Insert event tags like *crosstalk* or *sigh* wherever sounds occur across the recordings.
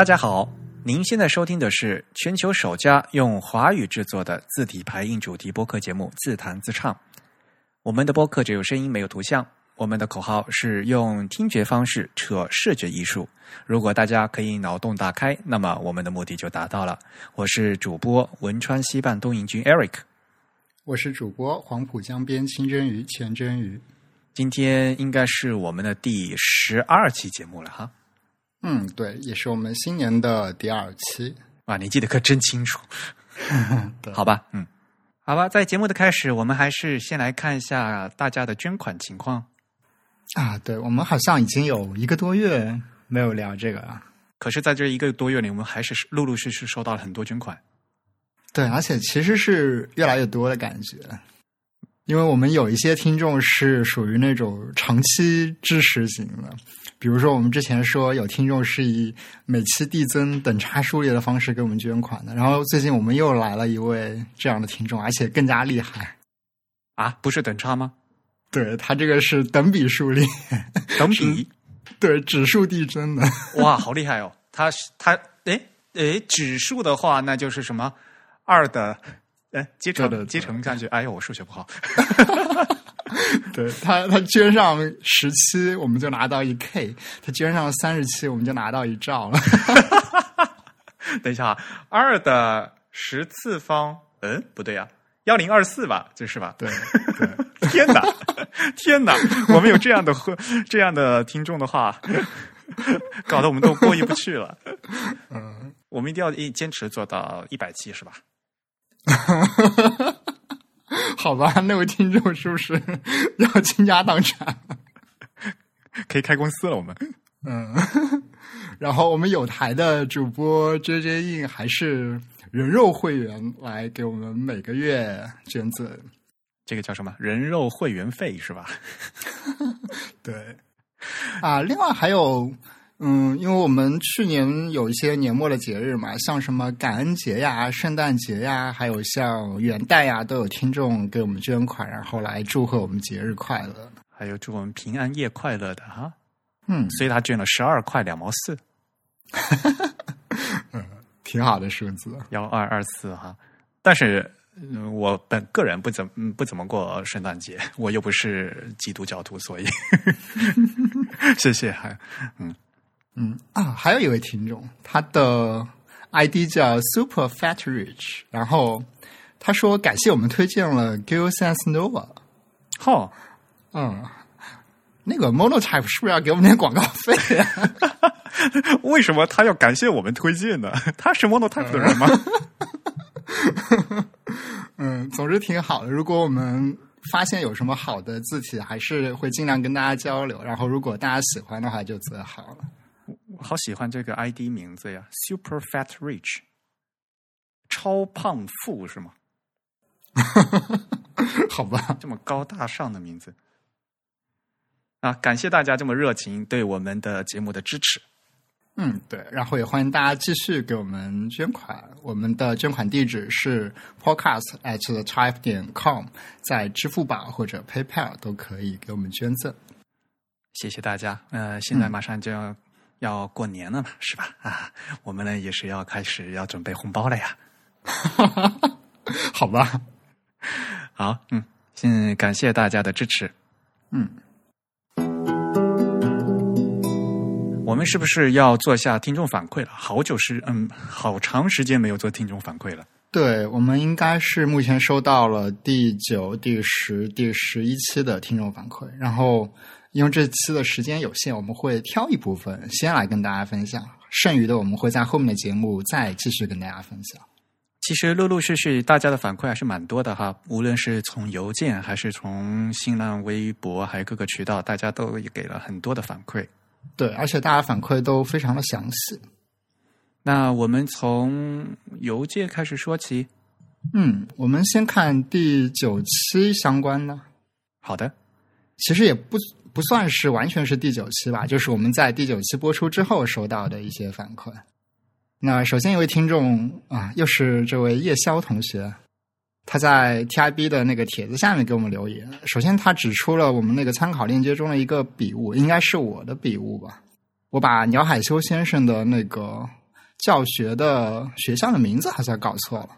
大家好，您现在收听的是全球首家用华语制作的字体排印主题播客节目《自弹自唱》。我们的播客只有声音，没有图像。我们的口号是用听觉方式扯视觉艺术。如果大家可以脑洞大开，那么我们的目的就达到了。我是主播汶川西半东营军 Eric，我是主播黄浦江边清蒸鱼钱蒸鱼。今天应该是我们的第十二期节目了哈。嗯，对，也是我们新年的第二期。哇，你记得可真清楚。*laughs* 对好吧，嗯，好吧，在节目的开始，我们还是先来看一下大家的捐款情况。啊，对，我们好像已经有一个多月没有聊这个了。可是，在这一个多月里，我们还是陆陆续续收到了很多捐款。对，而且其实是越来越多的感觉，因为我们有一些听众是属于那种长期支持型的，比如说我们之前说有听众是以每期递增等差数列的方式给我们捐款的，然后最近我们又来了一位这样的听众，而且更加厉害。啊，不是等差吗？对他这个是等比数列，等比，*laughs* 对指数递增的。哇，好厉害哦！他是他，诶诶，指数的话，那就是什么二的，呃，接对对对乘接乘上去。哎呦，我数学不好。*laughs* 对他，他捐上十七，我们就拿到一 K；他捐上三十七，我们就拿到一兆了。*laughs* *laughs* 等一下啊，二的十次方，嗯，不对呀、幺零二四吧，这是吧？对对，天哪，天哪！我们有这样的喝这样的听众的话，搞得我们都过意不去了。嗯，我们一定要一坚持做到一百期，是吧？*laughs* 好吧，那位听众是不是 *laughs* 要倾家荡产？可以开公司了，我们。嗯，*laughs* 然后我们有台的主播 J J 印还是人肉会员来给我们每个月捐赠。这个叫什么？人肉会员费是吧？对，啊，另外还有，嗯，因为我们去年有一些年末的节日嘛，像什么感恩节呀、圣诞节呀，还有像元旦呀，都有听众给我们捐款，然后来祝贺我们节日快乐。还有祝我们平安夜快乐的哈，嗯，所以他捐了十二块两毛四，*laughs* 嗯挺好的数字。幺二二四哈。但是、嗯我本个人不怎么嗯不怎么过圣诞节，我又不是基督教徒，所以 *laughs* 谢谢还嗯啊，还有一位听众，他的 ID 叫 Super Fat Rich，然后他说感谢我们推荐了 Gil Sans Nova。好。嗯，那个 Monotype 是不是要给我们点广告费啊？*laughs* 为什么他要感谢我们推荐呢？他是 Monotype 的人吗？*laughs* 嗯，总之挺好的。如果我们发现有什么好的字体，还是会尽量跟大家交流。然后，如果大家喜欢的话，就最好了。我好喜欢这个 ID 名字呀，Super Fat Rich，超胖富是吗？*laughs* 好吧，这么高大上的名字啊！感谢大家这么热情对我们的节目的支持。嗯，对。然后也欢迎大家继续给我们捐款。我们的捐款地址是 podcast at the type 点 com，在支付宝或者 PayPal 都可以给我们捐赠。谢谢大家。呃，现在马上就要、要过年了嘛，是吧？*laughs* 啊，我们呢也是要开始要准备红包了呀。*laughs* 好吧，好，嗯，先感谢大家的支持。嗯，我们是不是要做下听众反馈了？好久是嗯，好长时间没有做听众反馈了。对，我们应该是目前收到了第九、第十、第十一期的听众反馈，然后因为这期的时间有限，我们会挑一部分先来跟大家分享，剩余的我们会在后面的节目再继续跟大家分享。其实陆陆续续大家的反馈还是蛮多的哈，无论是从邮件还是从新浪微博，还有各个渠道，大家都给了很多的反馈。对，而且大家反馈都非常的详细。那我们从邮件开始说起。嗯，我们先看第九期相关的，好的，其实也不不算是完全是第九期吧，就是我们在第九期播出之后收到的一些反馈。那首先一位听众啊，又是这位叶潇同学，他在 TIB 的那个帖子下面给我们留言。首先，他指出了我们那个参考链接中的一个笔误，应该是我的笔误吧。我把鸟海修先生的那个教学的学校的名字好像搞错了，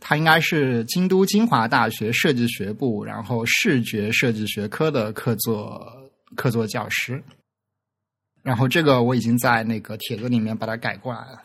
他应该是京都精华大学设计学部，然后视觉设计学科的客座客座教师。然后这个我已经在那个帖子里面把它改过来了。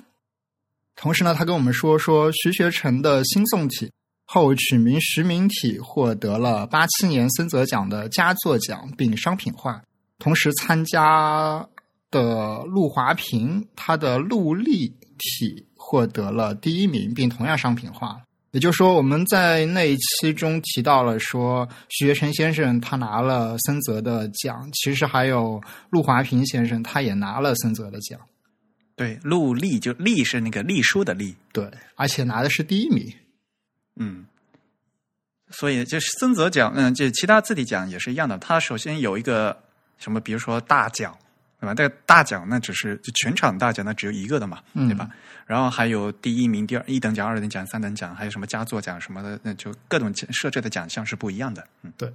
同时呢，他跟我们说说徐学成的新宋体后取名徐明体，获得了八七年森泽奖的佳作奖，并商品化。同时参加的陆华平，他的陆立体获得了第一名，并同样商品化。也就是说，我们在那一期中提到了说，徐学成先生他拿了森泽的奖，其实还有陆华平先生，他也拿了森泽的奖。对，陆立就立是那个隶书的立，对，而且拿的是第一名。嗯，所以就是森泽奖，嗯，就其他字体奖也是一样的。它首先有一个什么，比如说大奖，对吧？这个大奖那只是就全场大奖，那只有一个的嘛，对吧？然后还有第一名、第二一等奖、二等奖、三等奖，还有什么佳作奖什么的，那就各种设置的奖项是不一样的。嗯，对。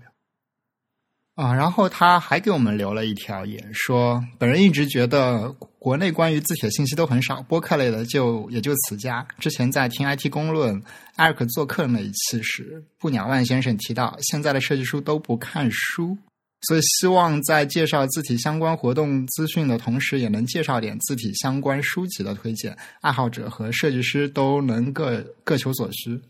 啊，然后他还给我们留了一条言，说本人一直觉得国内关于字体的信息都很少，播客类的就也就此家。之前在听 IT 公论艾瑞克做客那一期时，布鸟万先生提到，现在的设计书都不看书，所以希望在介绍字体相关活动资讯的同时，也能介绍点字体相关书籍的推荐，爱好者和设计师都能各各求所需。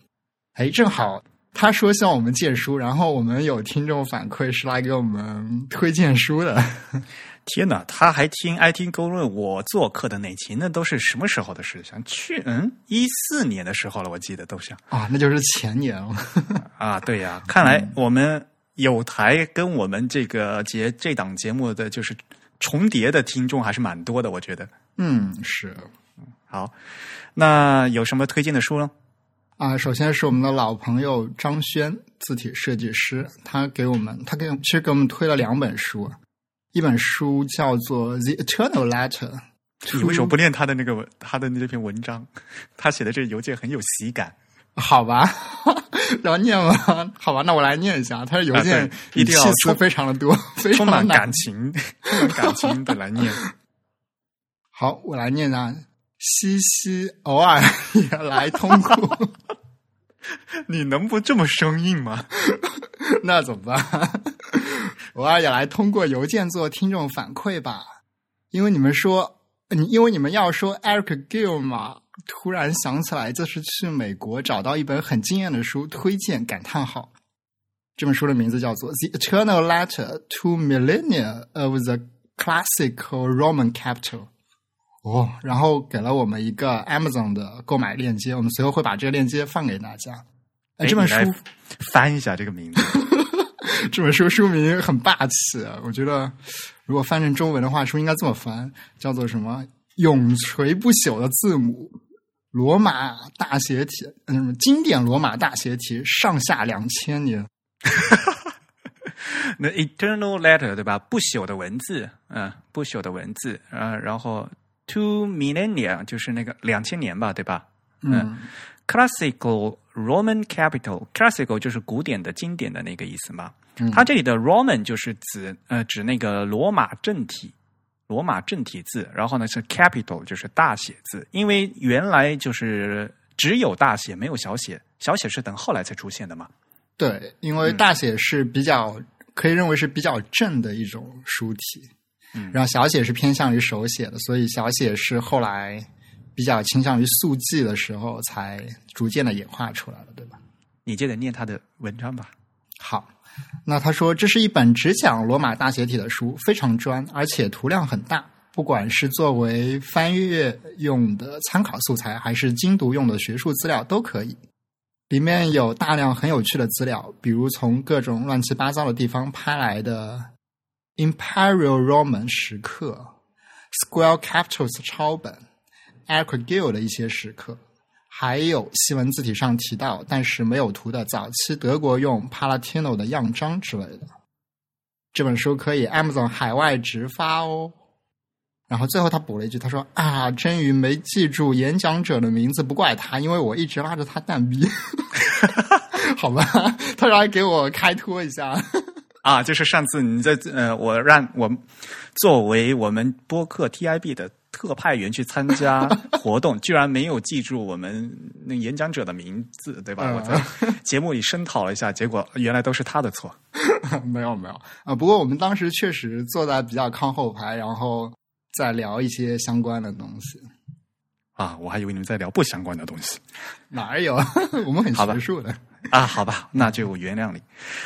哎，正好。他说向我们借书，然后我们有听众反馈是来给我们推荐书的。*laughs* 天哪，他还听 IT 公论我做客的那期，那都是什么时候的事？情去嗯一四年的时候了，我记得都是啊，那就是前年了 *laughs* 啊。对呀，看来我们有台跟我们这个节这档节目的就是重叠的听众还是蛮多的，我觉得。嗯，是。好，那有什么推荐的书呢？啊，首先是我们的老朋友张轩，字体设计师，他给我们，他给其实给我们推了两本书，一本书叫做《The Eternal Letter》。你为什么不念他的那个他的那篇文章？他写的这个邮件很有喜感。好吧，要念吗？好吧，那我来念一下。他的邮件一定要词非常的多，充满感情，充满感情的来念。好，我来念啊。西西偶尔也来通过，你能不这么生硬吗？那怎么办？偶尔也来通过邮件做听众反馈吧，因为你们说你，因为你们要说 Eric Gill 嘛，突然想起来这是去美国找到一本很惊艳的书推荐，感叹号。这本书的名字叫做《The Eternal Letter to Millennia of the Classical Roman Capital》。哦，然后给了我们一个 Amazon 的购买链接，我们随后会把这个链接放给大家。哎，这本书翻一下这个名字，*laughs* 这本书书名很霸气，我觉得如果翻成中文的话，书应该这么翻，叫做什么“永垂不朽的字母罗马大写体”，嗯，经典罗马大写体，上下两千年。*laughs* 那 Eternal Letter 对吧？不朽的文字，嗯，不朽的文字，啊，然后。Two millennia 就是那个两千年吧，对吧？嗯，Classical Roman capital，Classical 就是古典的、经典的那个意思嘛。嗯，它这里的 Roman 就是指呃指那个罗马政体，罗马正体字。然后呢是 capital 就是大写字，因为原来就是只有大写没有小写，小写是等后来才出现的嘛。对，因为大写是比较可以认为是比较正的一种书体。嗯然后小写是偏向于手写的，所以小写是后来比较倾向于速记的时候才逐渐的演化出来的，对吧？你接着念他的文章吧。好，*laughs* 那他说这是一本只讲罗马大写体的书，非常专，而且图量很大，不管是作为翻阅用的参考素材，还是精读用的学术资料都可以。里面有大量很有趣的资料，比如从各种乱七八糟的地方拍来的。Imperial Roman 时刻，Square Capitals 抄本，Eric Gill 的一些时刻，还有西文字体上提到但是没有图的早期德国用 Palatino 的样章之类的。这本书可以 Amazon 海外直发哦。然后最后他补了一句，他说：“啊，真鱼没记住演讲者的名字，不怪他，因为我一直拉着他蛋逼。*laughs* ”好吧，他来给我开脱一下。啊，就是上次你在呃，我让我作为我们播客 TIB 的特派员去参加 *laughs* 活动，居然没有记住我们那演讲者的名字，对吧？嗯我在节目里声讨了一下，结果原来都是他的错。*laughs* 没有没有啊，不过我们当时确实坐在比较靠后排，然后再聊一些相关的东西。啊，我还以为你们在聊不相关的东西哪儿有？*laughs* 我们很学术的。啊，好吧，那就我原谅你。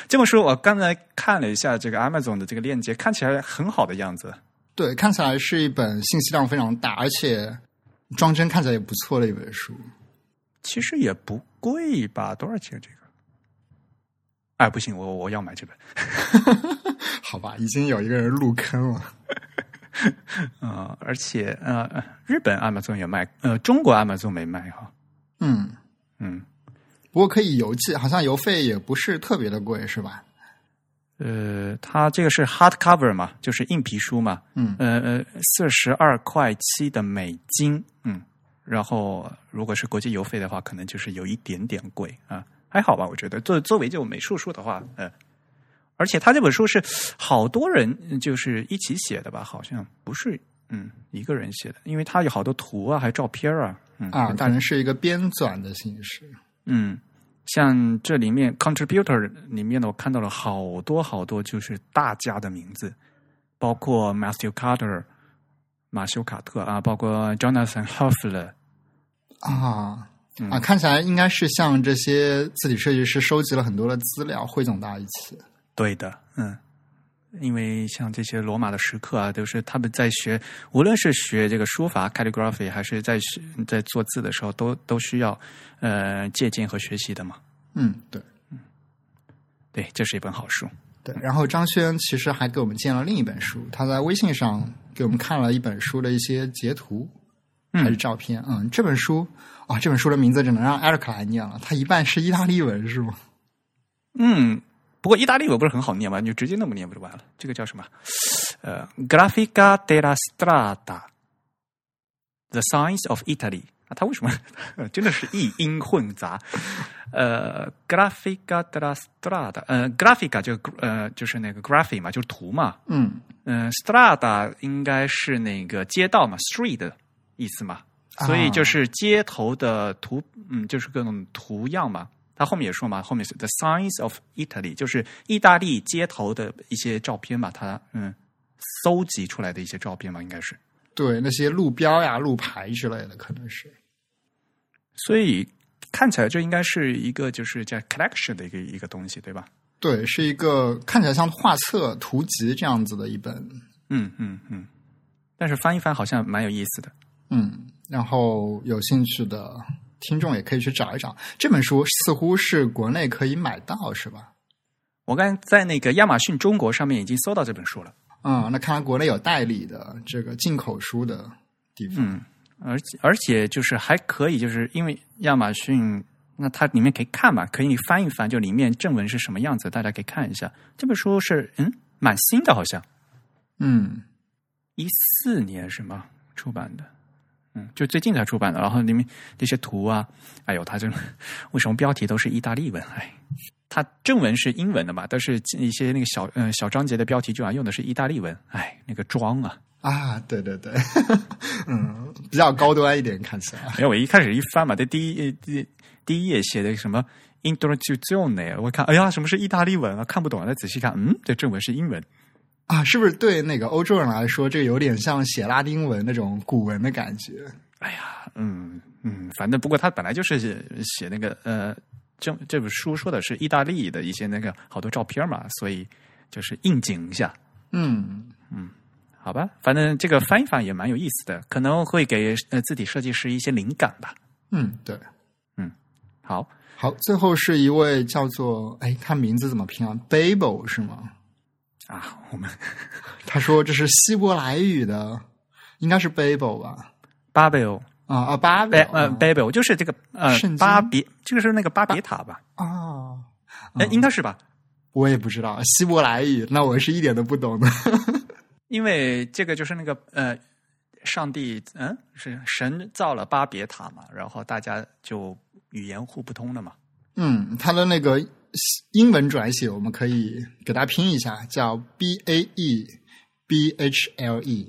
这么说我刚才看了一下这个 Amazon 的这个链接，看起来很好的样子。对，看起来是一本信息量非常大，而且装帧看起来也不错的一本书。其实也不贵吧？多少钱这个？哎，不行，我我要买这本。*laughs* 好吧，已经有一个人入坑了。*laughs* 呃，而且呃，日本 Amazon 也卖，呃，中国 Amazon 没卖哈。嗯，嗯，不过可以邮寄，好像邮费也不是特别的贵，是吧？呃，它这个是 hardcover 嘛，就是硬皮书嘛。嗯呃呃，四十二块七的美金，嗯，然后如果是国际邮费的话，可能就是有一点点贵啊，还好吧，我觉得作作为这种美术书的话，呃，而且他这本书是好多人嗯就是一起写的吧，好像不是嗯一个人写的，因为他有好多图啊，还有照片啊，嗯啊，当然是一个编纂的形式。嗯，像这里面 contributor 里面呢，我看到了好多好多就是大家的名字，包括 Matthew Carter 马修卡特啊，包括 Jonathan Hoffler，啊嗯啊，看起来应该是像这些字体设计师收集了很多的资料，汇总到一起。对的，嗯。因为像这些罗马的石刻啊，都是他们在学，无论是学这个书法 calligraphy，还是在学在做字的时候，都都需要呃借鉴和学习的嘛。嗯，对对，这是一本好书。对。然后张轩其实还给我们荐了另一本书，他在微信上给我们看了一本书的一些截图嗯还是照片。嗯，这本书啊，这本书的名字只能让艾瑞克来念了，它一半是意大利文是吗？嗯，不过意大利文不是很好念嘛，你就直接那么念不就完了？这个叫什么？呃，Grafica della strada，The Science of Italy 啊，它为什么 *laughs* 真的是译音混杂？呃，Grafica della strada，呃，Grafica 就呃就是那个 graphic 嘛，就是图嘛，嗯嗯、s t r a d a 应该是那个街道嘛，street 的意思嘛，所以就是街头的图，嗯，就是各种图样嘛。他后面也说嘛，后面是 The Signs of Italy，就是意大利街头的一些照片嘛，他嗯搜集出来的一些照片嘛，应该是。对，那些路标呀、路牌之类的，可能是。所以看起来这应该是一个就是叫 collection 的一个一个东西，对吧？对，是一个看起来像画册、图集这样子的一本，嗯嗯嗯。但是翻一翻好像蛮有意思的。嗯，然后有兴趣的听众也可以去找一找。这本书似乎是国内可以买到，是吧？我刚才在那个亚马逊中国上面已经搜到这本书了。嗯，那看来国内有代理的这个进口书的地方。嗯，而且而且就是还可以，就是因为亚马逊，那它里面可以看嘛，可以翻一翻，就里面正文是什么样子，大家可以看一下。这本书是嗯蛮新的，好像嗯一四年是吗出版的？嗯，就最近才出版的。然后里面这些图啊，哎呦，它这为什么标题都是意大利文？哎，它正文是英文的嘛，但是一些那个小嗯、小章节的标题居然用的是意大利文，哎，那个装啊！啊，对对对，*laughs* 嗯，比较高端一点，看起来。没有，我一开始一翻嘛，这第一第第一页写的什么 introduction 我看哎呀，什么是意大利文啊？看不懂，再仔细看，嗯，这正文是英文。啊，是不是对那个欧洲人来说，这有点像写拉丁文那种古文的感觉？哎呀，嗯嗯，反正不过他本来就是写写那个呃，这这本书说的是意大利的一些那个好多照片嘛，所以就是应景一下，嗯嗯，好吧？反正这个翻一翻也蛮有意思的，可能会给呃字体设计师一些灵感吧。嗯，对。嗯好，好，最后是一位叫做哎，他名字怎么拼啊？Babel 是吗？啊，我们 *laughs* 他说这是希伯来语的，应该是 Babel 吧？Babel 啊啊，巴贝贝呃 Babel 就是这个呃圣巴别，这个是那个巴别塔吧？啊，哎，应该是吧？我也不知道希伯来语，那我是一点都不懂的。*laughs* 因为这个就是那个呃，上帝嗯是神造了巴别塔嘛，然后大家就语言互不通了嘛。嗯，他的那个英文转写，我们可以给它拼一下，叫 B A E B H L E。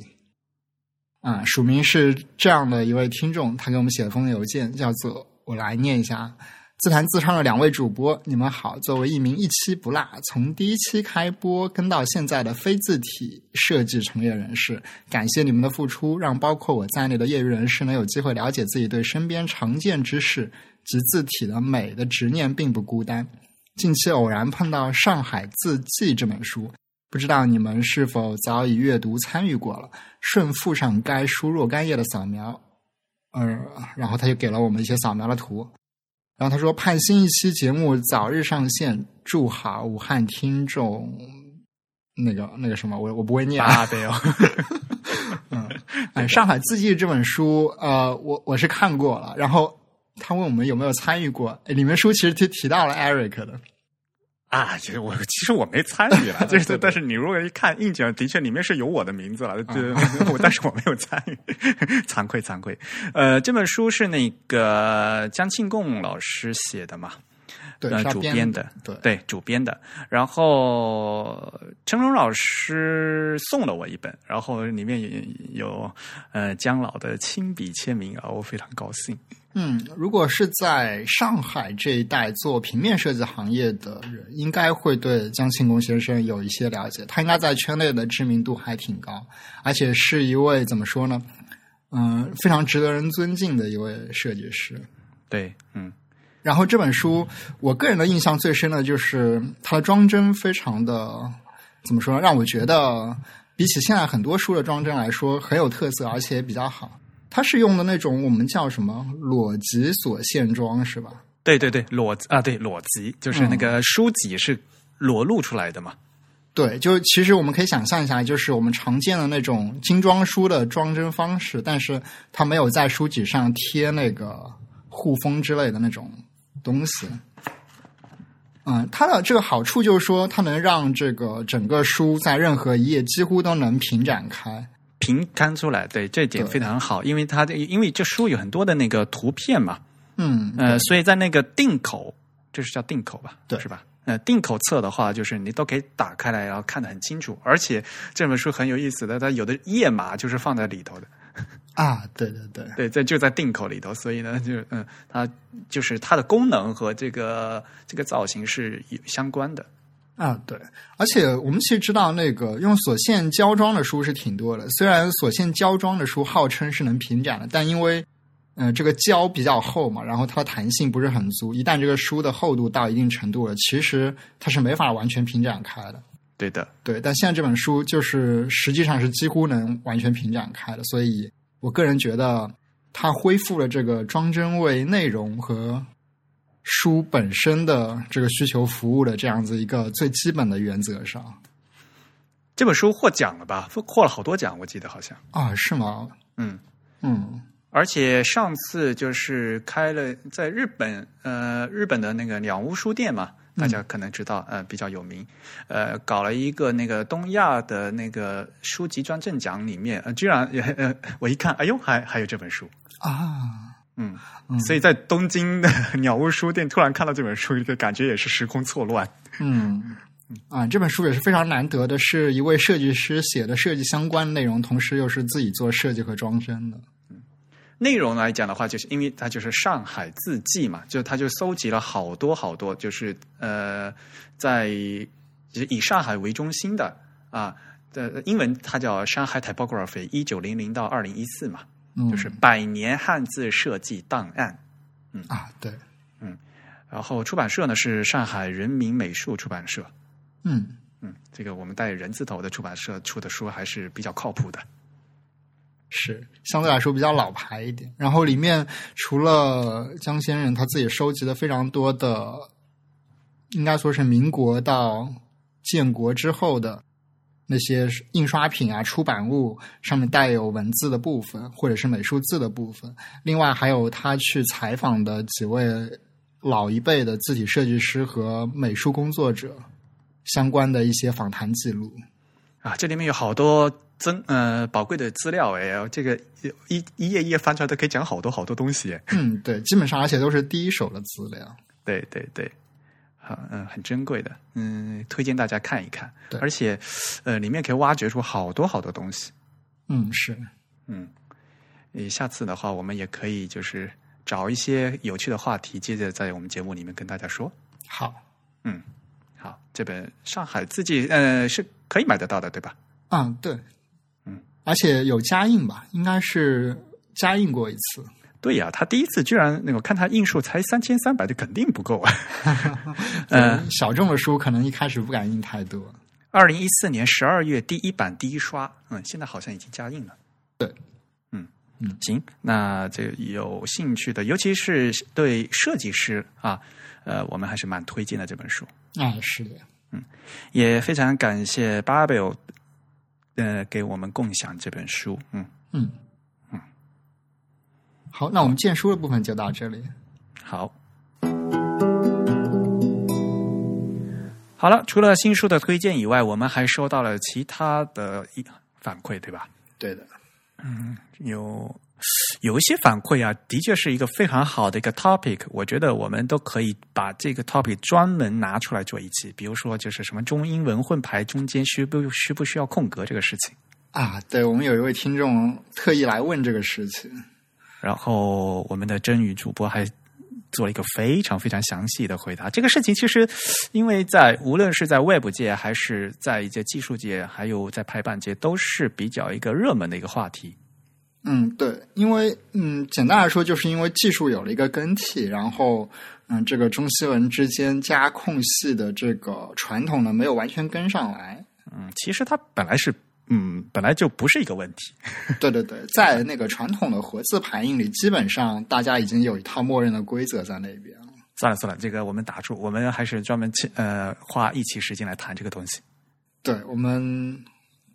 啊，署名是这样的一位听众，他给我们写了封邮件，叫做我来念一下。自弹自唱的两位主播，你们好！作为一名一期不落、从第一期开播跟到现在的非字体设计从业人士，感谢你们的付出，让包括我在内的业余人士能有机会了解自己对身边常见知识及字体的美的执念，并不孤单。近期偶然碰到《上海字迹》这本书，不知道你们是否早已阅读参与过了？顺附上该书若干页的扫描，呃，然后他就给了我们一些扫描的图。然后他说：“盼新一期节目早日上线，祝好武汉听众。”那个那个什么，我我不会念啊，对哦。*laughs* 嗯，哎，《上海字迹》这本书，呃，我我是看过了。然后他问我们有没有参与过，里面书其实提提到了 Eric 的。啊，其实我其实我没参与了，*laughs* 就是但是你如果一看硬件，的确里面是有我的名字了，就 *laughs* 但是我没有参与，惭愧惭愧。呃，这本书是那个江庆贡老师写的嘛？对，主编的，对对，主编的。然后陈荣老师送了我一本，然后里面有呃姜老的亲笔签名啊，我非常高兴。嗯，如果是在上海这一带做平面设计行业的人，应该会对江庆功先生有一些了解。他应该在圈内的知名度还挺高，而且是一位怎么说呢？嗯，非常值得人尊敬的一位设计师。对，嗯。然后这本书，我个人的印象最深的就是它的装帧非常的怎么说呢，让我觉得比起现在很多书的装帧来说很有特色，而且也比较好。它是用的那种我们叫什么裸脊锁线装是吧？对对对，裸啊对裸脊就是那个书脊是裸露出来的嘛？对，就其实我们可以想象一下，就是我们常见的那种精装书的装帧方式，但是它没有在书籍上贴那个护封之类的那种东西。嗯，它的这个好处就是说，它能让这个整个书在任何一页几乎都能平展开。平摊出来，对这点非常好，因为它的因为这书有很多的那个图片嘛，嗯呃，所以在那个定口，这是叫定口吧，对，是吧？呃，定口册的话，就是你都可以打开来，然后看得很清楚，而且这本书很有意思的，它有的页码就是放在里头的。啊，对对对，对，*laughs* 在就在定口里头，所以呢，就嗯，它就是它的功能和这个这个造型是有相关的。啊，对，而且我们其实知道，那个用锁线胶装的书是挺多的。虽然锁线胶装的书号称是能平展的，但因为嗯这个胶比较厚嘛，然后它的弹性不是很足。一旦这个书的厚度到一定程度了，其实它是没法完全平展开的。对的，对。但现在这本书就是实际上是几乎能完全平展开的，所以我个人觉得它恢复了这个装帧位内容和。书本身的这个需求服务的这样子一个最基本的原则上，这本书获奖了吧？获了好多奖，我记得好像啊，是吗？嗯嗯，而且上次就是开了在日本，呃，日本的那个鸟屋书店嘛，大家可能知道，呃，比较有名，呃，搞了一个那个东亚的那个书籍专政奖里面，呃，居然也，呃，我一看，哎呦，还还有这本书啊。嗯，所以在东京的鸟屋书店突然看到这本书，一个感觉也是时空错乱。嗯，啊，这本书也是非常难得的，是一位设计师写的设计相关内容，同时又是自己做设计和装帧的。嗯，内容来讲的话，就是因为它就是上海字迹嘛，就他就搜集了好多好多，就是呃，在以上海为中心的啊的英文，它叫上海 typography，一九零零到二零一四嘛。就是百年汉字设计档案，嗯啊，对，嗯，然后出版社呢是上海人民美术出版社，嗯嗯，这个我们带人字头的出版社出的书还是比较靠谱的，是相对来说比较老牌一点。然后里面除了江先生他自己收集的非常多的，应该说是民国到建国之后的。那些印刷品啊、出版物上面带有文字的部分，或者是美术字的部分。另外，还有他去采访的几位老一辈的字体设计师和美术工作者相关的一些访谈记录。啊，这里面有好多珍呃宝贵的资料哎，这个一一页一页翻出来都可以讲好多好多东西。嗯，对，基本上而且都是第一手的资料。对对对。嗯，很珍贵的，嗯，推荐大家看一看。对，而且，呃，里面可以挖掘出好多好多东西。嗯，是，嗯，呃，下次的话，我们也可以就是找一些有趣的话题，接着在我们节目里面跟大家说。好，嗯，好，这本上海字迹呃是可以买得到的，对吧？嗯，对，嗯，而且有加印吧，应该是加印过一次。对呀，他第一次居然那个看他印数才三千三百，就肯定不够啊。*laughs* *laughs* 嗯，小众的书可能一开始不敢印太多。二零一四年十二月第一版第一刷，嗯，现在好像已经加印了。对，嗯嗯，行，那这有兴趣的，尤其是对设计师啊，呃，我们还是蛮推荐的这本书。哎，是的，嗯也非常感谢 Babel，呃，给我们共享这本书。嗯，嗯嗯。好，那我们荐书的部分就到这里。好。好了，除了新书的推荐以外，我们还收到了其他的一反馈，对吧？对的，嗯，有有一些反馈啊，的确是一个非常好的一个 topic。我觉得我们都可以把这个 topic 专门拿出来做一期，比如说就是什么中英文混排中间需不需不需要空格这个事情啊。对，我们有一位听众特意来问这个事情，然后我们的真宇主播还。做了一个非常非常详细的回答。这个事情其实，因为在无论是在 Web 界，还是在一些技术界，还有在排版界，都是比较一个热门的一个话题。嗯，对，因为嗯，简单来说，就是因为技术有了一个更替，然后嗯，这个中西文之间加空隙的这个传统呢，没有完全跟上来。嗯，其实它本来是。嗯，本来就不是一个问题。*laughs* 对对对，在那个传统的活字排印里，基本上大家已经有一套默认的规则在那边了。算了算了，这个我们打住，我们还是专门呃花一期时间来谈这个东西。对，我们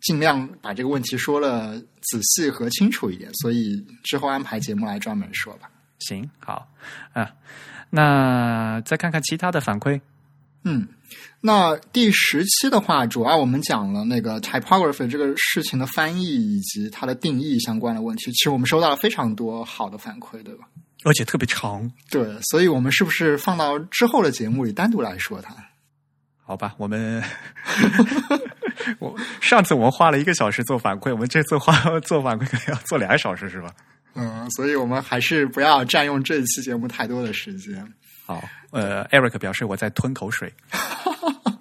尽量把这个问题说了仔细和清楚一点，所以之后安排节目来专门说吧。行，好啊，那再看看其他的反馈。嗯。那第十期的话，主要我们讲了那个 typography 这个事情的翻译以及它的定义相关的问题。其实我们收到了非常多好的反馈，对吧？而且特别长。对，所以我们是不是放到之后的节目里单独来说它？好吧，我们 *laughs* 我上次我们花了一个小时做反馈，我们这次花做反馈可能要做两个小时，是吧？嗯，所以我们还是不要占用这一期节目太多的时间。好，呃，Eric 表示我在吞口水。*laughs*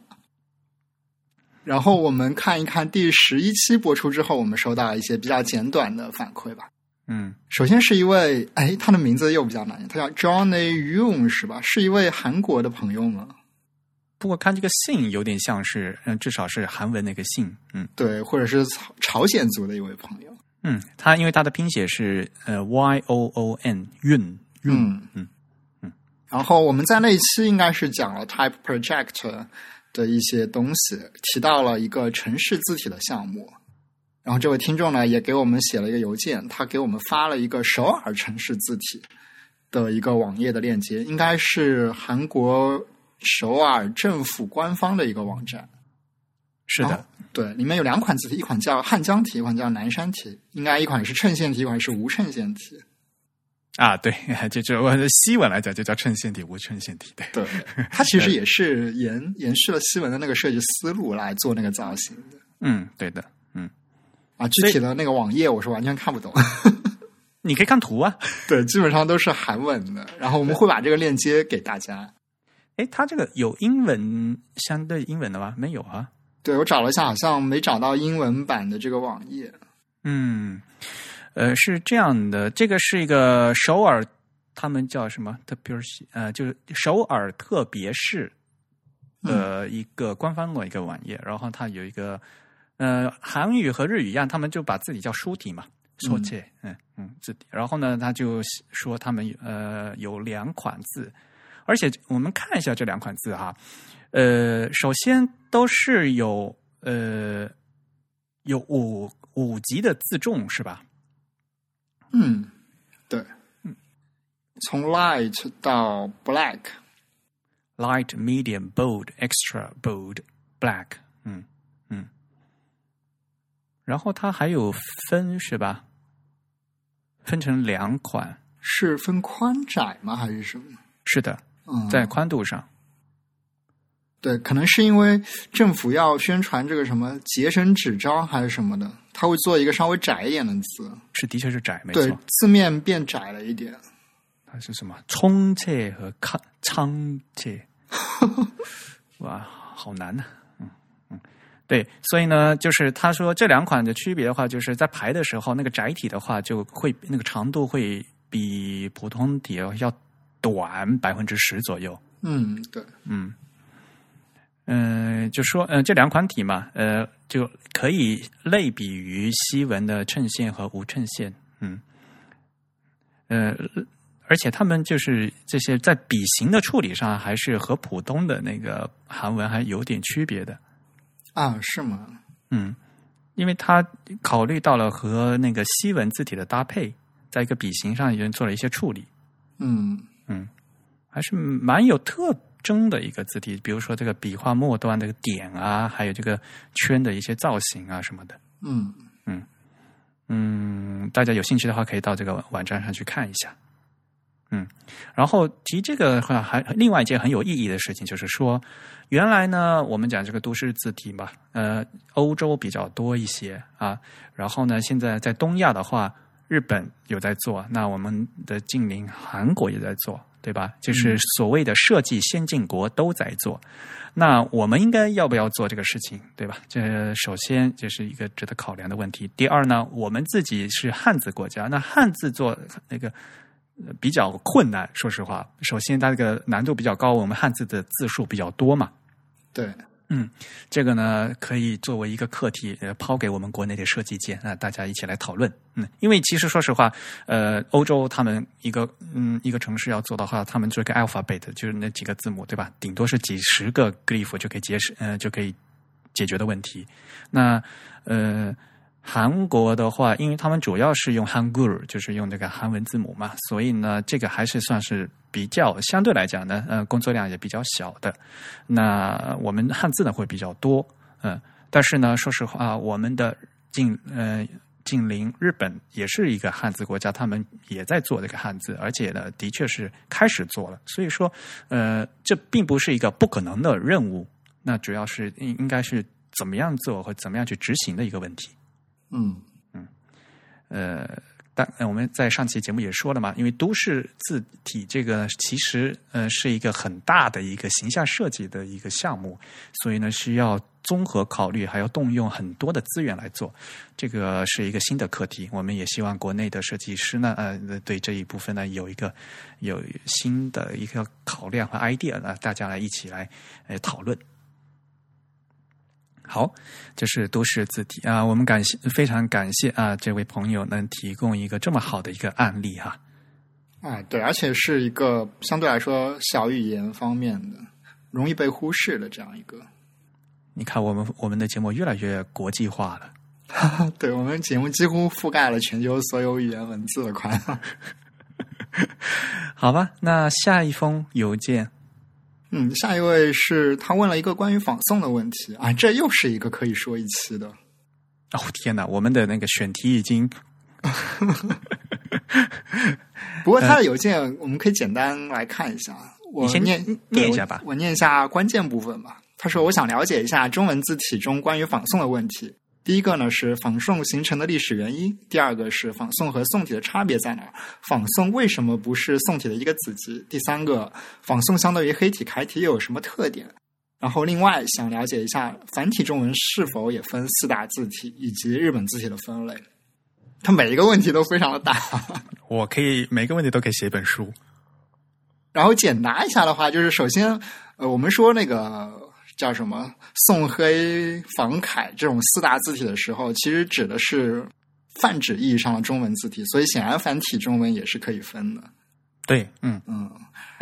然后我们看一看第十一期播出之后，我们收到一些比较简短的反馈吧。嗯，首先是一位，哎，他的名字又比较难，他叫 Johnny Yun 是吧？是一位韩国的朋友吗？不过看这个姓有点像是，嗯，至少是韩文那个姓，嗯，对，或者是朝朝鲜族的一位朋友。嗯，他因为他的拼写是呃 Y O O N Yun，嗯嗯嗯。然后我们在那一期应该是讲了 Type Project。的一些东西提到了一个城市字体的项目，然后这位听众呢也给我们写了一个邮件，他给我们发了一个首尔城市字体的一个网页的链接，应该是韩国首尔政府官方的一个网站。是的，对，里面有两款字体，一款叫汉江体，一款叫南山体，应该一款是衬线体，一款是无衬线体。啊，对，就就我西文来讲，就叫衬线体、无衬线体。对，对，它其实也是延延续了西文的那个设计思路来做那个造型的。嗯，对的，嗯，啊，具体的那个网页我是完全看不懂。*laughs* 你可以看图啊。对，基本上都是韩文的。然后我们会把这个链接给大家。哎，它这个有英文相对英文的吗？没有啊。对我找了一下，好像没找到英文版的这个网页。嗯。呃，是这样的，这个是一个首尔，他们叫什么？特别是呃，就是首尔特别市的一个官方的一个网页，然后它有一个呃韩语和日语一样，他们就把自己叫书体嘛，说切，嗯嗯字体。然后呢，他就说他们呃有两款字，而且我们看一下这两款字哈，呃，首先都是有呃有五五级的字重是吧？嗯，对，嗯，从 light 到 black，light medium bold extra bold black，嗯嗯，然后它还有分是吧？分成两款，是分宽窄吗？还是什么？是的，嗯，在宽度上，对，可能是因为政府要宣传这个什么节省纸张还是什么的，他会做一个稍微窄一点的字。是的确是窄，没对错。，字面变窄了一点。它是什么？冲切和康仓切，*laughs* 哇，好难呐、嗯嗯，对，所以呢，就是他说这两款的区别的话，就是在排的时候，那个窄体的话就会那个长度会比普通体要短百分之十左右。嗯，对，嗯，嗯、就说嗯，这两款体嘛，呃，就可以类比于西文的衬线和无衬线，嗯，呃，而且他们就是这些在笔形的处理上，还是和普通的那个韩文还有点区别的，啊，是吗？嗯，因为他考虑到了和那个西文字体的搭配，在一个笔形上已经做了一些处理。嗯嗯还是蛮有特征的一个字体，比如说这个笔画末端这个点啊，还有这个圈的一些造型啊什么的。嗯嗯嗯，大家有兴趣的话，可以到这个网站上去看一下。嗯，然后提这个的话，还另外一件很有意义的事情，就是说，原来呢，我们讲这个都市字体嘛，呃，欧洲比较多一些啊，然后呢，现在在东亚的话，日本有在做，那我们的近邻韩国也在做，对吧？就是所谓的设计先进国都在做。那我们应该要不要做这个事情，对吧？这首先这是一个值得考量的问题。第二呢，我们自己是汉字国家，那汉字做那个呃比较困难。说实话，首先它这个难度比较高，我们汉字的字数比较多嘛。对，嗯这个呢，可以作为一个课题，呃，抛给我们国内的设计界啊、大家一起来讨论。嗯，因为其实说实话，呃，欧洲他们一个嗯一个城市要做的话，他们做一个 alphabet，就是那几个字母，对吧？顶多是几十个 glyph 就可以解释，呃，就可以解决的问题。那呃，韩国的话，因为他们主要是用 Hangul，就是用这个韩文字母嘛，所以呢，这个还是算是比较相对来讲呢，呃，工作量也比较小的。那我们汉字呢会比较多，嗯、但是呢，说实话，我们的近呃近邻日本也是一个汉字国家，他们也在做这个汉字，而且呢，的确是开始做了。所以说，呃，这并不是一个不可能的任务，那主要是应应该是怎么样做和怎么样去执行的一个问题。嗯嗯呃，但我们在上期节目也说了嘛，因为都市字体这个其实呃是一个很大的一个形象设计的一个项目，所以呢需要综合考虑，还要动用很多的资源来做，这个是一个新的课题。我们也希望国内的设计师呢，呃，对这一部分呢有一个有新的一个考量和 idea 呢，大家来一起来呃讨论。好，这是都市字体啊，我们感谢非常感谢啊，这位朋友能提供一个这么好的一个案例哈、啊，对，而且是一个相对来说小语言方面的容易被忽视的这样一个。你看，我们我们的节目越来越国际化了。*laughs* 对我们节目几乎覆盖了全球所有语言文字的宽。*laughs* 好吧，那下一封邮件，嗯，下一位是他问了一个关于仿宋的问题啊，这又是一个可以说一期的。哦天哪，我们的那个选题已经 *laughs* 不过他的邮件我们可以简单来看一下，我你先念念一下吧我我念一下关键部分吧。他说：“我想了解一下中文字体中关于仿宋的问题。第一个呢是仿宋形成的历史原因，第二个是仿宋和宋体的差别在哪儿？仿宋为什么不是宋体的一个子集？第三个，仿宋相对于黑体、楷体又有什么特点？然后另外想了解一下繁体中文是否也分四大字体，以及日本字体的分类。它每一个问题都非常的大。”我可以每个问题都可以写一本书。然后简答一下的话，就是首先，呃，我们说那个叫什么宋黑仿楷这种四大字体的时候，其实指的是泛指意义上的中文字体，所以显然繁体中文也是可以分的。对，嗯，嗯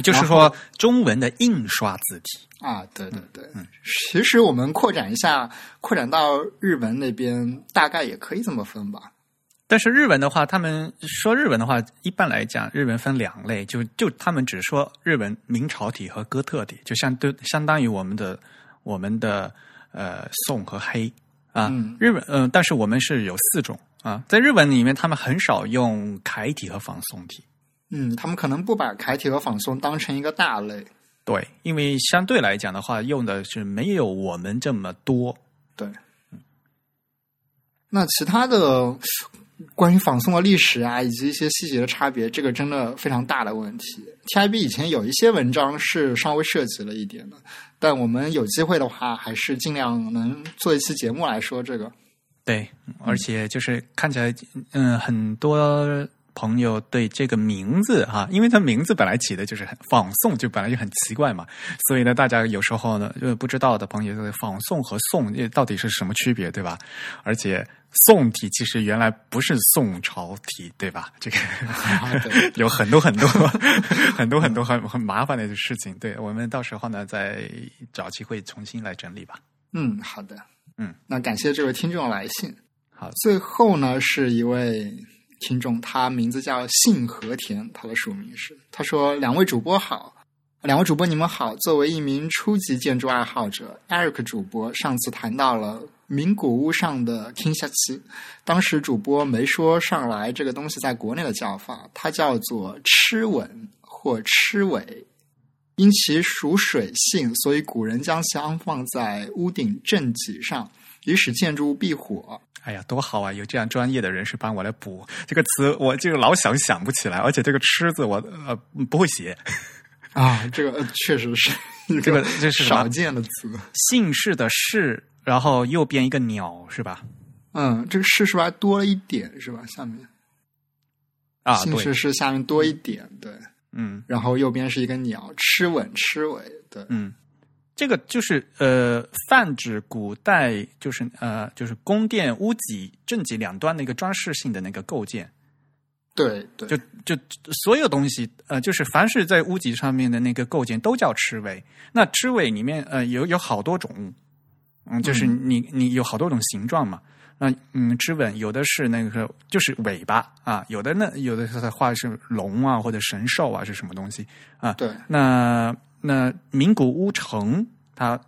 就是说中文的印刷字体。啊，对对对，嗯其实我们扩展一下，扩展到日文那边，大概也可以这么分吧。但是日文的话，他们说日文的话，一般来讲，日文分两类，就就他们只说日文明朝体和哥特体，就相对相当于我们的我们的呃宋和黑啊。嗯日本嗯、呃但是我们是有四种啊，在日文里面，他们很少用楷体和仿宋体。嗯，他们可能不把楷体和仿宋当成一个大类。对，因为相对来讲的话，用的是没有我们这么多。对，那其他的，关于仿宋的历史啊，以及一些细节的差别，这个真的非常大的问题。TIB 以前有一些文章是稍微涉及了一点的，但我们有机会的话，还是尽量能做一期节目来说这个。对，而且就是看起来，嗯，很多。朋友对这个名字哈，因为它名字本来起的就是很仿宋，就本来就很奇怪嘛，所以呢，大家有时候呢，就不知道的朋友，仿宋和宋到底是什么区别，对吧？而且宋体其实原来不是宋朝体，对吧？这个 *laughs* 有很多很多 *laughs* 很多很多很很麻烦的事情，对我们到时候呢再找机会重新来整理吧。嗯，好的，嗯，那感谢这位听众来信。好，最后呢是一位。听众，他名字叫信和田，他的署名是。他说：“两位主播好，两位主播你们好。作为一名初级建筑爱好者，Eric 主播上次谈到了名古屋上的 King 下期，当时主播没说上来这个东西在国内的叫法，它叫做螭吻或螭尾，因其属水性，所以古人将其安放在屋顶正脊上，以使建筑物避火。”哎呀，多好啊！有这样专业的人士帮我来补这个词，我就老想想不起来。而且这个“吃”字，我呃不会写 *laughs* 啊。这个确实是 *laughs* 这个这是少见的词。姓氏的“氏”，然后右边一个鸟，是吧？嗯，这个“氏”是不是还多了一点？是吧？下面啊，姓氏是下面多一点，对，嗯，然后右边是一个鸟，“吃吻”“吃尾”，对，嗯。这个就是呃，泛指古代就是呃，就是宫殿屋脊正脊两端的一个装饰性的那个构件。对对，就就所有东西呃，就是凡是在屋脊上面的那个构件都叫螭尾。那螭尾里面呃有有好多种，嗯，就是你你有好多种形状嘛。那嗯，螭吻有的是那个就是尾巴啊，有的呢有的它画的是龙啊或者神兽啊是什么东西啊？对，那。那名古屋城，它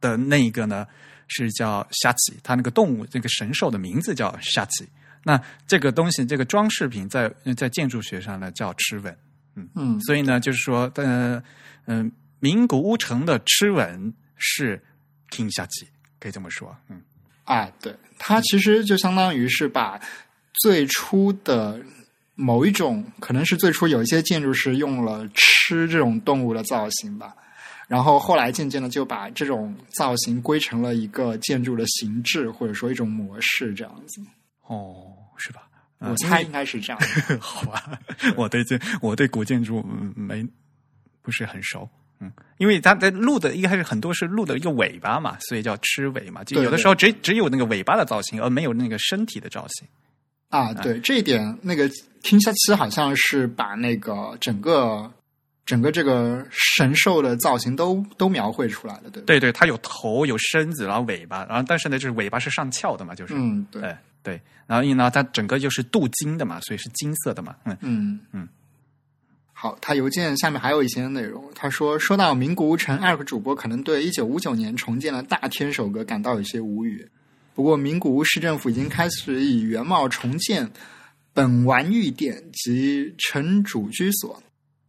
的那一个呢是叫虾奇，它那个动物这个神兽的名字叫虾奇。那这个东西，这个装饰品在在建筑学上呢叫螭吻，嗯嗯，所以呢就是说，呃嗯，名古屋城的螭吻是听下奇，可以这么说，嗯啊，对，它其实就相当于是把最初的。某一种可能是最初有一些建筑是用了吃这种动物的造型吧，然后后来渐渐的就把这种造型归成了一个建筑的形制或者说一种模式这样子。哦，是吧？我猜应该是这样。*laughs* 好吧，我对这我对古建筑没不是很熟，嗯，因为它的鹿的一开始很多是鹿的一个尾巴嘛，所以叫吃尾嘛，就有的时候只只有那个尾巴的造型，而没有那个身体的造型。啊，对这一点，那个听下期好像是把那个整个整个这个神兽的造型都都描绘出来了，对对对，它有头有身子，然后尾巴，然后但是呢，就是尾巴是上翘的嘛，就是。嗯，对。对，然后因为呢，它整个就是镀金的嘛，所以是金色的嘛，嗯。嗯。嗯。好，他邮件下面还有一些内容，他说说到名古屋城，艾克主播可能对一九五九年重建的大天守阁感到有些无语。不过，名古屋市政府已经开始以原貌重建本丸御殿及城主居所，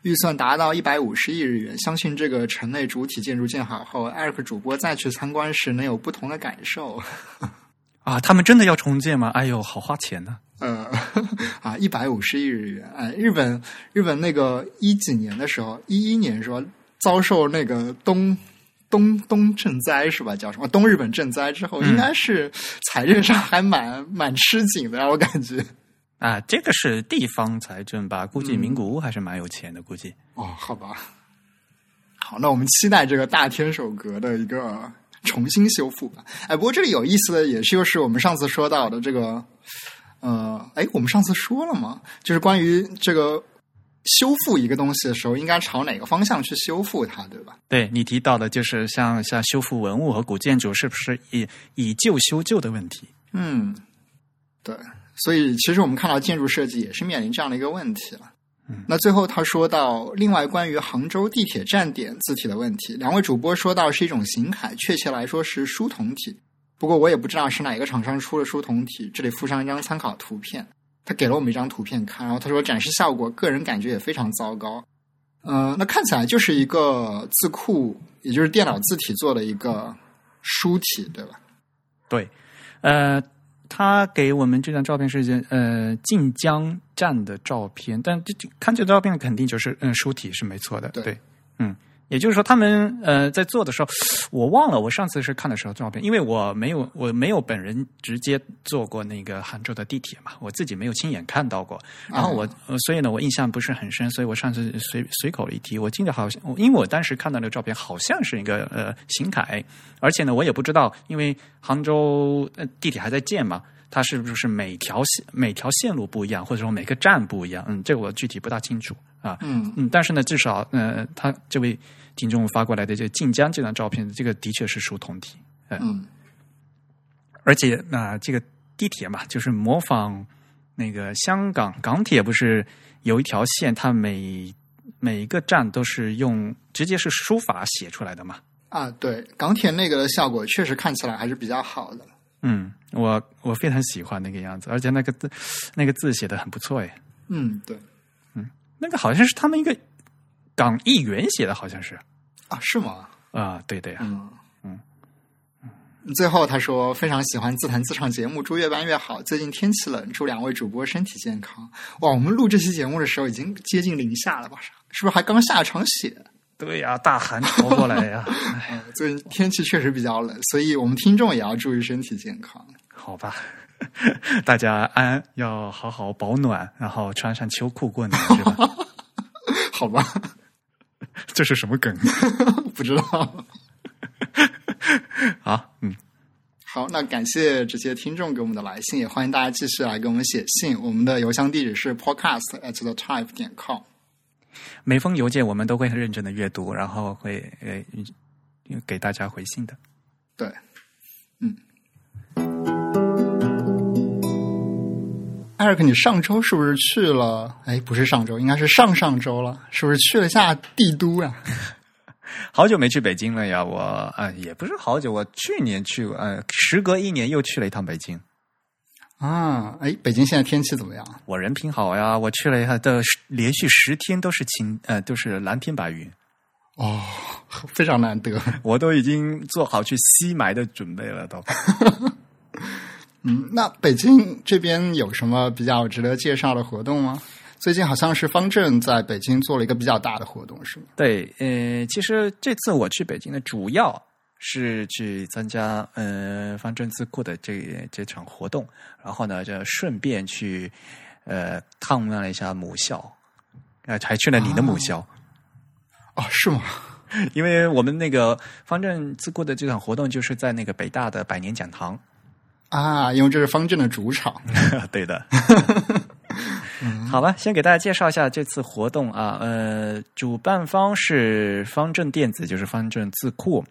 预算达到一百五十亿日元。相信这个城内主体建筑建好后，艾克主播再去参观时能有不同的感受。*laughs* 啊，他们真的要重建吗？哎呦，好花钱呢！呃，*laughs* 啊，一百五十亿日元。哎，日本日本那个一几年的时候，一一年说遭受那个东。东东赈灾是吧？叫什么？东日本赈灾之后，应该是财政上还蛮蛮吃紧的，我感觉。啊，这个是地方财政吧？估计名古屋还是蛮有钱的，估计。哦，好吧。好，那我们期待这个大天守阁的一个重新修复吧。哎，不过这里有意思的也是，又是我们上次说到的这个，呃，哎，我们上次说了吗？就是关于这个。修复一个东西的时候，应该朝哪个方向去修复它，对吧？对你提到的，就是像像修复文物和古建筑，是不是以以旧修旧的问题？嗯，对。所以，其实我们看到建筑设计也是面临这样的一个问题了。嗯，那最后他说到，另外关于杭州地铁站点字体的问题，两位主播说到是一种形楷，确切来说是书童体。不过我也不知道是哪个厂商出了书童体，这里附上一张参考图片。他给了我们一张图片看，然后他说展示效果，个人感觉也非常糟糕。嗯，那看起来就是一个字库，也就是电脑字体做的一个书体，对吧？对，呃，他给我们这张照片是呃晋江站的照片，但这这看这照片肯定就是嗯书体是没错的，对嗯。也就是说，他们呃在做的时候，我忘了我上次是看的时候照片，因为我没有我没有本人直接坐过那个杭州的地铁嘛，我自己没有亲眼看到过。然后我、呃所以呢，我印象不是很深，所以我上次随随口一提，我记得好像，因为我当时看到那个照片好像是一个呃邢凯，而且呢，我也不知道，因为杭州呃地铁还在建嘛。它是不是每条线每条线路不一样，或者说每个站不一样？嗯，这个我具体不大清楚啊。嗯嗯，但是呢，至少呃，他这位听众发过来的这晋江这张照片，这个的确是属同体，呃、嗯而且那、这个地铁嘛，就是模仿那个香港港铁，不是有一条线，它每每一个站都是用直接是书法写出来的嘛？啊，对，港铁那个的效果确实看起来还是比较好的。嗯，我我非常喜欢那个样子，而且那个字那个字写的很不错哎，嗯，对嗯那个好像是他们一个港议员写的，好像是啊，是吗？啊，对的呀，嗯嗯。最后他说非常喜欢自弹自唱节目，祝越办越好。最近天气冷，祝两位主播身体健康。哇，我们录这期节目的时候已经接近零下了吧？是不是还刚下场雪？对呀，大寒潮过来呀，*laughs* 哎，最近天气确实比较冷，所以我们听众也要注意身体健康。好吧，*laughs* 大家安要好好保暖，然后穿上秋裤过年是吧？*laughs* 好吧，*laughs* 这是什么梗？*laughs* 不知道。*laughs* 好，嗯，好，那感谢这些听众给我们的来信，也欢迎大家继续来给我们写信。我们的邮箱地址是 podcast at the type 点 com。每封邮件我们都会很认真的阅读，然后会呃给大家回信的。对，嗯。艾瑞克，你上周是不是去了？哎，不是上周，应该是上上周了，是不是去了下帝都啊？*laughs* 好久没去北京了呀，我啊、呃也不是好久，我去年去过，呃，时隔一年又去了一趟北京。啊，哎，北京现在天气怎么样？我人品好呀，我去了一下的连续十天都是晴，呃，都是蓝天白云，哦，非常难得。*laughs* 我都已经做好去西埋的准备了，都。*laughs* 嗯，那北京这边有什么比较值得介绍的活动吗？最近好像是方正在北京做了一个比较大的活动，是吗？对，呃，其实这次我去北京呢，主要是去参加呃方正自库的这这场活动，然后呢，就顺便去呃探望了一下母校，呃，还去了你的母校。哦，是吗？*laughs* 因为我们那个方正自库的这场活动，就是在那个北大的百年讲堂。啊，因为这是方正的主场。*laughs* 对的。好吧，先给大家介绍一下这次活动啊。呃，主办方是方正电子，就是方正字库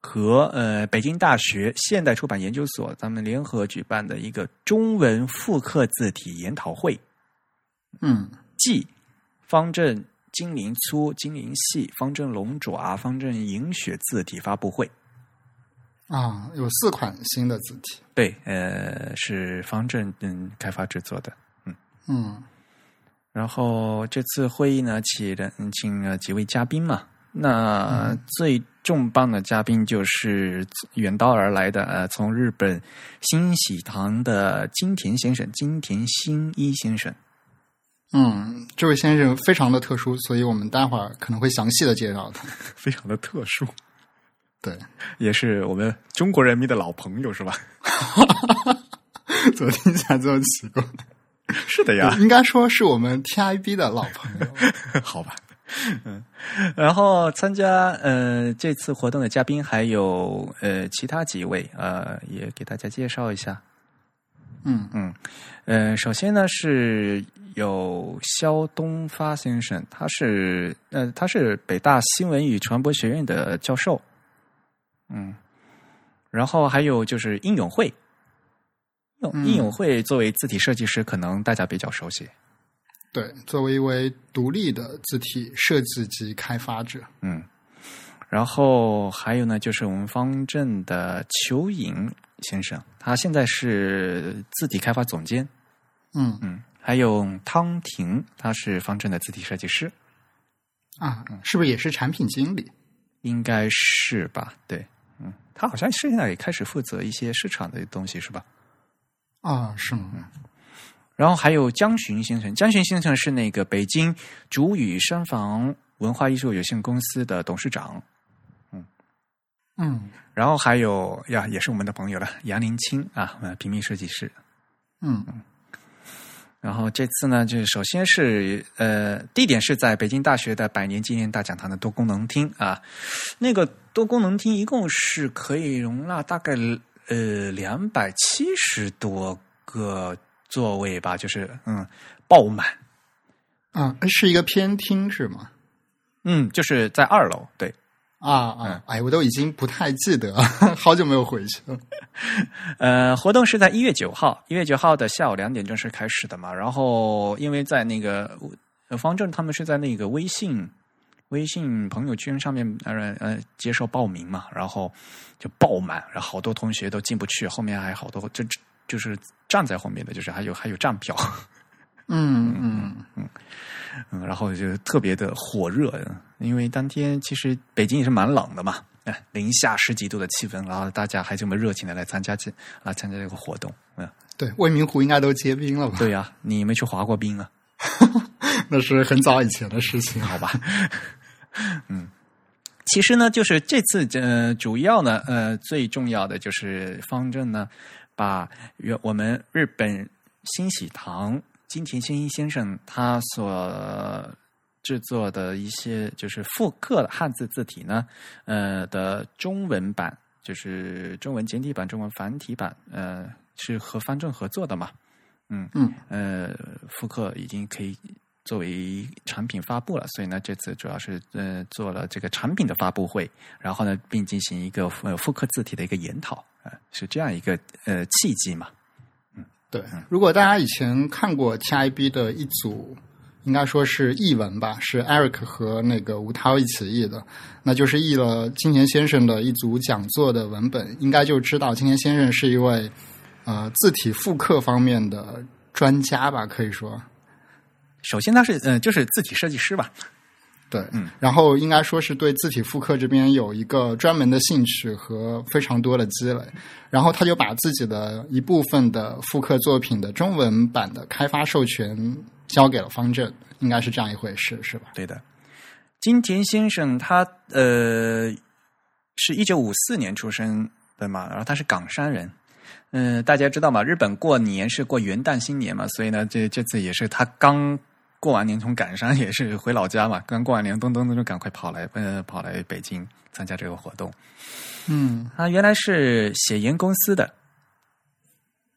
和呃北京大学现代出版研究所，咱们联合举办的一个中文复刻字体研讨会。嗯，即方正精灵粗、精灵细、方正龙爪、方正银雪字体发布会。啊，有四款新的字体。对，呃，是方正嗯开发制作的。嗯嗯然后这次会议呢，请了嗯请了几位嘉宾嘛。那最重磅的嘉宾就是远道而来的，呃，从日本新喜堂的金田先生，金田新一先生。嗯，这位先生非常的特殊，所以我们待会儿可能会详细的介绍他。*laughs* 非常的特殊，对，也是我们中国人民的老朋友，是吧？怎么听起来这么奇怪？是的呀，应该说是我们 TIB 的老朋友。*laughs* 好吧，嗯，然后参加呃这次活动的嘉宾还有呃其他几位，呃也给大家介绍一下。嗯嗯，呃，首先呢是有肖东发先生，他是呃他是北大新闻与传播学院的教授，嗯，然后还有就是应永会，应永会作为字体设计师，可能大家比较熟悉，对，作为一位独立的字体设计及开发者，嗯，然后还有呢，就是我们方正的邱颖先生，他现在是字体开发总监，嗯。嗯，还有汤婷，他是方正的字体设计师，啊，是不是也是产品经理？应该是吧？对，嗯，他好像现在也开始负责一些市场的东西，是吧？啊，是吗？然后还有江巡先生，江巡先生是那个北京竹语山房文化艺术有限公司的董事长。嗯嗯然后还有呀，也是我们的朋友了，杨林清啊，呃，平面设计师。嗯然后这次呢，就是首先是呃，地点是在北京大学的百年纪念大讲堂的多功能厅啊。那个多功能厅一共是可以容纳大概呃两百七十多个座位吧，就是嗯爆满。啊，是一个偏厅是吗？嗯，就是在二楼，对，啊嗯啊！哎，我都已经不太记得，*laughs* 好久没有回去了。*laughs* 呃，活动是在一月九号，一月九号的下午两点正式开始的嘛。然后因为在那个呃方正他们是在那个微信微信朋友圈上面呃呃接受报名嘛，然后就爆满，然后好多同学都进不去，后面还好多就就就是站在后面的，就是还有还有站票，嗯嗯 *laughs* 嗯，然后就特别的火热，因为当天其实北京也是蛮冷的嘛。哎，零下十几度的气温，然后大家还这么热情的来参加这来参加这个活动，嗯，对，未名湖应该都结冰了吧？对呀、你没去滑过冰啊？*laughs* 那是很早以前的事情。好吧，*laughs* 嗯，其实呢，就是这次呃，主要呢，呃，最重要的就是方正呢，把原我们日本新喜堂金田新一先生他所制作的一些就是复刻的汉字字体呢，呃的中文版，就是中文简体版、中文繁体版，呃，是和方正合作的嘛，嗯嗯呃，复刻已经可以作为产品发布了，所以呢，这次主要是呃做了这个产品的发布会，然后呢，并进行一个呃复刻字体的一个研讨，呃、是这样一个呃契机嘛。对，如果大家以前看过 TIB 的一组，应该说是译文吧，是 Eric 和那个吴涛一起译的，那就是译了金田先生的一组讲座的文本，应该就知道金田先生是一位呃字体复刻方面的专家吧，可以说。首先，他是呃就是字体设计师吧，对，嗯，然后应该说是对字体复刻这边有一个专门的兴趣和非常多的积累，然后他就把自己的一部分的复刻作品的中文版的开发授权交给了方正，应该是这样一回事，是吧？对的。金田先生他呃是一九五四年出生的嘛，然后他是冈山人。嗯、大家知道嘛，日本过年是过元旦新年嘛，所以呢，这这次也是他刚过完年从赶上也是回老家嘛，刚过完年，咚咚咚就赶快跑来呃跑来北京参加这个活动。嗯。他原来是写研公司的，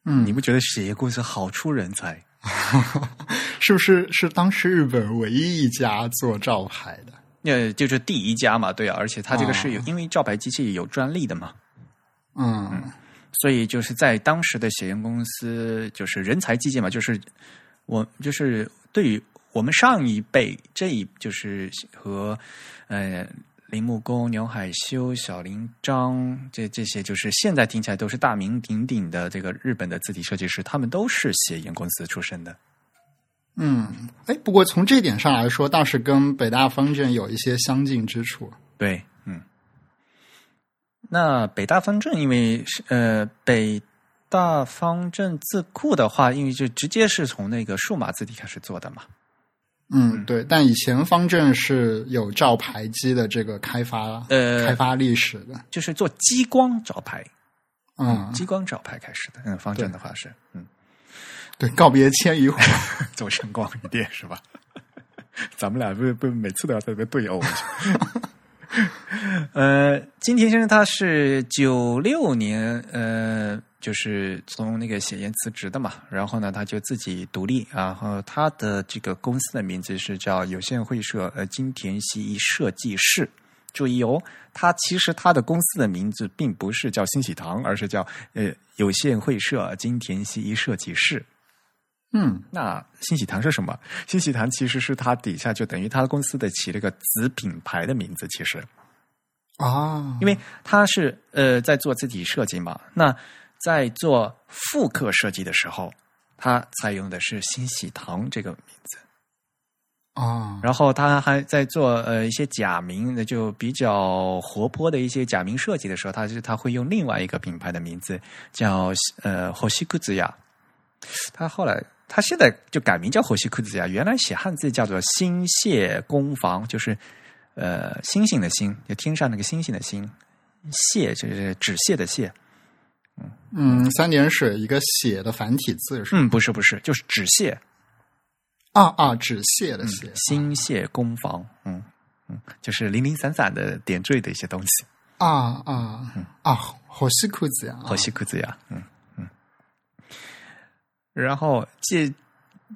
嗯，你不觉得写研公司好出人才？*laughs* 是不是是当时日本唯一一家做照牌的？呃，就是第一家嘛，对啊，而且他这个是有、哦。因为照牌机器有专利的嘛，嗯。所以就是在当时的写研公司，就是人才济济嘛，就是我就是对于我们上一辈这一就是和呃铃木工、牛海修、小林章这这些，就是现在听起来都是大名鼎鼎的这个日本的字体设计师，他们都是写研公司出身的。嗯，哎，不过从这点上来说，倒是跟北大方正有一些相近之处。对，嗯。那北大方正，因为是呃北大方正字库的话，因为就直接是从那个数码字体开始做的嘛。嗯，对，但以前方正是有照牌机的这个开发，呃开发历史的。就是做激光照牌，嗯，激光照牌开始的。嗯，方正的话是，嗯，*laughs* 对，告别千余火。*laughs* 走晨光一点是吧？*laughs* 咱们俩不不每次都要在这边对殴。*laughs* 呃，金田先生他是九六年呃，就是从那个写研辞职的嘛，然后呢，他就自己独立，然后他的这个公司的名字是叫有限会社呃金田西一设计室。注意哦，他其实他的公司的名字并不是叫新喜堂，而是叫呃有限会社金田西一设计室。嗯那新喜堂是什么？新喜堂其实是他底下就等于他公司的起了个子品牌的名字，其实啊，因为他是呃在做字体设计嘛，那在做复刻设计的时候，他采用的是新喜堂这个名字。啊，然后他还在做呃一些假名，那就比较活泼的一些假名设计的时候，他是他会用另外一个品牌的名字叫呃火西库子雅，他后来他现在就改名叫火西库子呀，原来写汉字叫做星蟹工房，就是呃星星的星，就天上那个星星的星，蟹就是纸屑的屑。嗯，三点水一个写的繁体字是？嗯，不是不是，就是纸屑，啊啊，纸屑的屑，星蟹工房。嗯嗯，就是零零散散的点缀的一些东西。啊啊啊，火西裤子呀，火西裤子呀，嗯嗯。然后借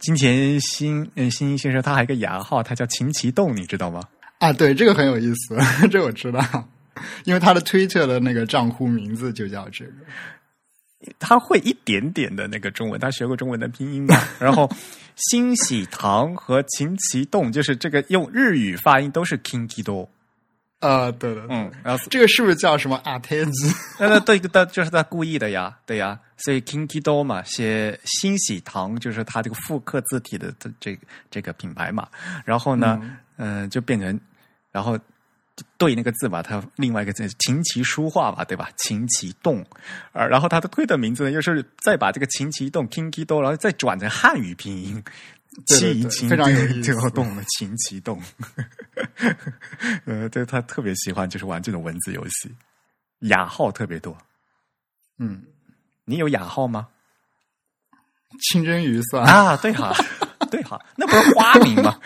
金钱新嗯新一先生他还有一个雅号，他叫秦其栋，你知道吗？啊，对，这个很有意思，*laughs* 这我知道，因为他的 Twitter 的那个账户名字就叫这个。他会一点点的那个中文，他学过中文的拼音嘛。然后 *laughs* 新喜堂和秦其栋，就是这个用日语发音都是 Kinki do。啊，对的，嗯，然后这个是不是叫什么阿天子？那那对的，就是他故意的呀，对呀。所以 Kinki do 嘛，写新喜堂就是他这个复刻字体的这这个这个品牌嘛。然后呢，嗯、就变成然后。对那个字吧，它另外一个字琴棋书画嘛，对吧？琴棋动，而，然后他的推的名字呢，又是再把这个琴棋动 Kinki do，然后再转成汉语拼音，对对对气琴 *laughs* 非常有意思就动了琴棋动。*laughs* 呃，对他特别喜欢就是玩这种文字游戏，雅号特别多。嗯，你有雅号吗？清蒸鱼算啊，对哈，*laughs* 对哈，那不是花名吗？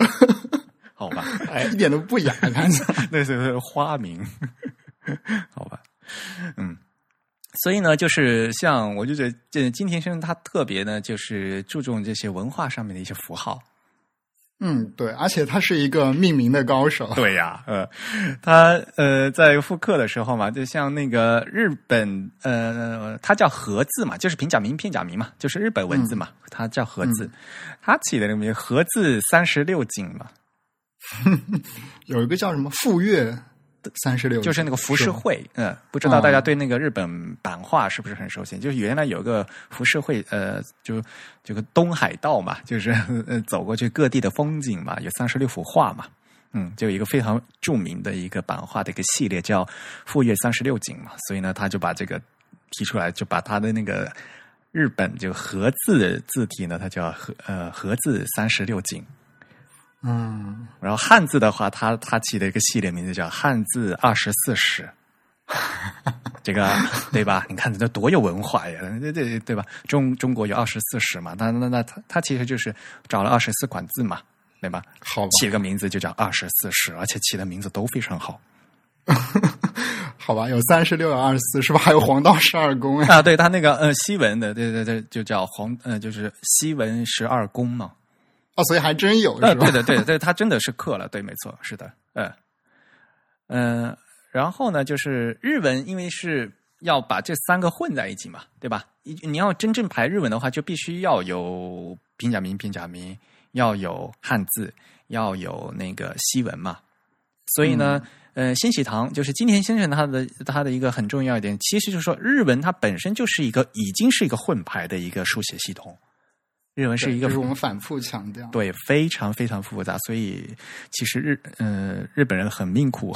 *laughs* 好吧，哎，一点都不雅，看起来。*laughs* 那是花名，好吧，嗯，所以呢，就是像我就觉得这金田生他特别呢，就是注重这些文化上面的一些符号。嗯，对，而且他是一个命名的高手。对呀，呃，他呃在复刻的时候嘛，就像那个日本呃，他叫和字嘛，就是平假名、片假名嘛，就是日本文字嘛，他叫和字，他起的那个名和字三十六景嘛，*laughs* 有一个叫什么富岳三十六，就是那个浮世绘，嗯，不知道大家对那个日本版画是不是很熟悉？就是原来有个浮世绘，呃，就这个东海道嘛，*laughs* 就是呃走过去各地的风景嘛，有三十六幅画嘛，嗯，就有一个非常著名的一个版画的一个系列叫《富岳三十六景》嘛，所以呢，他就把这个提出来，就把他的那个日本就和字字体呢，它叫和呃和字三十六景。嗯，然后汉字的话，他他起的一个系列名字叫汉字二十四史，*laughs* 这个对吧？你看这多有文化呀，这这对吧？中中国有二十四史嘛，那那那他他其实就是找了二十四款字嘛，对吧？好吧，起了个名字就叫二十四史，而且起的名字都非常好 *laughs* 好吧，有三十六，有二十四，是不是还有黄道十二宫呀？啊。对他那个呃西文的，对对对，就叫黄呃就是西文十二宫嘛。哦，所以还真有，呃，是吧？*laughs* 对的，对的，对，他真的是刻了，对，没错，是的，嗯，嗯，然后呢，就是日文，因为是要把这三个混在一起嘛，对吧？你你要真正排日文的话，就必须要有平假名、平假名，要有汉字，要有那个西文嘛。所以呢，呃，新喜堂就是金田先生他的他的一个很重要一点，其实就是说日文它本身就是一个已经是一个混排的一个书写系统，日文是一个就是我们反复强调，对，非常非常复杂，所以其实日呃日本人很命苦，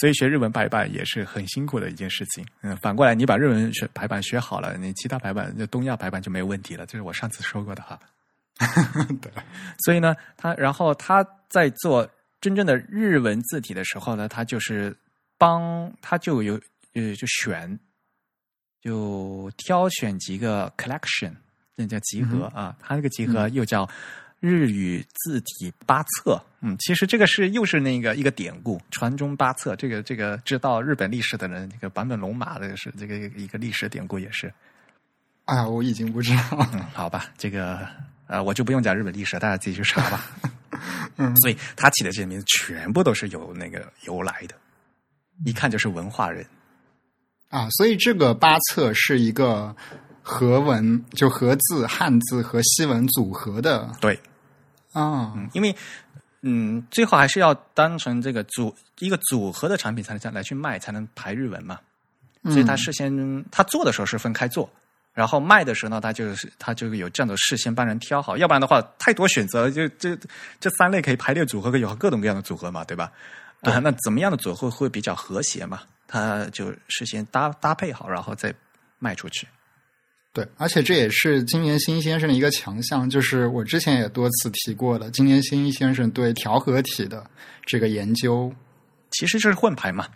所以学日文排版也是很辛苦的一件事情。嗯，反过来你把日文学排版学好了，你其他排版就东亚排版就没有问题了，这是我上次说过的哈。*laughs* 对，所以呢，他然后他在做真正的日文字体的时候呢，他就是帮他就有呃就选就挑选几个 collection，那叫集合、啊，他那个集合又叫日语字体八册。嗯，其实这个是又是那个一个典故，传中八册。这个这个知道日本历史的人，这个坂本龙马的是这个一个历史典故也是。啊，我已经不知道，嗯，好吧，这个呃，我就不用讲日本历史，大家自己去查吧。*laughs* 嗯，所以他起的这些名字全部都是有那个由来的，一看就是文化人。啊，所以这个八册是一个和文，就和字、汉字和西文组合的对，啊。嗯，因为嗯，最后还是要当成这个组一个组合的产品才能来去卖，才能排日文嘛。所以他事先他做的时候是分开做，然后卖的时候呢，他就是他就有这样的事先帮人挑好，要不然的话太多选择，就这这三类可以排列组合，有各种各样的组合嘛，对吧？啊，那怎么样的组合会比较和谐嘛？他就事先搭搭配好，然后再卖出去。对，而且这也是今年新先生的一个强项，就是我之前也多次提过的，今年新先生对调和体的这个研究，其实就是混排嘛，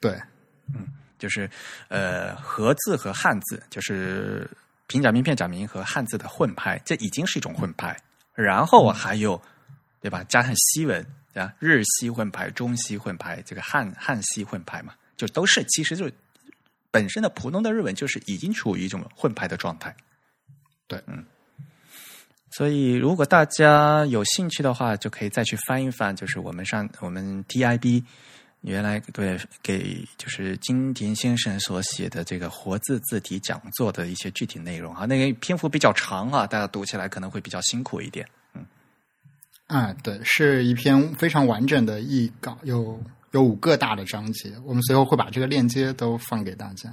对，嗯就是呃和字和汉字，就是平假名、片假名和汉字的混排，这已经是一种混排。然后还有对吧？加上西文啊，日西混排、中西混排，这个汉汉西混排嘛，就都是其实就是本身的普通的日文就是已经处于一种混排的状态。对，嗯。所以，如果大家有兴趣的话，就可以再去翻一翻，就是我们上我们 TIB 原来对给就是金田先生所写的这个活字字体讲座的一些具体内容啊，那个篇幅比较长啊，大家读起来可能会比较辛苦一点。嗯，啊，对，是一篇非常完整的译稿，有有五个大的章节，我们随后会把这个链接都放给大家。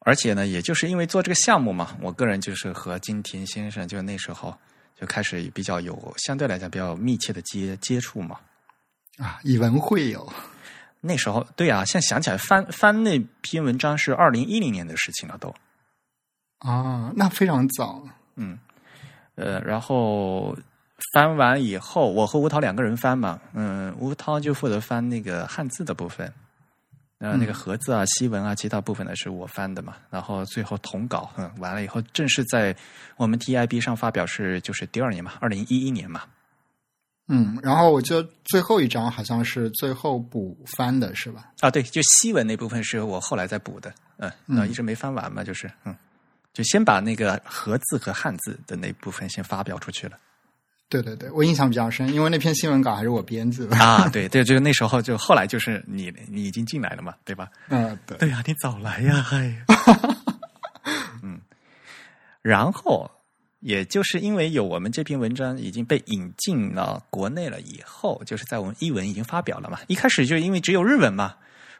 而且呢，也就是因为做这个项目嘛，我个人就是和金田先生就那时候就开始比较有相对来讲比较密切的接接触嘛。啊，以文会友，那时候对啊，现在想起来翻翻那篇文章是二零一零年的事情了都。啊，那非常早。嗯，呃，然后翻完以后，我和吴涛两个人翻嘛，嗯，吴涛就负责翻那个汉字的部分，呃，那个盒子啊、西文啊，其他部分呢是我翻的嘛。然后最后统稿，嗯，完了以后正式在我们 TIB 上发表是就是第二年嘛，二零一一年嘛。嗯，然后我就最后一章好像是最后补翻的是吧？啊，对，就西文那部分是我后来再补的，嗯，那一直没翻完嘛，就是，嗯，就先把那个和字和汉字的那部分先发表出去了。对对对，我印象比较深，因为那篇新闻稿还是我编制的啊。对对，就是那时候就后来就是你你已经进来了嘛，对吧？嗯，对对呀，你早来呀，嗨。*laughs* 嗯，然后。也就是因为有我们这篇文章已经被引进了国内了以后，就是在我们译文已经发表了嘛。一开始就因为只有日文嘛，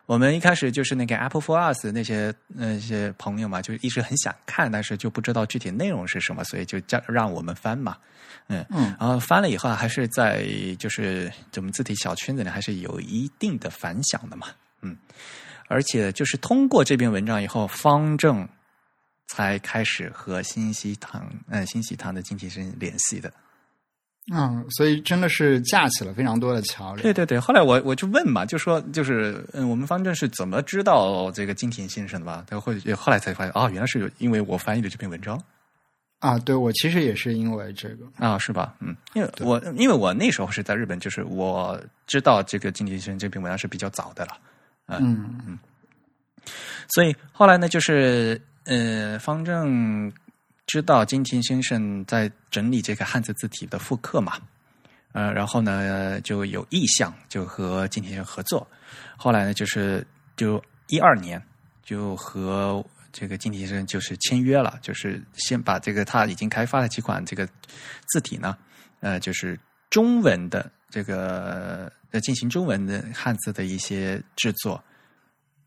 我们一开始就是那个 Apple for Us 那些那些朋友嘛，就一直很想看，但是就不知道具体内容是什么，所以就叫让我们翻嘛。嗯嗯，然后翻了以后，还是在就是我们字体小圈子里还是有一定的反响的嘛。嗯，而且就是通过这篇文章以后，方正。才开始和新西堂，嗯，新西堂的经纪人联系的。嗯，所以真的是架起了非常多的桥梁。对对对，后来我我就问嘛，就说就是嗯，我们方正是怎么知道这个金田先生的吧？他会后来才发现啊，原来是因为我翻译的这篇文章。啊，对我其实也是因为这个啊，是吧？嗯，因为我因为我那时候是在日本，就是我知道这个金田先生这篇文章是比较早的了。嗯嗯，所以后来呢，就是。呃，方正知道金田先生在整理这个汉字字体的复刻嘛，呃，然后呢就有意向就和金田先生合作，后来呢就是就一二年就和这个金田先生就是签约了，就是先把这个他已经开发的几款这个字体呢，呃，就是中文的这个呃进行中文的汉字的一些制作。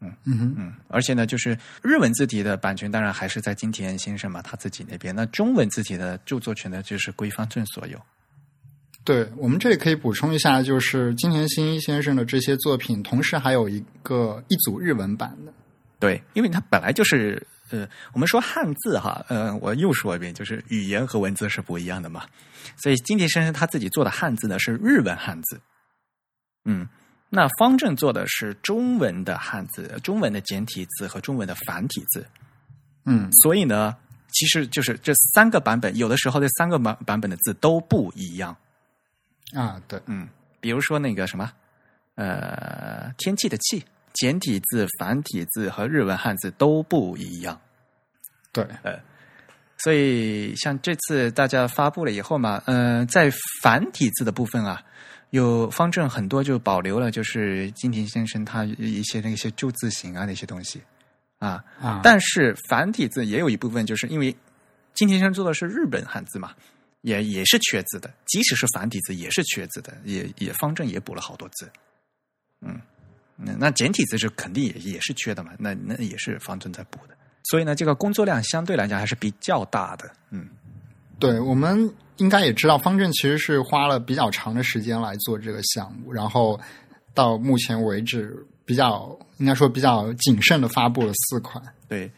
嗯嗯嗯，而且呢，就是日文字体的版权当然还是在金田先生嘛他自己那边。那中文字体的著作权呢，就是归方正所有。对我们这里可以补充一下，就是金田新一先生的这些作品，同时还有一个一组日文版的。对，因为它本来就是呃，我们说汉字哈，呃，我又说一遍，就是语言和文字是不一样的嘛。所以金田先生他自己做的汉字呢是日文汉字。嗯。那方正做的是中文的汉字、中文的简体字和中文的繁体字，嗯，所以呢，其实就是这三个版本，有的时候这三个版版本的字都不一样啊。对，嗯，比如说那个什么，呃，天气的气，简体字、繁体字和日文汉字都不一样。对，呃，所以像这次大家发布了以后嘛，嗯，在繁体字的部分啊。有方正很多就保留了，就是金田先生他一些那些旧字形啊那些东西啊啊，但是繁体字也有一部分，就是因为金田先生做的是日本汉字嘛，也也是缺字的，即使是繁体字也是缺字的，也也方正也补了好多字，嗯，那那简体字是肯定也也是缺的嘛，那那也是方正在补的，所以呢，这个工作量相对来讲还是比较大的，嗯，对我们。应该也知道，方正其实是花了比较长的时间来做这个项目，然后到目前为止比较应该说比较谨慎的发布了四款。对，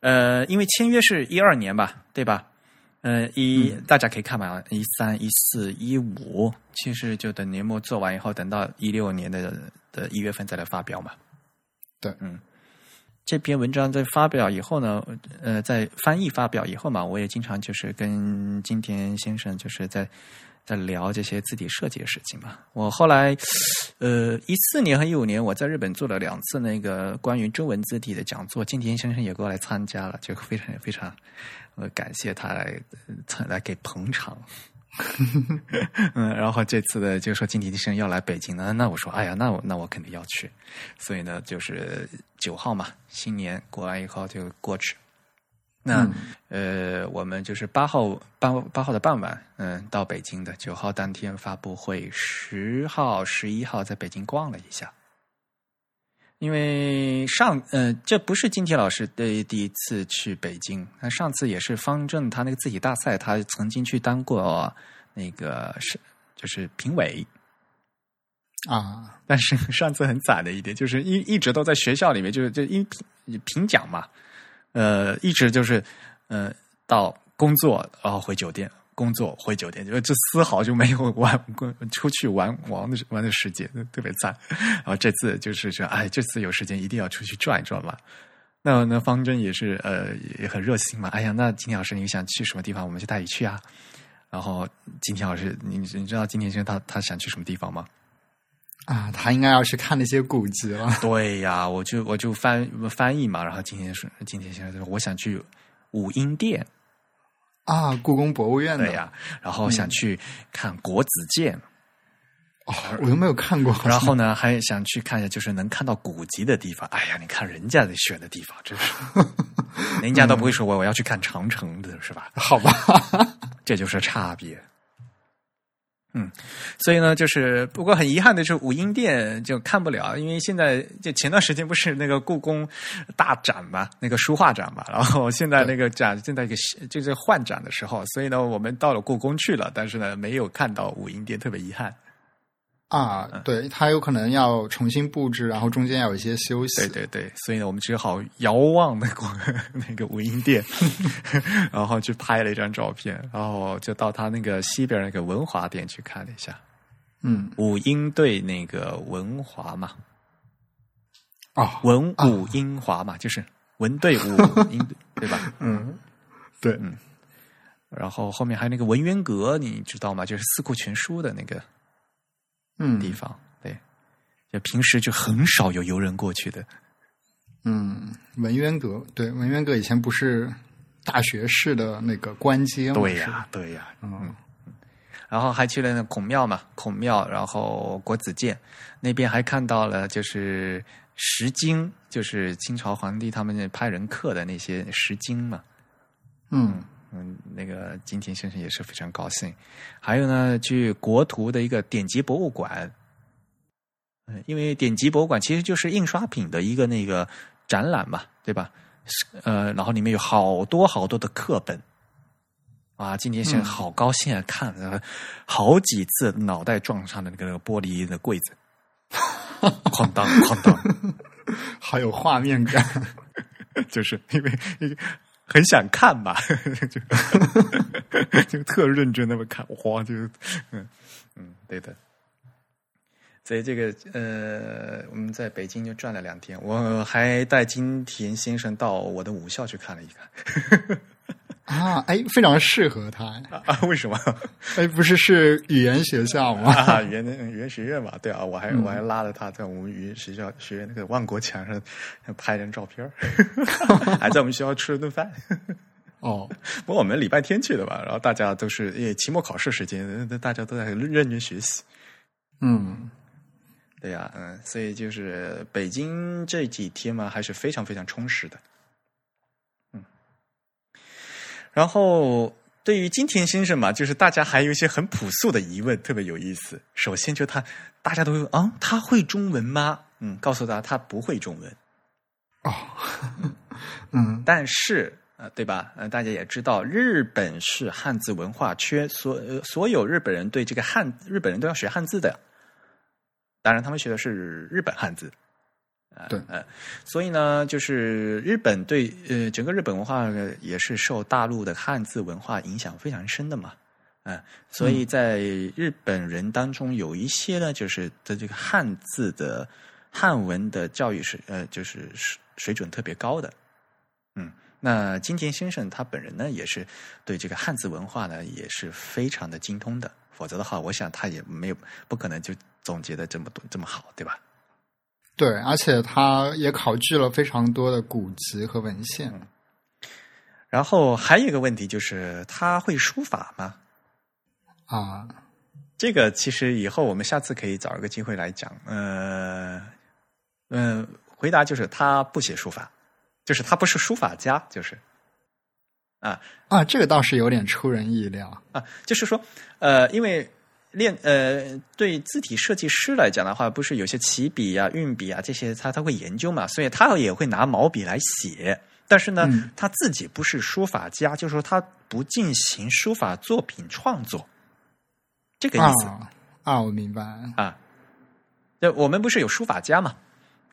呃，因为签约是一二年吧，对吧？呃，一、大家可以看嘛，一三、一四、一五，其实就等年末做完以后，等到一六年的的一月份再来发表嘛。对嗯，这篇文章在发表以后呢，呃，在翻译发表以后嘛，我也经常就是跟金田先生就是在在聊这些字体设计的事情嘛。我后来，呃，一四年和一五年我在日本做了两次那个关于中文字体的讲座，金田先生也过来参加了，就非常非常。呃，感谢他来来给捧场，*laughs* 嗯，然后这次的就说金田医生要来北京呢，那我说，哎呀，那我那我肯定要去，所以呢，就是九号嘛，新年过完以后就过去。那、呃，我们就是八号八八号的傍晚，嗯，到北京的，九号当天发布会，十号、十一号在北京逛了一下。因为上呃，这不是金铁老师的第一次去北京，那上次也是方正他那个字体大赛，他曾经去当过那个是就是评委，啊，但是上次很惨的一点，就是一一直都在学校里面，就是就因评评奖嘛，呃，一直就是呃到工作然后回酒店，工作回酒店，就这丝毫就没有玩出去玩玩的玩的时间，特别赞。然后这次就是说，哎，这次有时间一定要出去转一转嘛。那那方针也是呃也很热心嘛。哎呀，那今天老师你想去什么地方，我们就带你去啊。然后今天老师，你你知道今天先生他他想去什么地方吗？啊，他应该要去看那些古籍了。对呀，我就我就翻翻译嘛。然后今天是今天先生说，我想去武英殿。啊，故宫博物院的对呀，然后想去看国子监，哦，我都没有看过。然后呢，还想去看一下，就是能看到古籍的地方。哎呀，你看人家选的地方，真是，*laughs* 人家都不会说我我要去看长城的，是吧？好吧，*laughs* 这就是差别。嗯，所以呢，就是不过很遗憾的是，武英殿就看不了，因为现在就前段时间不是那个故宫大展嘛，那个书画展嘛，然后现在那个展正在一个就是换展的时候，所以呢，我们到了故宫去了，但是呢，没有看到武英殿，特别遗憾。啊，对，它有可能要重新布置，然后中间要有一些休息。对对对，所以呢，我们只好遥望 *laughs* 那个那个武英殿，然后去拍了一张照片，然后就到他那个西边那个文华殿去看了一下。嗯，武英对那个文华嘛，哦，文武英华嘛，就是文对武 *laughs* 英对吧？嗯，对，嗯。然后后面还有那个文渊阁，你知道吗？就是《四库全书》的那个。嗯，地方对，就平时就很少有游人过去的。嗯，文渊阁对，文渊阁以前不是大学士的那个官阶吗？对呀，对呀，嗯。然后还去了那孔庙嘛，孔庙，然后国子监那边还看到了就是石经，就是清朝皇帝他们派人刻的那些石经嘛。嗯。嗯，那个金田先生也是非常高兴。还有呢，去国图的一个典籍博物馆，嗯，因为典籍博物馆其实就是印刷品的一个那个展览嘛，对吧？呃，然后里面有好多好多的课本，啊，金田先生好高兴啊，看了好几次脑袋撞上的那个玻璃的柜子，哐 *laughs* 当哐当，*laughs* 好有画面感，*laughs* 就是因为。很想看吧，*laughs* 就 *laughs* 就特认真那么看，哇，就嗯嗯，对的。所以这个呃，我们在北京就转了两天，我还带金田先生到我的武校去看了一看。啊，哎，非常适合他啊？为什么？哎，不是是语言学校吗？啊，语言语言学院嘛，对啊，我还我还拉着他在我们语言学校学院那个万国墙上拍张照片 *laughs* 还在我们学校吃了顿饭。哦，*laughs* 不过我们礼拜天去的吧，然后大家都是因为期末考试时间，大家都在认真学习。嗯，对呀，嗯，所以就是北京这几天嘛，还是非常非常充实的。然后，对于金田先生嘛，就是大家还有一些很朴素的疑问，特别有意思。首先，就他，大家都会啊，他会中文吗？嗯，告诉他他不会中文。哦，嗯，但是呃，对吧？呃，大家也知道，日本是汉字文化圈，所所有日本人对这个汉，日本人都要学汉字的。当然，他们学的是日本汉字。对，呃，所以呢，就是日本对呃整个日本文化也是受大陆的汉字文化影响非常深的嘛，嗯，所以在日本人当中有一些呢，就是的这个汉字的汉文的教育是呃就是水水准特别高的，嗯，那金田先生他本人呢也是对这个汉字文化呢也是非常的精通的，否则的话，我想他也没有不可能就总结的这么多这么好，对吧？对，而且他也考据了非常多的古籍和文献。然后还有一个问题就是，他会书法吗？啊，这个其实以后我们下次可以找一个机会来讲。呃，嗯、回答就是他不写书法，就是他不是书法家，就是啊啊，这个倒是有点出人意料。啊，就是说，呃，因为练呃，对字体设计师来讲的话，不是有些起笔啊、运笔啊这些，他他会研究嘛，所以他也会拿毛笔来写。但是呢，嗯他自己不是书法家，就是说他不进行书法作品创作，这个意思。啊啊，我明白。啊，对，我们不是有书法家嘛？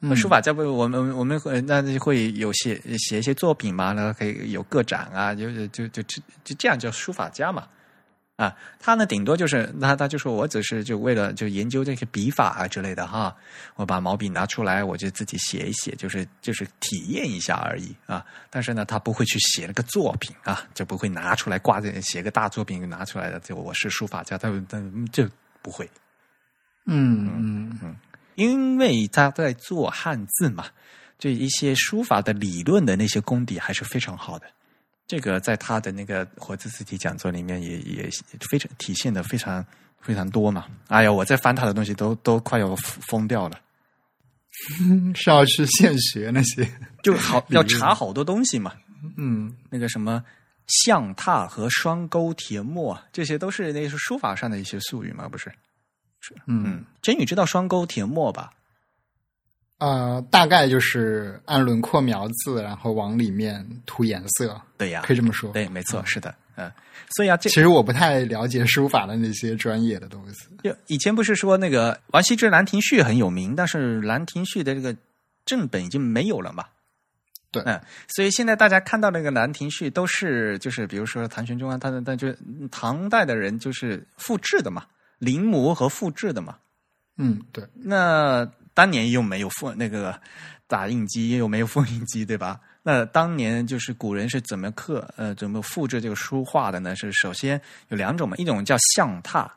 嗯书法家不，我们我们会那就会有写写一些作品嘛，然后可以有个展啊，就就就就就这样叫书法家嘛。啊，他呢顶多就是那他就说我只是就为了就研究这些笔法啊之类的哈，我把毛笔拿出来，我就自己写一写，就是就是体验一下而已啊。但是呢，他不会去写那个作品啊，就不会拿出来挂在写个大作品拿出来的，就我是书法家，他他这不会。嗯嗯嗯因为他在做汉字嘛，就一些书法的理论的那些功底还是非常好的。这个在他的那个活字字体讲座里面也也非常体现的非常非常多嘛。哎呀，我在翻他的东西都都快要疯掉了，嗯，是要去现学那些。*laughs* 就好要查好多东西嘛。嗯那个什么象踏和双钩填墨，这些都是那是书法上的一些术语嘛，不是？嗯真宇知道双钩填墨吧？呃，大概就是按轮廓描字，然后往里面涂颜色，对呀，可以这么说。对，没错，是的，嗯。所以啊，这其实我不太了解书法的那些专业的东西。就以前不是说那个王羲之《兰亭序》很有名，但是《兰亭序》的这个正本已经没有了嘛？对嗯，所以现在大家看到那个《兰亭序》都是就是比如说唐玄宗啊，他的他就唐代的人就是复制的嘛，临摹和复制的嘛。嗯，对，那当年又没有复那个打印机，又没有复印机，对吧？*laughs* 那当年就是古人是怎么刻呃怎么复制这个书画的呢？是首先有两种嘛，一种叫象拓，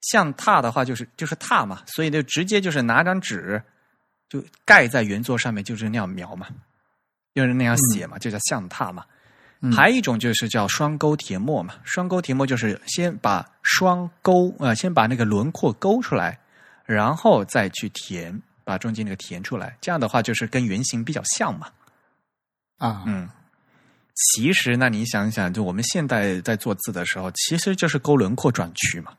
象拓的话就是就是拓嘛，所以就直接就是拿张纸就盖在原作上面，就是那样描嘛，就是那样写嘛，就叫象拓嘛。嗯还有一种就是叫双钩填墨嘛，双钩填墨就是先把双钩呃，先把那个轮廓勾出来，然后再去填，把中间那个填出来。这样的话就是跟原型比较像嘛。啊，嗯，其实那你想想，就我们现代在做字的时候，其实就是勾轮廓转曲嘛。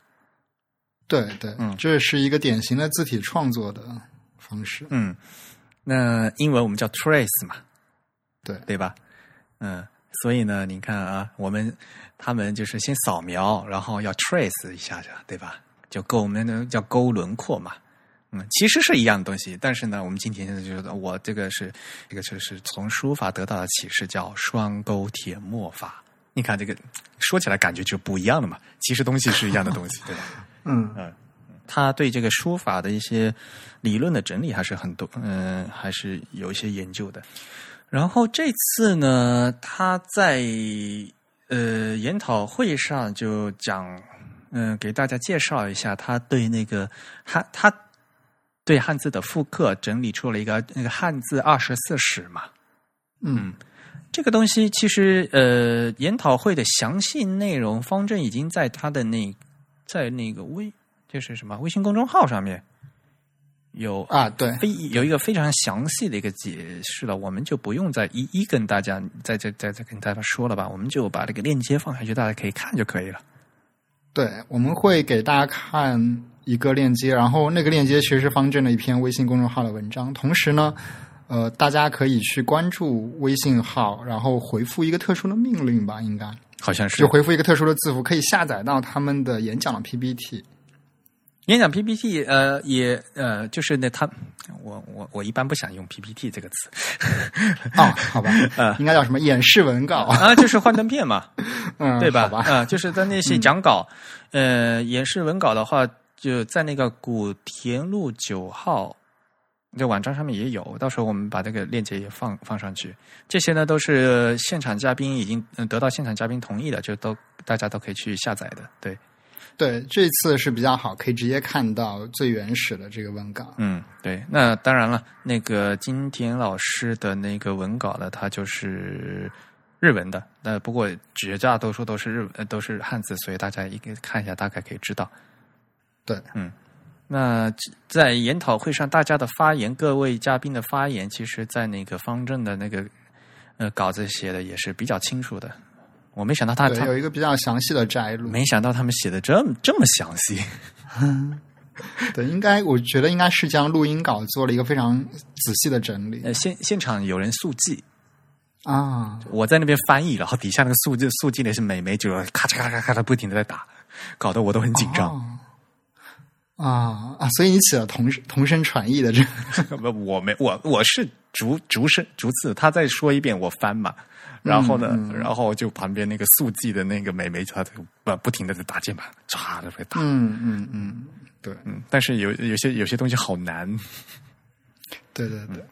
对对，嗯这是一个典型的字体创作的方式。嗯，那英文我们叫 trace 嘛，对，对吧？嗯，所以呢，你看啊，我们他们就是先扫描，然后要 trace 一下下，对吧？就勾我们的叫勾轮廓嘛。嗯，其实是一样的东西，但是呢，我们今天就觉得我这个是这个就是从书法得到的启示，叫双勾铁墨法。你看这个说起来感觉就不一样了嘛，其实东西是一样的东西，对吧？*laughs* 嗯他对这个书法的一些理论的整理还是很多，嗯、还是有一些研究的。然后这次呢，他在呃研讨会上就讲，嗯、给大家介绍一下他对那个汉他对汉字的复刻整理出了一个那个汉字二十四史嘛。嗯这个东西其实呃，研讨会的详细内容，方正已经在他的那在那个微就是什么微信公众号上面有啊，对，非有一个非常详细的一个解释了，我们就不用再一一跟大家再再再再跟大家说了吧，我们就把这个链接放下去，大家可以看就可以了。对，我们会给大家看一个链接，然后那个链接其实是方正的一篇微信公众号的文章。同时呢，呃，大家可以去关注微信号，然后回复一个特殊的命令吧，应该好像是就回复一个特殊的字符，可以下载到他们的演讲的 PPT。演讲 PPT，呃，也呃，就是那他，我我我一般不想用 PPT 这个词哦，好吧，呃应该叫什么演示文稿，啊，就是幻灯片嘛，*laughs* 嗯，对吧？啊，就是在那些讲稿，呃，演示文稿的话，就在那个古田路九号这网站上面也有，到时候我们把这个链接也放放上去。这些呢都是现场嘉宾已经嗯得到现场嘉宾同意的，就都大家都可以去下载的。对，对，这次是比较好，可以直接看到最原始的这个文稿。嗯，对。那当然了，那个金田老师的那个文稿呢，它就是日文的，那不过绝大多数都是日呃都是汉字，所以大家一个看一下，大概可以知道。对，嗯那在研讨会上，大家的发言，各位嘉宾的发言，其实，在那个方正的那个呃稿子写的也是比较清楚的。我没想到他有一个比较详细的摘录。没想到他们写的这么这么详细。*laughs* 对，应该我觉得应该是将录音稿做了一个非常仔细的整理呃，现现场有人速记，啊。我在那边翻译，然后底下那个速记速记的是美眉，就咔嚓咔嚓咔嚓不停的在打，搞得我都很紧张。哦啊啊！所以你起了同同声传译的这个 *laughs* 不，我没我我是逐逐声逐字，他再说一遍我翻嘛，然后呢，嗯然后就旁边那个速记的那个美眉，她就不不停的在打键盘，唰的被打。嗯嗯嗯，对嗯，但是有有些有些东西好难，对对对，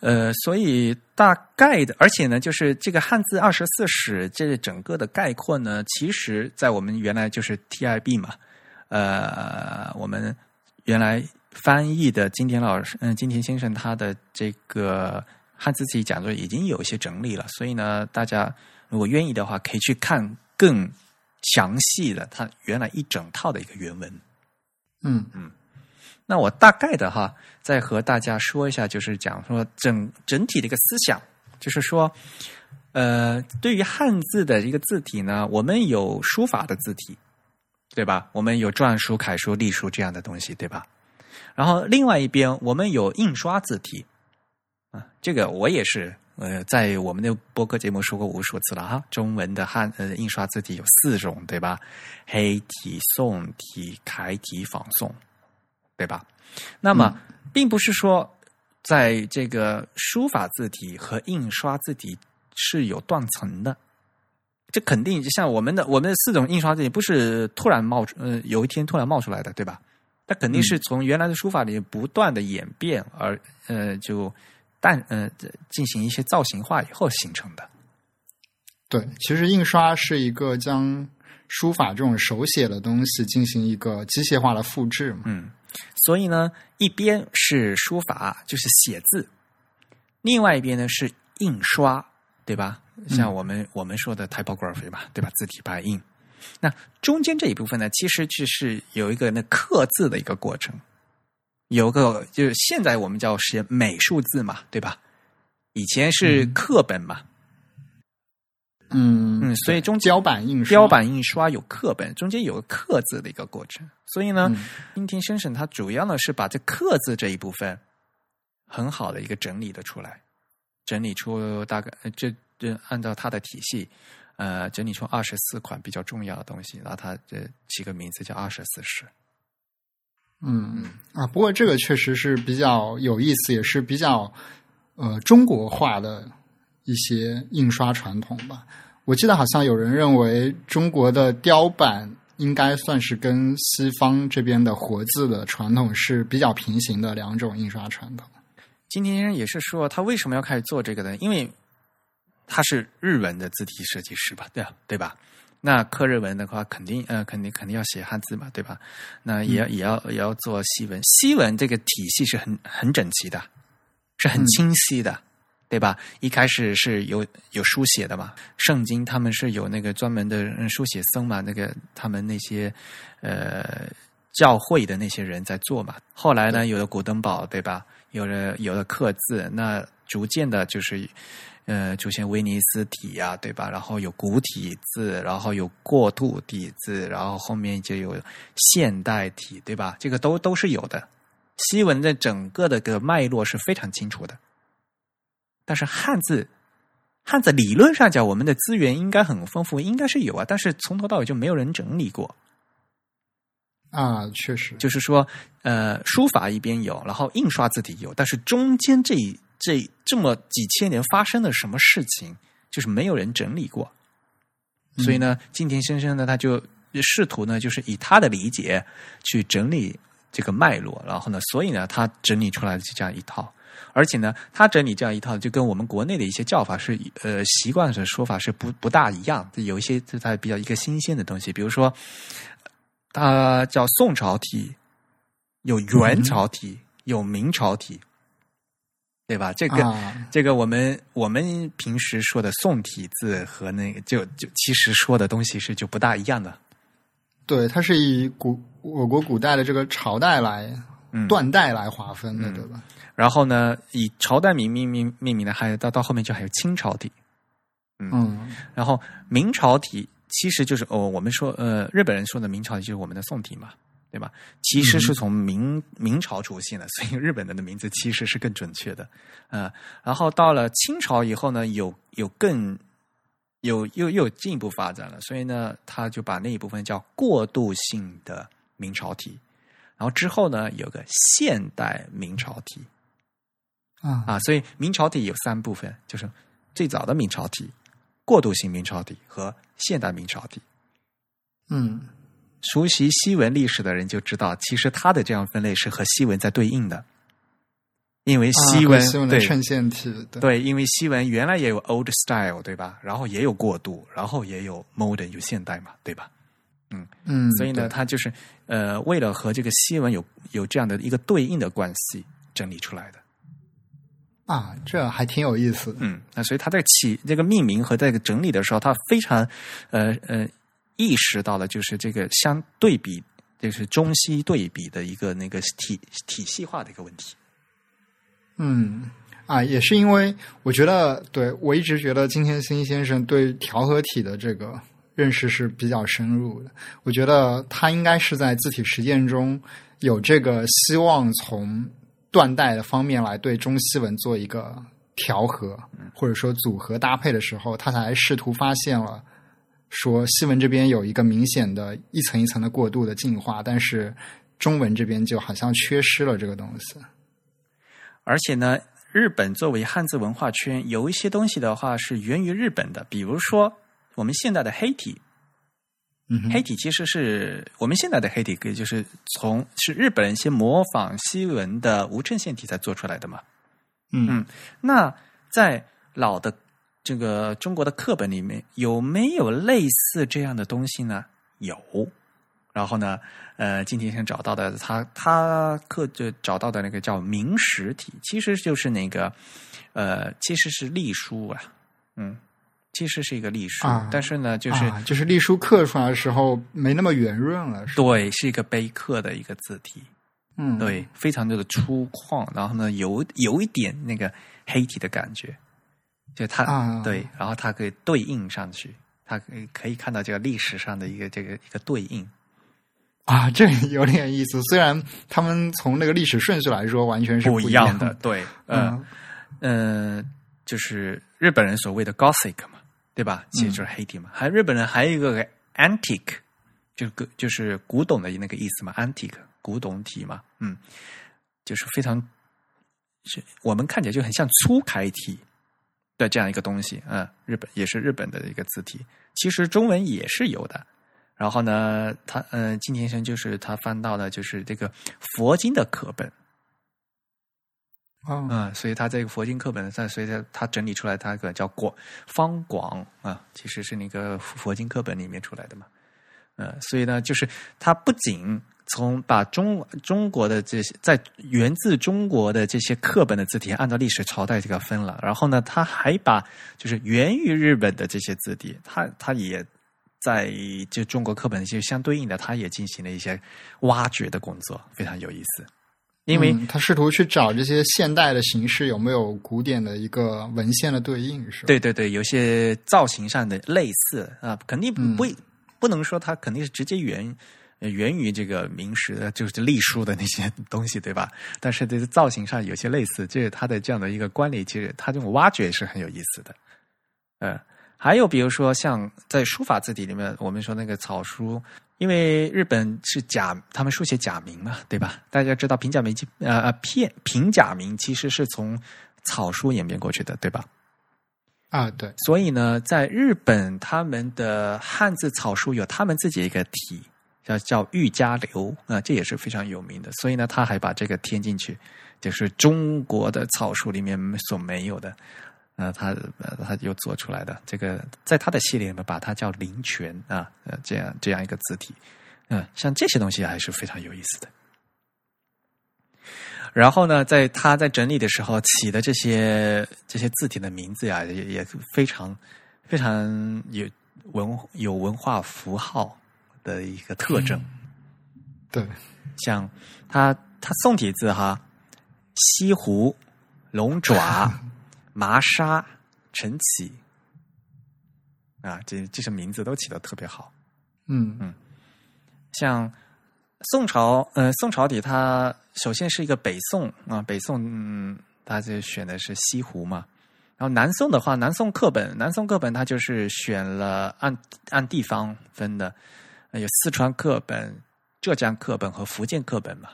呃，所以大概的，而且呢，就是这个汉字二十四史这整个的概括呢，其实在我们原来就是 TIB 嘛，呃，我们原来翻译的金田老师，嗯、金田先生他的这个汉字词讲座已经有一些整理了，所以呢，大家如果愿意的话，可以去看更详细的它原来一整套的一个原文。嗯嗯那我大概的哈，再和大家说一下，就是讲说整整体的一个思想，就是说，呃，对于汉字的一个字体呢，我们有书法的字体，对吧？我们有篆书、楷书、隶书这样的东西，对吧？然后另外一边，我们有印刷字体，啊，这个我也是呃，在我们的播客节目说过无数次了哈。中文的汉呃印刷字体有四种，对吧？黑体、宋体、楷体、仿宋，对吧？那么，并不是说在这个书法字体和印刷字体是有断层的。这肯定就像我们的我们的四种印刷字体不是突然冒出，呃，有一天突然冒出来的，对吧？它肯定是从原来的书法里不断的演变而呃就但呃进行一些造型化以后形成的。对，其实印刷是一个将书法这种手写的东西进行一个机械化的复制嘛。嗯，所以呢，一边是书法，就是写字；另外一边呢是印刷，对吧？像我们、我们说的 typography 嘛，对吧？字体排印。那中间这一部分呢，其实就是有一个那刻字的一个过程，有个就是现在我们叫是美术字嘛，对吧？以前是课本嘛，嗯嗯，所以中间胶版印刷，标版印刷有课本，中间有个刻字的一个过程。所以呢，嗯今天先生他主要呢是把这刻字这一部分很好的一个整理的出来，整理出大概呃这这按照他的体系，呃，整理出二十四款比较重要的东西，然后他这起个名字叫二十四史。嗯啊，不过这个确实是比较有意思，也是比较呃中国化的一些印刷传统吧。我记得好像有人认为中国的雕版应该算是跟西方这边的活字的传统是比较平行的两种印刷传统。今天也是说，他为什么要开始做这个呢？因为他是日文的字体设计师吧，对啊，对吧？那刻日文的话，肯定呃，肯定肯定要写汉字嘛，对吧？那也要、也要也要做西文，西文这个体系是很很整齐的，是很清晰的，对吧？一开始是有有书写的嘛，圣经他们是有那个专门的嗯书写僧嘛，那个他们那些呃教会的那些人在做嘛。后来呢，有了古登堡，对吧？有了有了刻字，那逐渐的就是呃出现威尼斯体呀、对吧？然后有古体字，然后有过渡体字，然后后面就有现代体，对吧？这个都都是有的。西文的整个的个脉络是非常清楚的，但是汉字，汉字理论上讲，我们的资源应该很丰富，应该是有啊，但是从头到尾就没有人整理过。啊，确实，就是说，呃，书法一边有，然后印刷字体有，但是中间这这这么几千年发生了什么事情，就是没有人整理过。所以呢，金田先生呢，他就试图呢，就是以他的理解去整理这个脉络，然后呢，所以呢，他整理出来的这样一套。而且呢，他整理这样一套，就跟我们国内的一些叫法是呃习惯的说法是不不大一样，有一些是他比较一个新鲜的东西，比如说，他叫宋朝体，有元朝体，有明朝体，对吧？这个这个我们我们平时说的宋体字和那个就就其实说的东西是就不大一样的。对，它是以古我国古代的这个朝代来断代来划分的，对吧？然后呢，以朝代名命名命名的，还有到到后面就还有清朝体，嗯，然后明朝体其实就是哦，我们说呃，日本人说的明朝体就是我们的宋体嘛，对吧？其实是从明明朝出现的，所以日本人的名字其实是更准确的，呃，然后到了清朝以后呢，有有更有又又进一步发展了，所以呢，他就把那一部分叫过渡性的明朝体，然后之后呢，有个现代明朝体。啊啊！所以明朝体有三部分，就是最早的明朝体、过渡性明朝体和现代明朝体。嗯，熟悉西文历史的人就知道，其实它的这样分类是和西文在对应的，因为西文对衬线体对，因为西文原来也有 old style 对吧？然后也有过渡，然后也有 modern 有现代嘛，对吧？嗯嗯，所以呢，它就是呃，为了和这个西文有有这样的一个对应的关系整理出来的。啊，这还挺有意思。嗯，那所以他在起这个命名和这个整理的时候，他非常呃呃意识到了，就是这个相对比，就是中西对比的一个那个体体系化的一个问题。嗯，啊，也是因为我觉得，对我一直觉得金田新先生对调和体的这个认识是比较深入的。我觉得他应该是在字体实践中有这个希望从。断代的方面来对中西文做一个调和，或者说组合搭配的时候，他才试图发现了说西文这边有一个明显的一层一层的过渡的进化，但是中文这边就好像缺失了这个东西。而且呢，日本作为汉字文化圈，有一些东西的话是源于日本的，比如说我们现在的黑体。嗯黑体其实是我们现在的黑体，可以就是从是日本人先模仿西文的无衬线体才做出来的嘛。嗯，那在老的这个中国的课本里面有没有类似这样的东西呢？有。然后呢，呃，今天先找到的，他他课就找到的那个叫明实体，其实就是那个呃，其实是隶书啊，嗯。其实是一个隶书，但是呢，就是就是隶书刻出来的时候没那么圆润了。对，是一个碑刻的一个字体，嗯，对，非常的粗犷，然后呢，有有一点那个黑体的感觉，就它对，然后它可以对应上去，它可以可以看到这个历史上的一个这个一个对应啊，这有点意思。虽然他们从那个历史顺序来说完全是不一样的，对，嗯嗯，就是日本人所谓的 Gothic 嘛。对吧？其实就是黑体嘛。还日本人还有一个 antique，就是个就是古董的那个意思嘛，antique 古董体嘛。嗯，就是非常是我们看起来就很像粗楷体的这样一个东西。嗯，日本也是日本的一个字体，其实中文也是有的。然后呢，他嗯，金田生就是他翻到的就是这个佛经的课本。嗯，所以他这个佛经课本在，所以他他整理出来，他个叫广方广啊，其实是那个佛经课本里面出来的嘛。嗯，所以呢，就是他不仅从把中中国的这些在源自中国的这些课本的字体按照历史朝代这个分了，然后呢，他还把就是源于日本的这些字体，他他也在就中国课本就相对应的，他也进行了一些挖掘的工作，非常有意思。因为他试图去找这些现代的形式有没有古典的一个文献的对应，是吧？对对对，有些造型上的类似啊，肯定不不能说它肯定是直接源源于这个明史的，就是隶书的那些东西，对吧？*laughs* 但是这个造型上有些类似，这是它的这样的一个关联，其实它这种挖掘是很有意思的。嗯，还有比如说像在书法字体里面，我们说那个草书，因为日本是假，他们书写假名嘛，对吧？大家知道平假名呃呃片平假名其实是从草书演变过去的，对吧？啊，对，所以呢，在日本他们的汉字草书有他们自己一个体，叫叫玉家流啊、这也是非常有名的。所以呢，他还把这个添进去，就是中国的草书里面所没有的。呃，他他又做出来的这个，在他的系列里面把它叫灵泉啊，呃，这样这样一个字体，嗯、像这些东西还是非常有意思的。然后呢，在他在整理的时候起的这些这些字体的名字呀，也也非常非常有文有文化符号的一个特征。对，像他他宋体字哈，西湖、龙爪、*laughs* 麻沙、晨起，啊，这这些名字都起的特别好。嗯嗯像宋朝，呃，宋朝底它首先是一个北宋啊，北宋，嗯，它就选的是西湖嘛。然后南宋的话，南宋课本，南宋课本它就是选了按按地方分的，呃有四川课本、浙江课本和福建课本嘛。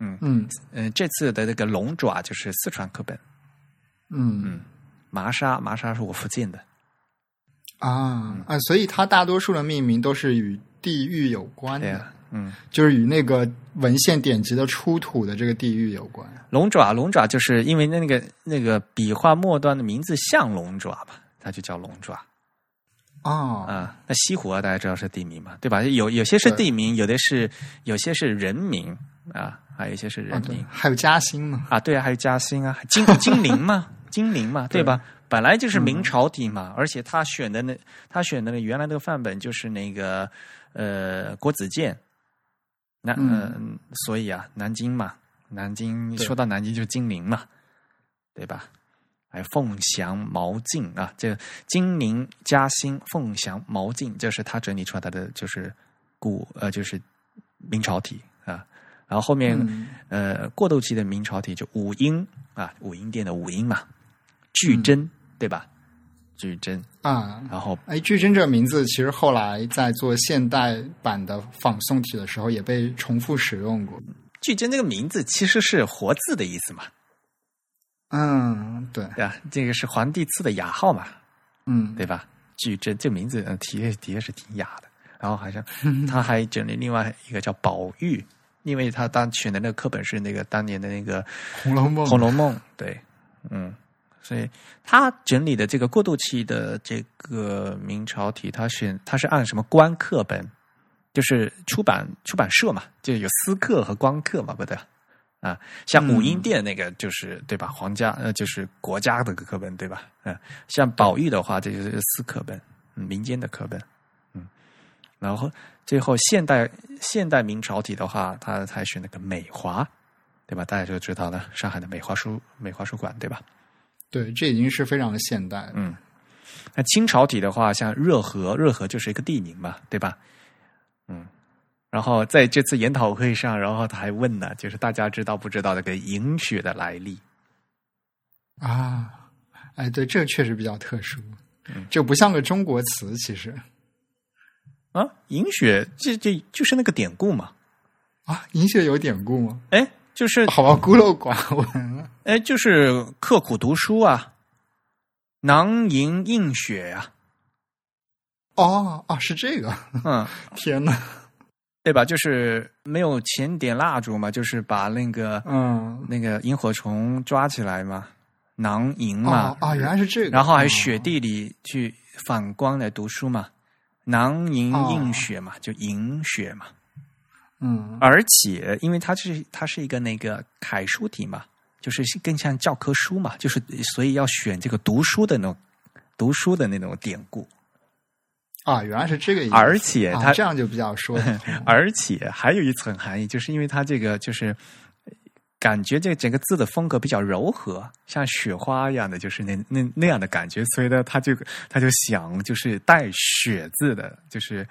嗯嗯嗯、这次的那个龙爪就是四川课本，嗯嗯麻沙麻沙是我福建的。啊啊，所以它大多数的命名都是与地域有关的，啊，嗯，就是与那个文献典籍的出土的这个地域有关。龙爪，龙爪就是因为那个那个笔画末端的名字像龙爪嘛，它就叫龙爪哦，啊。那西湖啊，大家知道是地名嘛，对吧？有有些是地名，有的是有些是人名啊，还有一些是人名，还有嘉兴嘛，啊，对啊，还有嘉兴啊，金金陵嘛，*laughs* 金陵嘛，对吧？本来就是明朝地嘛，而且他选的那他选的那原来那个范本就是那个呃郭子健，那嗯嗯、所以啊，南京嘛，南京说到南京就是金陵嘛，对吧？还有凤翔、毛镜啊，这个金陵、嘉兴、凤翔、毛镜，这是他整理出来的，就是古呃，就是明朝体啊。然后后面、嗯呃过渡期的明朝体就五音啊，五音殿的五音嘛，巨真、对吧？巨真，啊。然后哎，巨真这个名字，其实后来在做现代版的仿宋体的时候，也被重复使用过。巨真这个名字其实是活字的意思嘛，嗯，对，对吧？这个是皇帝赐的雅号嘛，嗯，对吧？据这这名字，嗯，的确的确是挺雅的。然后好像 *laughs* 他还整理另外一个叫宝玉，因为他当选的那个课本是那个当年的那个《红楼梦》《红楼梦》，对，嗯，所以他整理的这个过渡期的这个明朝体，他选他是按什么官课本，就是出版出版社嘛，就有私课和官课嘛，不对啊？像武英殿那个就是、对吧？皇家呃就是国家的课本对吧？嗯、像宝玉的话，这就是私课本，嗯民间的课本，嗯，然后最后现代现代明朝体的话，他才选那个美华。对吧？大家就知道了，上海的美华书美华书馆，对吧？对，这已经是非常的现代。嗯，那清朝体的话，像热河，热河就是一个地名嘛，对吧？嗯，然后在这次研讨会上，然后他还问呢，就是大家知道不知道那个银雪的来历？啊，哎，对，这确实比较特殊，嗯。这不像个中国词，其实。啊，银雪这这就是那个典故嘛，啊，银雪有典故吗？哎，就是好吧，孤陋寡闻了。哎，就是刻苦读书啊，囊萤映雪呀、哦哦，是这个，嗯，*laughs* 天哪，对吧？就是没有钱点蜡烛嘛，就是把那个嗯，那个萤火虫抓起来嘛，囊萤嘛哦，啊，原来是这个，然后还哦。雪地里去反光来读书嘛，囊萤哦。映雪嘛，就萤雪嘛。嗯。而且因为它是它是一个那个楷书体嘛，就是更像教科书嘛，就是所以要选这个读书的那种读书的那种典故，啊，原来是这个意思，而且它啊这样就比较说 *laughs* 而且还有一层含义，就是因为它这个就是感觉这整个字的风格比较柔和，像雪花一样的，就是那那那样的感觉，所以呢，他就他就想就是带雪字的，就是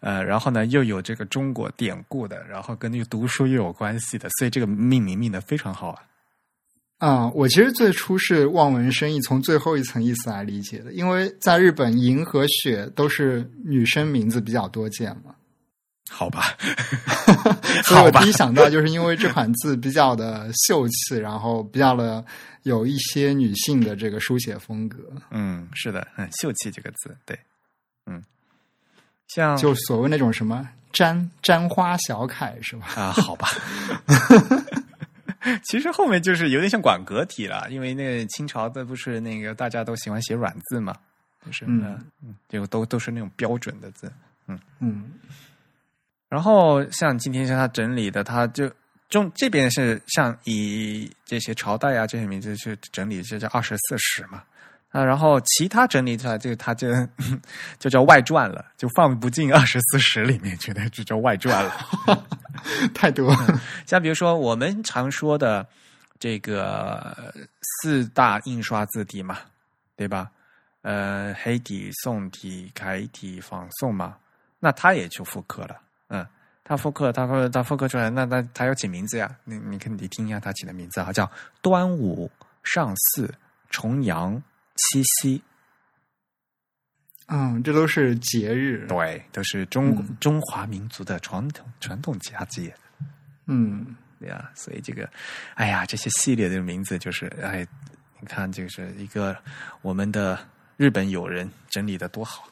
呃，然后呢又有这个中国典故的，然后跟那个读书又有关系的，所以这个命名命的非常好啊。啊、我其实最初是望文生义，从最后一层意思来理解的，因为在日本，银和雪都是女生名字比较多见嘛，好吧 *laughs* *laughs* 所以我第一想到就是因为这款字比较的秀气，然后比较的有一些女性的这个书写风格，嗯，是的，嗯，秀气这个字，对，嗯，像就所谓那种什么沾沾花小楷是吧？啊，好吧。*laughs* *laughs* 其实后面就是有点像管格体了，因为那个清朝的不是那个大家都喜欢写软字嘛，就是嗯就都都是那种标准的字。嗯嗯然后像今天像他整理的，他就中这边是像以这些朝代啊这些名字去整理，这叫二十四史嘛。啊，然后其他整理出来，这个他就 *laughs* 就叫外传了，就放不进二十四史里面去的，就叫外传了。*laughs* 太多了，像比如说我们常说的这个呃四大印刷字体嘛，对吧？呃，黑体、宋体、楷体、仿宋嘛，那它也就复刻了。嗯，他复刻，他复他复刻出来，那那他要起名字呀。你你看，你听一下他起的名字啊，叫端午、上巳、重阳、七夕，嗯，这都是节日，对，都是中、嗯中华民族的传统传统佳节。嗯。对呀，所以这个，哎呀，这些系列的名字就是，哎，你看，就是一个我们的日本友人整理的多好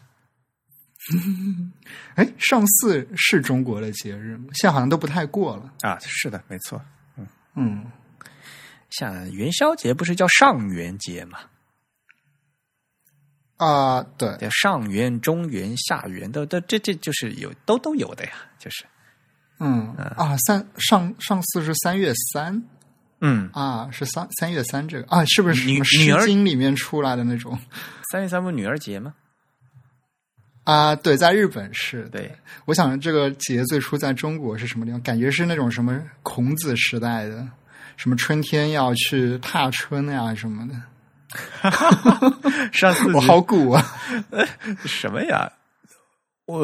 *laughs* 哎，上巳是中国的节日吗？现在好像都不太过了。啊！是的，没错。嗯嗯，像元宵节不是叫上元节嘛？啊、对，叫上元、中元、下元，都都这这就是有都都有的呀，就是嗯啊，三上上巳是三月三嗯，啊，是三三月三这个啊，是不是什女么《女儿诗经》里面出来的那种三月三不女儿节吗？啊？对，在日本是。对，我想这个节最初在中国是什么地方？感觉是那种什么孔子时代的，什么春天要去踏春呀什么的。*laughs* 上次我好鼓啊！*laughs* 什么呀？我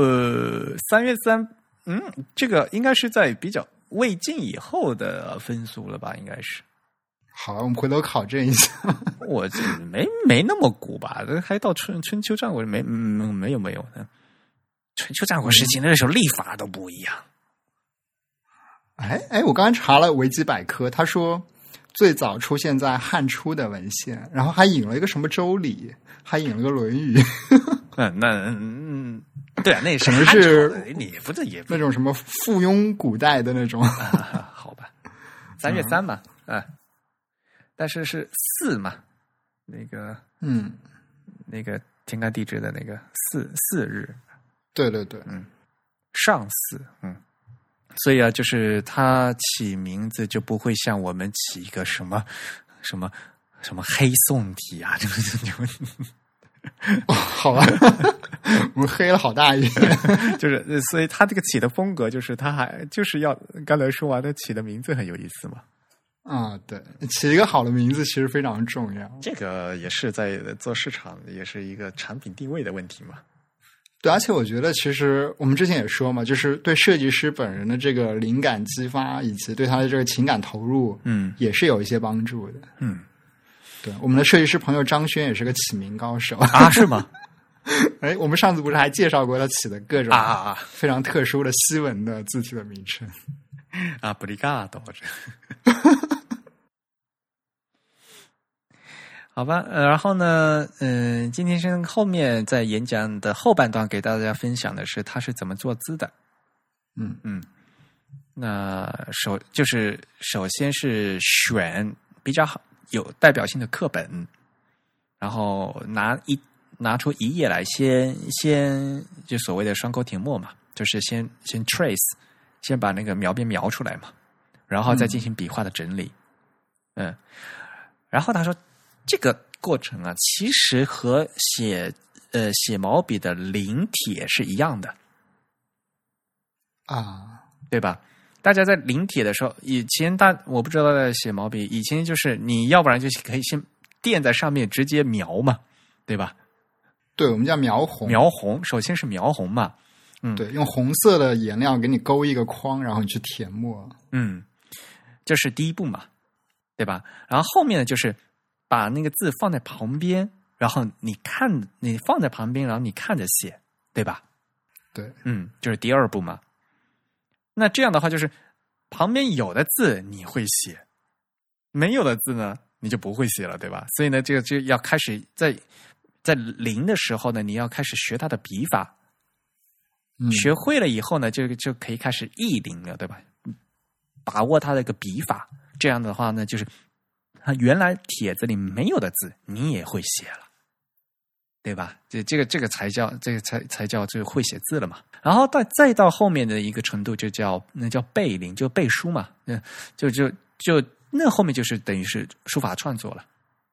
三月三，嗯，这个应该是在比较魏晋以后的分俗了吧？应该是。好，我们回头考证一下。*laughs* 我这没没那么古吧？这还到春春秋战国没嗯没有没有的。春秋战国时期那时候历法都不一样。哎哎，我刚刚查了维基百科，他说最早出现在汉初的文献，然后还引了一个什么《周礼》，还引了个《论语》，*laughs* 嗯，那嗯，对啊，那是可能是的你不是也那种什么附庸古代的那种。啊好吧？三月三嘛，啊，但是是四嘛，那个嗯，那个天干地支的那个四四日对对对，嗯上巳，嗯，所以啊，就是他起名字就不会像我们起一个什么什么什么黑宋体啊，*laughs* 就是就哦 *laughs* 好吧，*laughs* 我们黑了好大一片。就是，呃所以他这个起的风格，就是他还就是要刚才说完的起的名字很有意思嘛。啊，对，起一个好的名字其实非常重要。这个也是在做市场，也是一个产品定位的问题嘛。对，而且我觉得，其实我们之前也说嘛，就是对设计师本人的这个灵感激发，以及对他的这个情感投入，嗯也是有一些帮助的。嗯对，我们的设计师朋友张轩也是个起名高手。啊，是吗？*laughs* 哎，我们上次不是还介绍过他起的各种啊啊啊非常特殊的西文的字体的名称？*laughs* 啊，布里嘎多这。*laughs* 好吧，呃，然后呢，嗯、金天是后面在演讲的后半段给大家分享的是他是怎么坐姿的。嗯嗯，那首就是首先是选比较好有代表性的课本，然后拿一拿出一页来先，先就所谓的双钩停墨嘛，就是先先 trace，先把那个描边描出来嘛，然后再进行笔画的整理。嗯，然后他说这个过程啊，其实和写呃写毛笔的临帖是一样的。啊，对吧？大家在临帖的时候，以前大我不知道在写毛笔，以前就是你要不然就可以先垫在上面直接描嘛，对吧？对，我们叫描红。描红，首先是描红嘛，嗯对，用红色的颜料给你勾一个框，然后你去填墨。嗯，这是第一步嘛，对吧？然后后面呢，就是把那个字放在旁边，然后你看，你放在旁边，然后你看着写，对吧？对，嗯，就是第二步嘛。那这样的话，就是旁边有的字你会写，没有的字呢，你就不会写了，对吧？所以呢，这个就要开始在在零的时候呢，你要开始学它的笔法。嗯学会了以后呢，就就可以开始意零了，对吧？把握它的一个笔法，这样的话呢，就是它原来帖子里没有的字，你也会写了，对吧？这这个这个才叫这个才才叫这个会写字了嘛。然后到再到后面的一个程度，就叫那叫背临，就背书嘛，嗯，就就就那后面就是等于是书法创作了，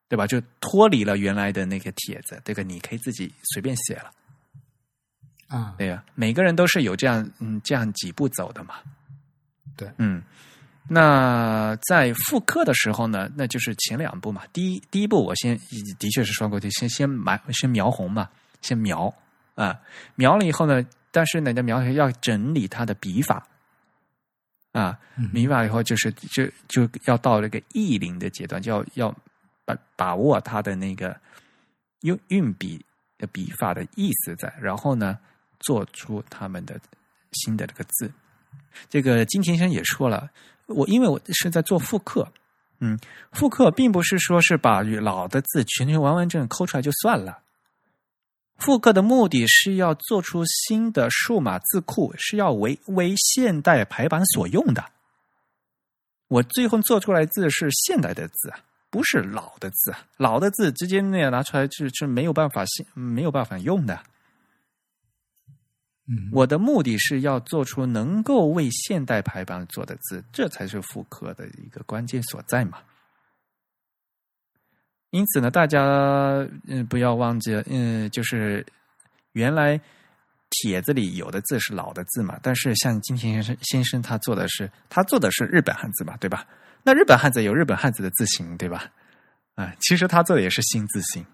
对吧？就脱离了原来的那个帖子，这个你可以自己随便写了。啊，对呀、每个人都是有这样嗯这样几步走的嘛。对嗯，那在复刻的时候呢，那就是前两步嘛。第一第一步我先的确是说过，就先先埋先描红嘛，先描啊，描了以后呢，但是呢，你的描要整理它的笔法啊，嗯笔法以后就是就就要到那个意临的阶段，就要要把把握它的那个用运笔的笔法的意思在，然后呢，做出他们的新的这个字。这个金田先生也说了，我因为我是在做复刻，嗯，复刻并不是说是把老的字全全完完整整抠出来就算了。复刻的目的是要做出新的数码字库，是要为为现代排版所用的。我最后做出来字是现代的字啊，不是老的字啊。老的字直接那样拿出来是是没有办法现没有办法用的。嗯，我的目的是要做出能够为现代排版做的字，这才是复刻的一个关键所在嘛。因此呢，大家嗯不要忘记，嗯，就是原来帖子里有的字是老的字嘛，但是像金田先生先生他做的是他做的是日本汉字嘛，对吧？那日本汉字有日本汉字的字形，对吧？啊，其实他做的也是新字形。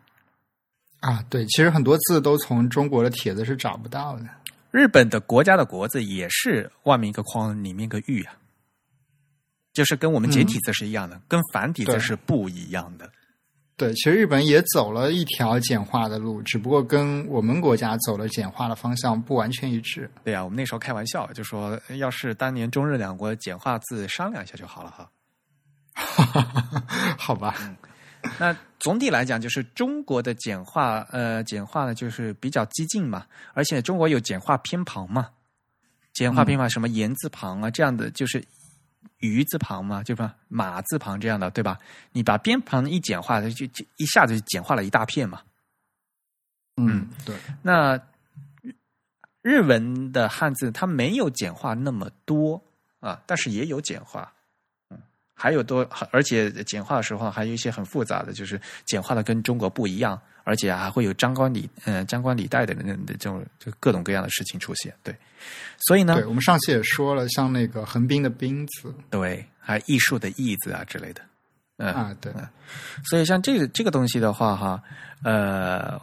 啊，对，其实很多字都从中国的帖子是找不到的。日本的国家的国字也是外面一个框，里面一个玉啊，就是跟我们简体字是一样的，跟繁体字是不一样的。对，其实日本也走了一条简化的路，只不过跟我们国家走了简化的方向不完全一致。对啊，我们那时候开玩笑就说，要是当年中日两国简化字商量一下就好了哈。*laughs* 好吧，*laughs* 那总体来讲，就是中国的简化，呃，简化呢就是比较激进嘛，而且中国有简化偏旁嘛，简化偏旁什么言字旁啊、这样的，就是鱼字旁嘛，对吧？马字旁这样的，对吧？你把边旁一简化，就就一下子就简化了一大片嘛。嗯，对，那日文的汉字它没有简化那么多啊，但是也有简化，嗯，还有多，而且简化的时候还有一些很复杂的，就是简化的跟中国不一样，而且还会有张冠李嗯张冠李戴的那这种就各种各样的事情出现，对，所以呢，对我们上期也说了，像那个横滨的滨字对，还艺术的艺字啊之类的，嗯，啊，对，所以像这个这个东西的话，哈，呃，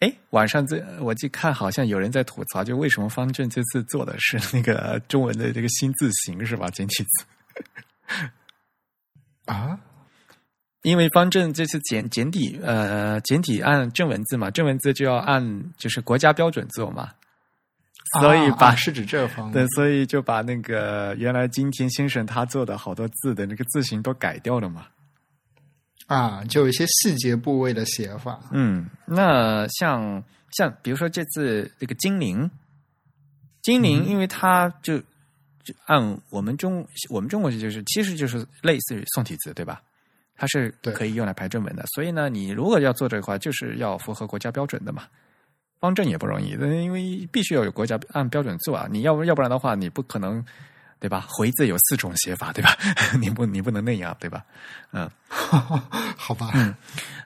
哎，晚上这我就看好像有人在吐槽，就为什么方正这次做的是那个中文的这个新字形是吧？简体字，啊，因为方正这次简简体呃简体按正文字嘛，正文字就要按就是国家标准做嘛，所以把、啊啊是指这方对，，所以就把那个原来金田先生他做的好多字的那个字形都改掉了嘛。啊，就有一些细节部位的写法，嗯，那像像比如说这次这个精灵，精灵，嗯。因为它就就按我们中我们中国就是其实就是类似于宋体字对吧？它是可以用来排正文的，所以呢，你如果要做这个话，就是要符合国家标准的嘛。方正也不容易，因为必须要有国家按标准做啊，你要不要不然的话，你不可能对吧？回字有四种写法对吧？*laughs* 你不你不能那样对吧？嗯。*laughs* 好吧，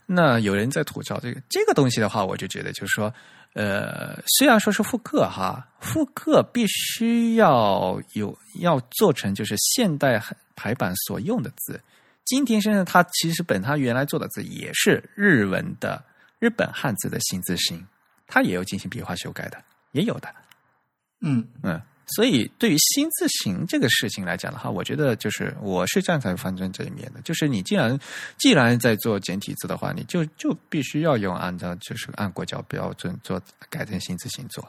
那有人在吐槽这个这个东西的话，我就觉得就是说，呃，虽然说是复刻哈，复刻必须要有要做成就是现代排版所用的字。金田先生他其实本他原来做的字也是日文的日本汉字的新字形，他也有进行笔画修改的，也有的。嗯，嗯，所以对于新字形这个事情来讲的话，我觉得就是我是站在方正这一面的。就是你既然既然在做简体字的话，你就就必须要用按照就是按国家标准做改成新字形做。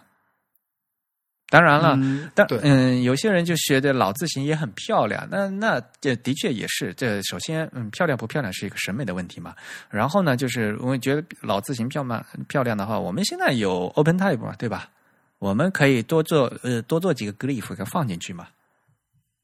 当然了，但嗯，有些人就觉得老字形也很漂亮，那那这的确也是。这首先，嗯，漂亮不漂亮是一个审美的问题嘛。然后呢，就是我觉得老字形漂亮漂亮的话，我们现在有 Open Type 嘛，对吧？我们可以多做呃多做几个 glyph 给放进去嘛。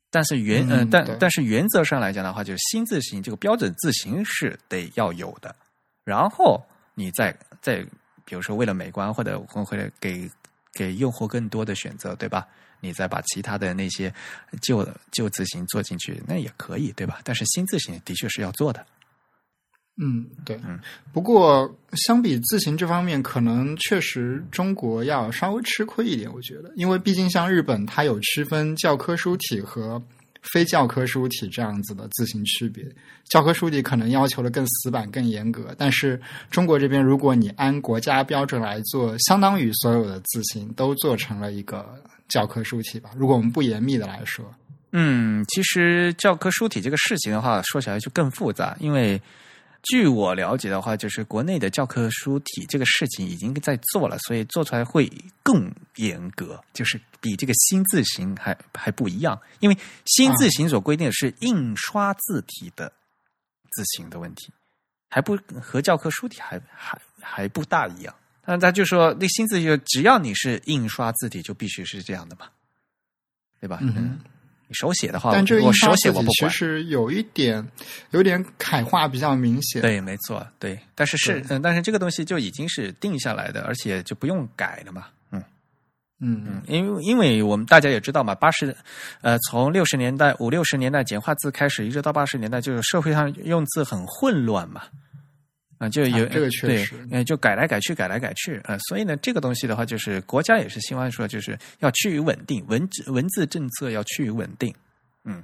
但是原嗯，但但是原则上来讲的话，就是新字形这个标准字形是得要有的。然后你再再比如说为了美观或者或者给。给用户更多的选择，对吧？你再把其他的那些旧旧字形做进去，那也可以，对吧？但是新字形的确是要做的。嗯，对，嗯。不过相比字形这方面，可能确实中国要稍微吃亏一点，我觉得，因为毕竟像日本，它有区分教科书体和。非教科书体这样子的字形区别，教科书体可能要求的更死板、更严格，但是中国这边，如果你按国家标准来做，相当于所有的字形都做成了一个教科书体吧。如果我们不严密的来说，嗯，其实教科书体这个事情的话，说起来就更复杂，因为。据我了解的话，就是国内的教科书体这个事情已经在做了，所以做出来会更严格，就是比这个新字形还还不一样。因为新字形所规定的是印刷字体的字形的问题，还不和教科书体还还还不大一样。但他就说，那新字就只要你是印刷字体，就必须是这样的嘛，对吧？嗯。手写的话，但这个印刷字体其实有一点，有点楷化比较明显。对，没错，对。但是是，嗯，但是这个东西就已经是定下来的，而且就不用改了嘛。嗯嗯嗯，因为因为我们大家也知道嘛，八十，呃，从六十年代五六十年代简化字开始，一直到八十年代，就是社会上用字很混乱嘛。啊，就有这个确实，嗯，就改来改去，改来改去，啊，所以呢，这个东西的话，就是国家也是希望说，就是要趋于稳定，文字文字政策要趋于稳定，嗯，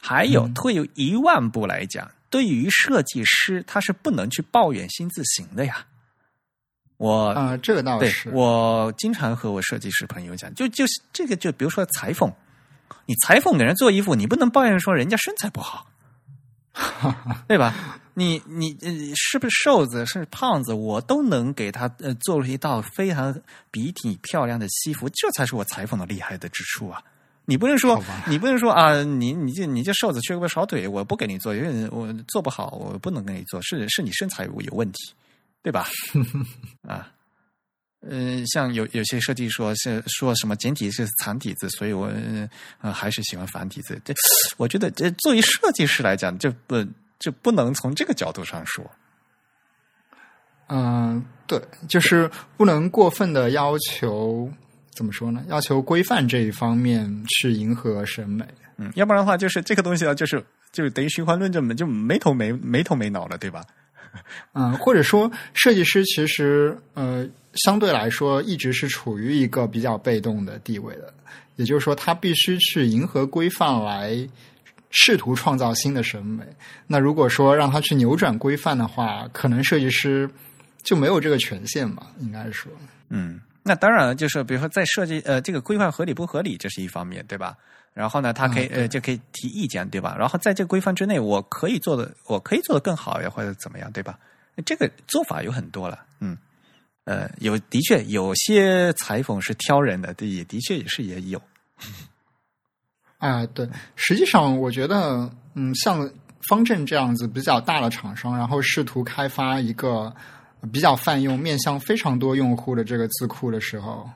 还有退一万步来讲，对于设计师，他是不能去抱怨新字形的呀。我啊，这个倒是，我经常和我设计师朋友讲，就就是这个，就比如说裁缝，你裁缝给人做衣服，你不能抱怨说人家身材不好。*laughs* 对吧？你你是不是瘦子是胖子，我都能给他呃做了一道非常笔挺漂亮的西服，这才是我裁缝的厉害的之处啊！你不能说你不能说啊，你你这你这瘦子缺胳膊少腿，我不给你做，因为我做不好，我不能给你做，是是你身材有问题，对吧？*laughs* 啊。嗯，像有有些设计说是说什么简体是繁体字，所以我呃还是喜欢繁体字。这我觉得，这作为设计师来讲，这不就不能从这个角度上说。嗯，对，就是不能过分的要求，怎么说呢？要求规范这一方面去迎合审美。嗯，要不然的话，就是这个东西啊，就是就等于循环论证嘛，就没头没没头没脑了，对吧？*laughs* 嗯，或者说，设计师其实呃。相对来说，一直是处于一个比较被动的地位的。也就是说，他必须去迎合规范来试图创造新的审美。那如果说让他去扭转规范的话，可能设计师就没有这个权限吧？应该说，嗯，那当然了，就是比如说在设计呃这个规范合理不合理，这是一方面，对吧？然后呢，他可以呃就可以提意见，对吧？然后在这个规范之内，我可以做的，我可以做的更好呀，或者怎么样，对吧？这个做法有很多了，嗯。呃，有的确有些裁缝是挑人的，对，也的确也是也有。啊，对，实际上我觉得，嗯，像方正这样子比较大的厂商，然后试图开发一个比较泛用、面向非常多用户的这个字库的时候，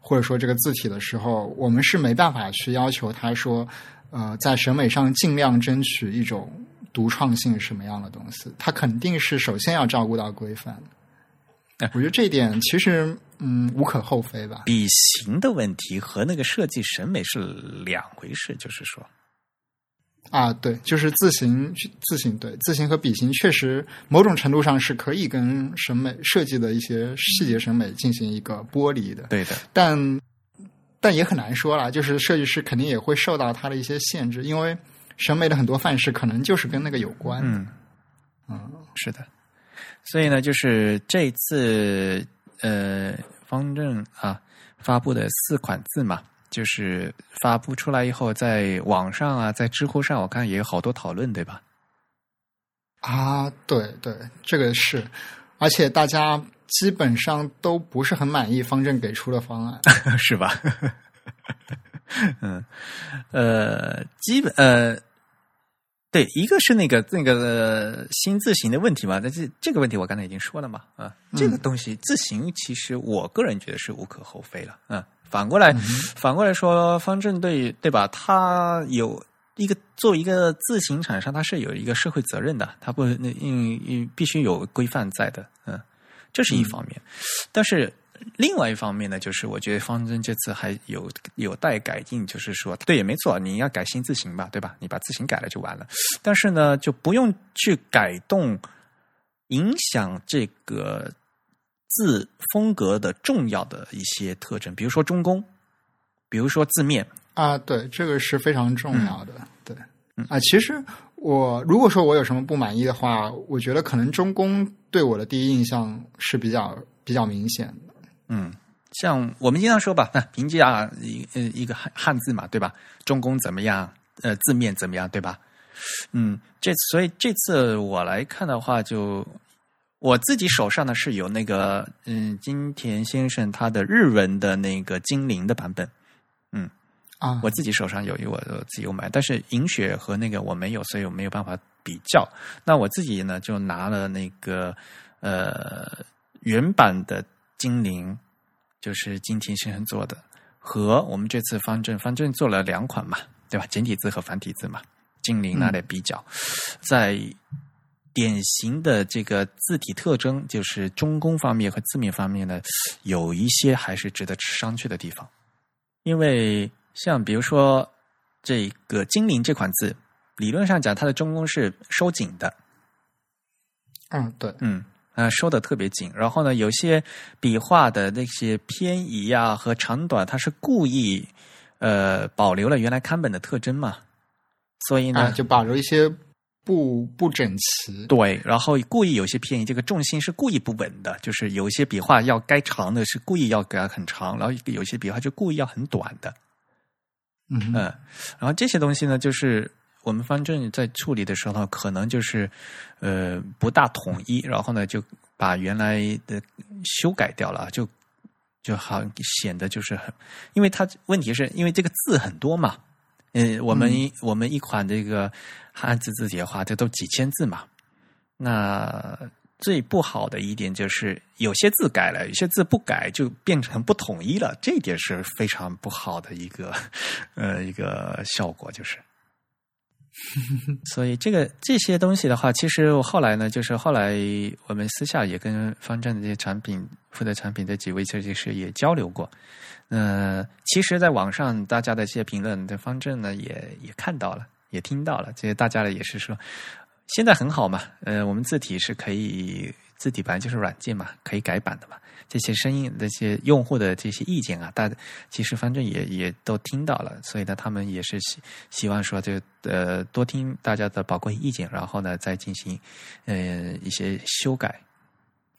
或者说这个字体的时候，我们是没办法去要求他说，呃，在审美上尽量争取一种独创性什么样的东西，他肯定是首先要照顾到规范。我觉得这一点其实，嗯，无可厚非吧。笔形的问题和那个设计审美是两回事，就是说，啊，对，就是字形，字形对字形和笔形确实某种程度上是可以跟审美设计的一些细节审美进行一个剥离的。对的，但但也很难说了，就是设计师肯定也会受到他的一些限制，因为审美的很多范式可能就是跟那个有关。嗯，嗯，是的。所以呢，就是这次呃，方正啊发布的四款字嘛，就是发布出来以后，在网上啊，在知乎上，我看也有好多讨论，对吧？啊，对对，这个是，而且大家基本上都不是很满意方正给出的方案，*laughs* 是吧？*laughs* 嗯，呃，基本呃，对，一个是那个那个新字形的问题嘛，但是这个问题我刚才已经说了嘛，啊，这个东西字形其实我个人觉得是无可厚非了，嗯，反过来反过来说，方正对对吧？他有一个作为一个字形厂商，他是有一个社会责任的，他不那因因必须有规范在的，嗯，这是一方面，但是。另外一方面呢，就是我觉得方针这次还有有待改进，就是说，对也没错，你要改新字形吧，对吧？你把字形改了就完了。但是呢，就不用去改动影响这个字风格的重要的一些特征，比如说中宫，比如说字面啊，对，这个是非常重要的。对，啊，其实我如果说我有什么不满意的话，我觉得可能中宫对我的第一印象是比较比较明显的。嗯，像我们经常说吧，那 *laughs* 评价一呃一个汉汉字嘛，对吧？中宫怎么样？呃，字面怎么样，对吧？嗯，这所以这次我来看的话，就我自己手上呢是有那个嗯金田先生他的日文的那个精灵的版本，嗯啊，我自己手上有，我我自己有买，但是银雪和那个我没有，所以我没有办法比较。那我自己呢就拿了那个呃原版的。精灵就是金田先生做的，和我们这次方正方正做了两款嘛，对吧？简体字和繁体字嘛，精灵拿来比较，在典型的这个字体特征，就是中宫方面和字面方面呢，有一些还是值得商榷的地方。因为像比如说这个精灵这款字，理论上讲它的中宫是收紧的。嗯，对，嗯。呃，收的特别紧，然后呢，有些笔画的那些偏移呀和长短，它是故意呃保留了原来刊本的特征嘛，所以呢，就保留一些不不整齐。对，然后故意有些偏移，这个重心是故意不稳的，就是有一些笔画要该长的是故意要给它很长，然后有些笔画就故意要很短的。嗯，然后这些东西呢，就是。我们方正在处理的时候，可能就是呃不大统一，然后呢就把原来的修改掉了，就就好显得就是很，因为它问题是因为这个字很多嘛，嗯，我们我们一款这个汉字字体的话，这都几千字嘛，那最不好的一点就是有些字改了，有些字不改就变成不统一了，这一点是非常不好的一个呃一个效果，就是。*laughs* 所以这个这些东西的话，其实我后来呢，就是后来我们私下也跟方正的这些产品负责产品的几位设计师也交流过。呃，其实，在网上大家的这些评论，的方正呢也也看到了，也听到了。这些大家呢也是说，现在很好嘛。呃，我们字体是可以，字体本来就是软件嘛，可以改版的嘛。这些声音，这些用户的这些意见啊，大其实反正也也都听到了，所以呢，他们也是希希望说，就呃多听大家的宝贵意见，然后呢再进行呃一些修改。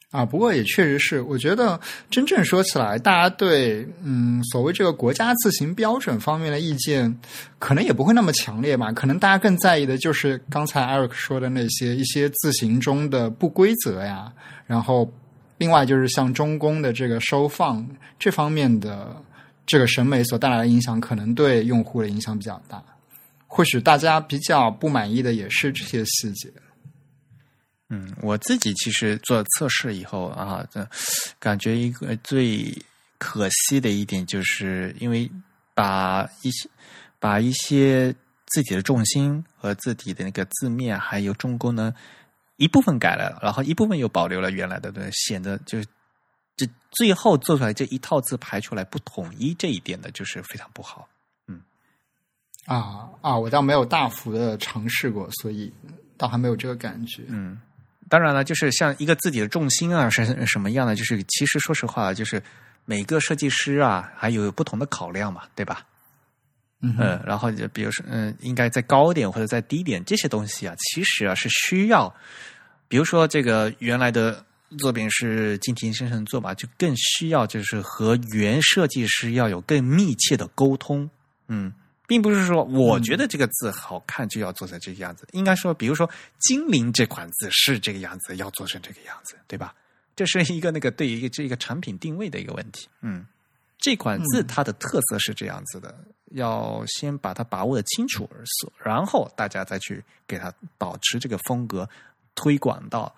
啊，不过也确实是，我觉得真正说起来，大家对嗯所谓这个国家字形标准方面的意见，可能也不会那么强烈吧。可能大家更在意的就是刚才 Eric 说的那些一些字形中的不规则呀，然后。另外就是像中宫的这个收放这方面的这个审美所带来的影响，可能对用户的影响比较大。或许大家比较不满意的也是这些细节。嗯，我自己其实做测试以后啊，这感觉一个最可惜的一点，就是因为把一些把一些字体的重心和字体的那个字面还有中宫呢。一部分改了，然后一部分又保留了原来的，对，显得就这最后做出来这一套字排出来不统一这一点的，就是非常不好。嗯，啊啊，我倒没有大幅的尝试过，所以倒还没有这个感觉。嗯，当然了，就是像一个字体的重心啊，是什么样的？就是其实说实话，就是每个设计师啊，还有不同的考量嘛，对吧？嗯，然后就比如说，嗯，应该再高点或者再低点这些东西啊，其实啊是需要，比如说这个原来的作品是金田先生做吧，就更需要就是和原设计师要有更密切的沟通。嗯，并不是说我觉得这个字好看就要做成这个样子，应该说，比如说“精灵”这款字是这个样子，要做成这个样子，对吧？这是一个那个对于这个产品定位的一个问题。嗯，这款字它的特色是这样子的，要先把它把握的清楚然后大家再去给它保持这个风格，推广到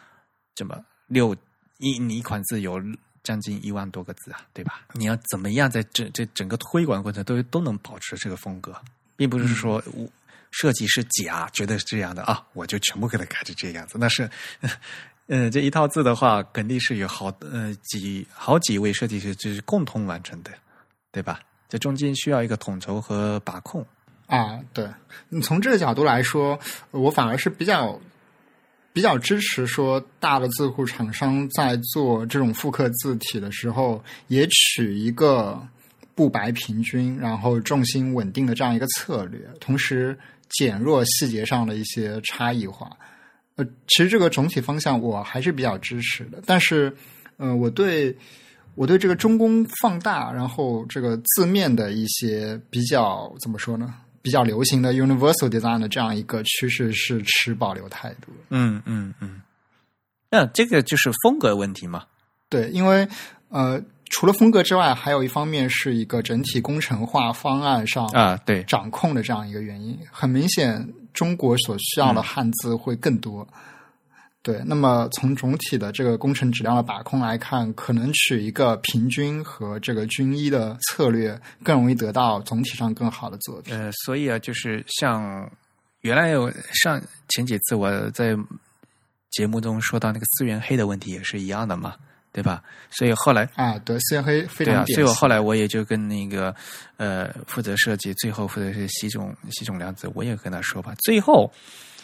这么六一你一款字有将近一万多个字啊，对吧？你要怎么样在这这整个推广过程都都能保持这个风格，并不是说我设计师假觉得是这样的啊，我就全部给它改成这样子，那是。嗯，*laughs* 这一套字的话，肯定是有好呃几好几位设计师就是共同完成的，对吧？这中间需要一个统筹和把控啊。对，你从这个角度来说，我反而是比较比较支持说，大的字库厂商在做这种复刻字体的时候，也取一个不白平均，然后重心稳定的这样一个策略，同时减弱细节上的一些差异化。呃，其实这个总体方向我还是比较支持的，但是，呃，我对我对这个中宫放大，然后这个字面的一些比较怎么说呢？比较流行的 universal design 的这样一个趋势是持保留态度。嗯嗯嗯，那这个就是风格问题嘛？对，因为呃，除了风格之外，还有一方面是一个整体工程化方案上啊，对掌控的这样一个原因，很明显。中国所需要的汉字会更多，对。那么从总体的这个工程质量的把控来看，可能取一个平均和这个均一的策略，更容易得到总体上更好的作品。呃，所以啊，就是像原来有上前几次我在节目中说到那个资源黑的问题也是一样的嘛。对吧？所以后来啊，对，资源黑非常对啊。所以我后来我也就跟那个呃负责设计，最后负责是西总西总良子，我也跟他说吧。最后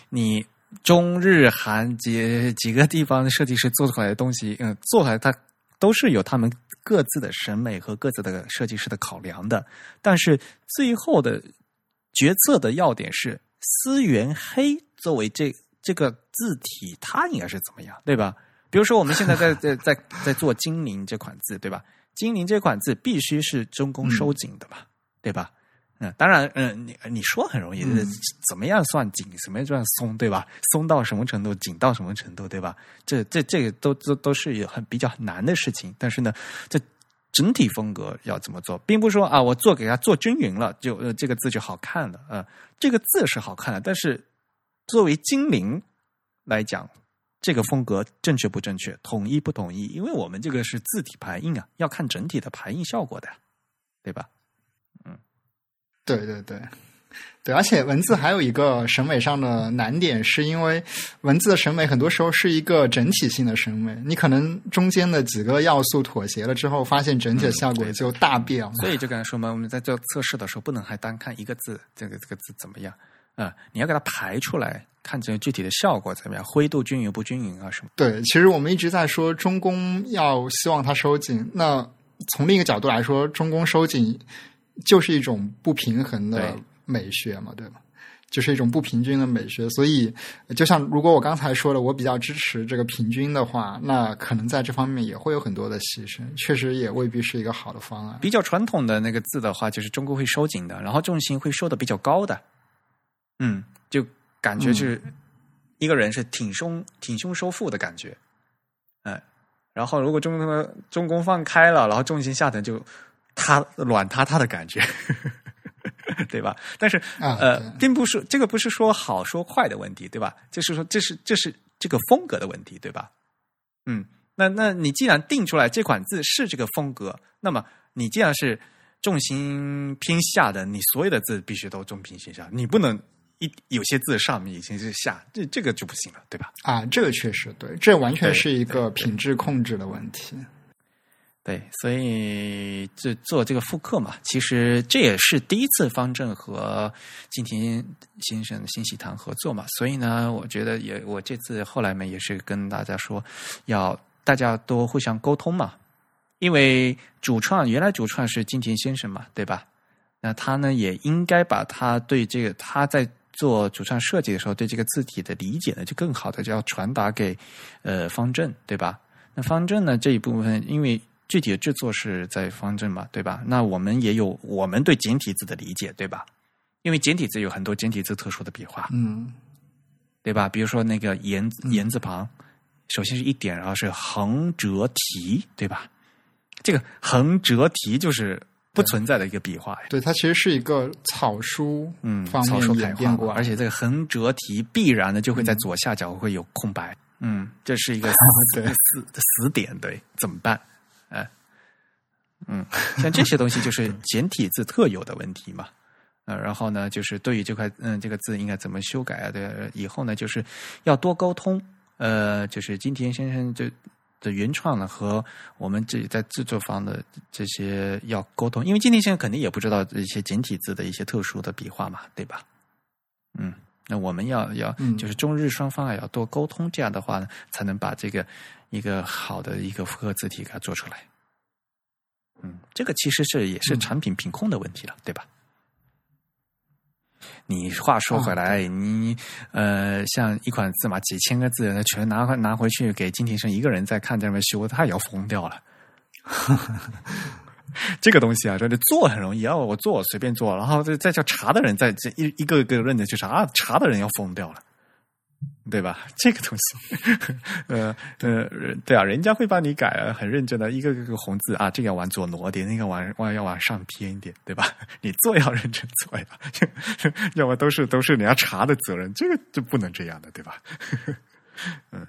你中日韩几几个地方的设计师做出来的东西，嗯，做出来它都是有他们各自的审美和各自的设计师的考量的。但是最后的决策的要点是思源黑作为这这个字体，它应该是怎么样，对吧？比如说，我们现在在 *laughs* 在在在做“精灵”这款字，对吧？“精灵”这款字必须是中宫收紧的嘛，对吧？嗯，当然，嗯，你你说很容易，怎么样算紧，怎么样算松，对吧？松到什么程度，紧到什么程度，对吧？这这这个都都都是有很比较难的事情。但是呢，这整体风格要怎么做，并不是说啊，我做给它做均匀了，就呃这个字就好看了啊。这个字是好看的，但是作为精灵来讲。这个风格正确不正确，统一不统一？因为我们这个是字体排印啊，要看整体的排印效果的，对吧？嗯，对对对对，而且文字还有一个审美上的难点，是因为文字的审美很多时候是一个整体性的审美，你可能中间的几个要素妥协了之后，发现整体的效果就大变了。所以就刚才说嘛，我们在做测试的时候，不能还单看一个字，这个这个字怎么样？啊，你要给它排出来，看这个具体的效果怎么样，灰度均匀不均匀啊什么？对，其实我们一直在说中宫要希望它收紧，那从另一个角度来说，中宫收紧就是一种不平衡的美学嘛，对吧？就是一种不平均的美学。所以，就像如果我刚才说的，我比较支持这个平均的话，那可能在这方面也会有很多的牺牲，确实也未必是一个好的方案。比较传统的那个字的话，就是中宫会收紧的，然后重心会收的比较高的。嗯，就感觉是一个人是挺胸挺胸收腹的感觉，嗯，然后如果中宫中宫放开了，然后重心下沉，就塌软塌塌的感觉，*laughs* 对吧？但是呃，并不是这个不是说好说坏的问题，对吧？就是说这是这是这个风格的问题，对吧？嗯，那那你既然定出来这款字是这个风格，那么你既然是重心偏下的，你所有的字必须都重心偏下，你不能。一有些字上面已经是下，这这个就不行了，对吧？啊，这个确实对，这完全是一个品质控制的问题。对，对所以就做这个复刻嘛，其实这也是第一次方正和金田先生新喜堂合作嘛，所以呢，我觉得也我这次后来嘛也是跟大家说，要大家都互相沟通嘛，因为主创原来主创是金田先生嘛，对吧？那他呢也应该把他对这个他在做主创设计的时候，对这个字体的理解呢，就更好的就要传达给呃方正，对吧？那方正呢这一部分，因为具体的制作是在方正嘛，对吧？那我们也有我们对简体字的理解，对吧？因为简体字有很多简体字特殊的笔画，嗯对吧？比如说那个言言字旁，首先是一点，然后是横折提，对吧？这个横折提就是不存在的一个笔画呀。对，它其实是一个草书嗯，方草书演变过，而且这个横折提必然的就会在左下角会有空白，嗯，这是一个 *laughs* 死死死点，对，怎么办？哎，嗯，像这些东西就是简体字特有的问题嘛。呃，然后呢，就是对于这块嗯这个字应该怎么修改啊？对，以后呢就是要多沟通。呃，就是金田先生这的原创呢和我们这在制作方的这些要沟通，因为金田先生肯定也不知道一些简体字的一些特殊的笔画嘛，对吧？嗯，那我们要要嗯就是中日双方啊要多沟通，这样的话呢，才能把这个一个好的一个复合字体给它做出来。嗯，这个其实是也是嗯产品品控的问题了，对吧？你话说回来，你呃，像一款字嘛，几千个字，那全拿回拿回去给金庭生一个人在看，在那边修，他也要疯掉了。*laughs* *laughs* 这个东西啊，真的做很容易，要我做随便做，然后再再叫查的人再这一一个一个认真去查，啊查的人要疯掉了，对吧？*laughs* 这个东西，*laughs* 呃呃，对啊，人家会帮你改，很认真的，一个个个红字啊，这个要往左挪点，那个往往要往上偏一点，对吧？你做要认真做呀，要么都是都是人家查的责任，这个就不能这样的，对吧？嗯。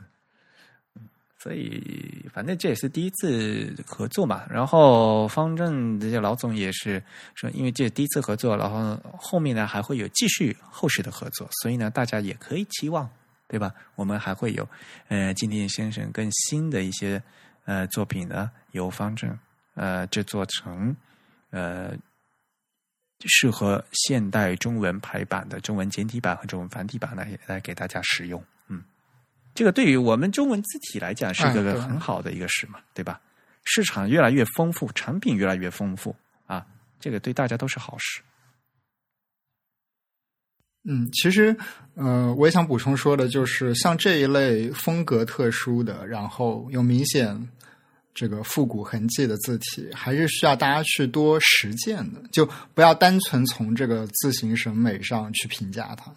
所以，反正这也是第一次合作嘛。然后，方正这些老总也是说，因为这第一次合作，然后后面呢还会有继续后续的合作，所以呢，大家也可以期望，对吧？我们还会有呃，金田先生更新的一些呃作品呢，由方正呃制作成呃适合现代中文排版的中文简体版和中文繁体版来来给大家使用。嗯。这个对于我们中文字体来讲是一个很好的一个事嘛，对吧？市场越来越丰富，产品越来越丰富啊，这个对大家都是好事。嗯，其实呃，我也想补充说的就是，像这一类风格特殊的，然后有明显这个复古痕迹的字体，还是需要大家去多实践的，就不要单纯从这个字形审美上去评价它。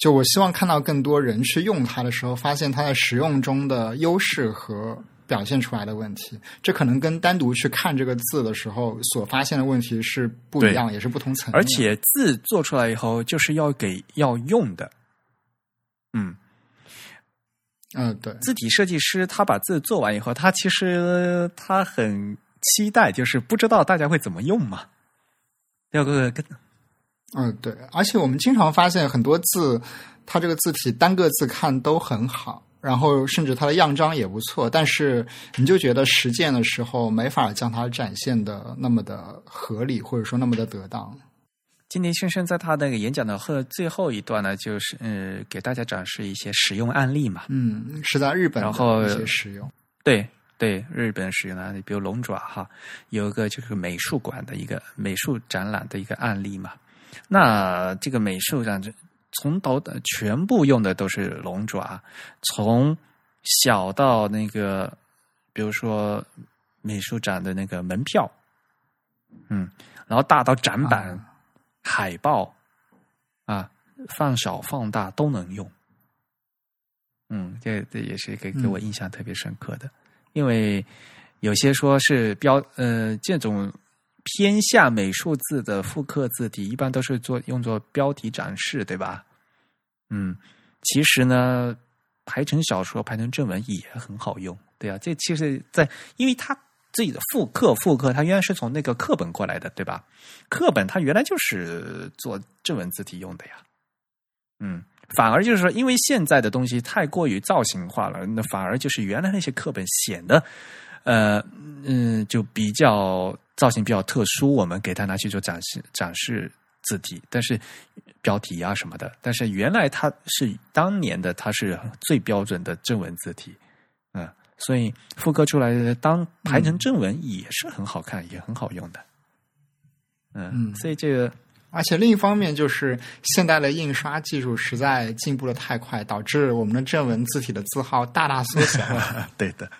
就我希望看到更多人去用它的时候，发现它在使用中的优势和表现出来的问题，这可能跟单独去看这个字的时候所发现的问题是不一样，也是不同层面。而且字做出来以后，就是要给要用的。嗯，嗯，对，字体设计师他把字做完以后，他其实他很期待，就是不知道大家会怎么用嘛。要个跟嗯，对，而且我们经常发现很多字，它这个字体单个字看都很好，然后甚至它的样章也不错，但是你就觉得实践的时候没法将它展现的那么的合理，或者说那么的得当。金田先生在他那个演讲的后最后一段呢，就是呃给大家展示一些使用案例嘛。嗯，是在日本然后一些使用。对对，日本使用的案例，比如龙爪哈，有一个就是美术馆的一个美术展览的一个案例嘛。那这个美术展从头的全部用的都是龙爪，从小到那个，比如说美术展的那个门票，嗯，然后大到展板、啊海报啊，放小放大都能用。嗯，这这也是给给我印象特别深刻的，因为有些说是标呃这种偏下美术字的复刻字体，一般都是做用作标题展示，对吧？嗯，其实呢，排成小说、排成正文也很好用，对啊，这其实在因为它自己的复刻复刻，它原来是从那个课本过来的，对吧？课本它原来就是做正文字体用的呀，嗯。反而就是说，因为现在的东西太过于造型化了，那反而就是原来那些课本显得，呃，嗯，就比较造型比较特殊，我们给它拿去做展示展示字体，但是标题啊什么的，但是原来它是当年的，它是最标准的正文字体，嗯，所以复刻出来的当排成正文也是很好看，也很好用的，嗯，嗯所以这个。而且另一方面，就是现代的印刷技术实在进步的太快，导致我们的正文字体的字号大大缩小了。*laughs* 对的，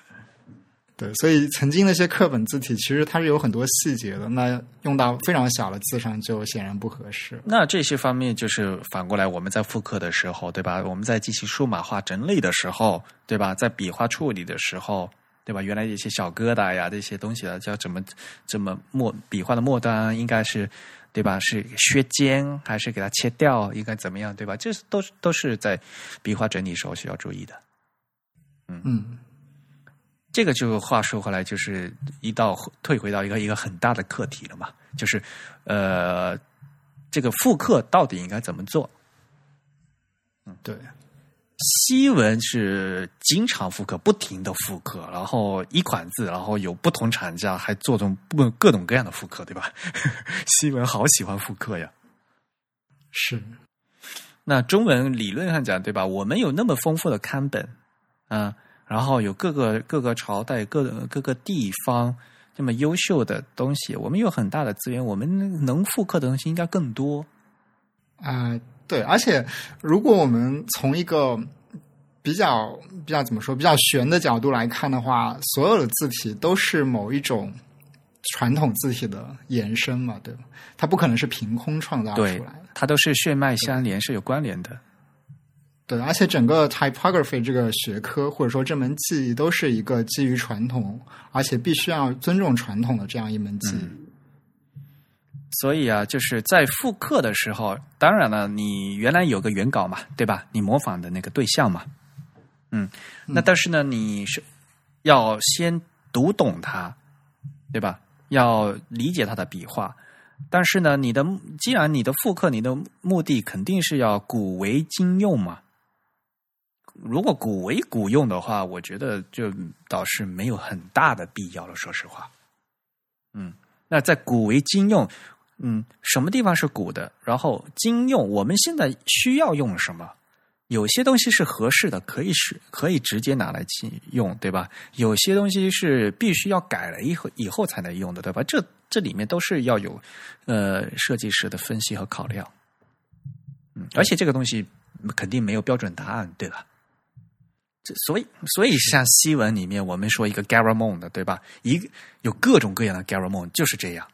对，所以曾经那些课本字体其实它是有很多细节的，那用到非常小的字上就显然不合适。那这些方面就是反过来，我们在复刻的时候，对吧？我们在进行数码化整理的时候，对吧？在笔画处理的时候，对吧？原来一些小疙瘩呀，这些东西啊，叫怎么怎么末笔画的末端应该是，对吧？是削尖还是给它切掉？应该怎么样，对吧？这都是都是在笔画整理时候需要注意的。嗯。这个就话说回来，就是一到退回到一个一个很大的课题了嘛，就是呃，这个复刻到底应该怎么做？嗯，对，西文是经常复刻，不停的复刻，然后一款字，然后有不同厂家还做种不各种各样的复刻，对吧？*laughs* 西文好喜欢复刻呀，是。那中文理论上讲，对吧？我们有那么丰富的刊本，啊。然后有各个各个朝代、各各个地方这么优秀的东西，我们有很大的资源，我们能复刻的东西应该更多。啊，对，而且如果我们从一个比较比较怎么说比较玄的角度来看的话，所有的字体都是某一种传统字体的延伸嘛，对吧？它不可能是凭空创造出来的，它都是血脉相连，是有关联的。对，而且整个 typography 这个学科或者说这门技艺都是一个基于传统，而且必须要尊重传统的这样一门技艺。所以啊，就是在复刻的时候，当然了，你原来有个原稿嘛，对吧？你模仿的那个对象嘛，嗯，那但是呢，你是要先读懂它，对吧？要理解它的笔画。但是呢，你的既然你的复刻，你的目的肯定是要古为今用嘛。如果古为古用的话，我觉得就倒是没有很大的必要了。说实话，嗯，那在古为今用，嗯，什么地方是古的？然后今用，我们现在需要用什么？有些东西是合适的，可以使可以直接拿来去用，对吧？有些东西是必须要改了以后以后才能用的，对吧？这这里面都是要有呃设计师的分析和考量。嗯，而且这个东西肯定没有标准答案，对吧？所以，所以像西文里面，我们说一个 Garamond 的，对吧？一个有各种各样的 Garamond，就是这样。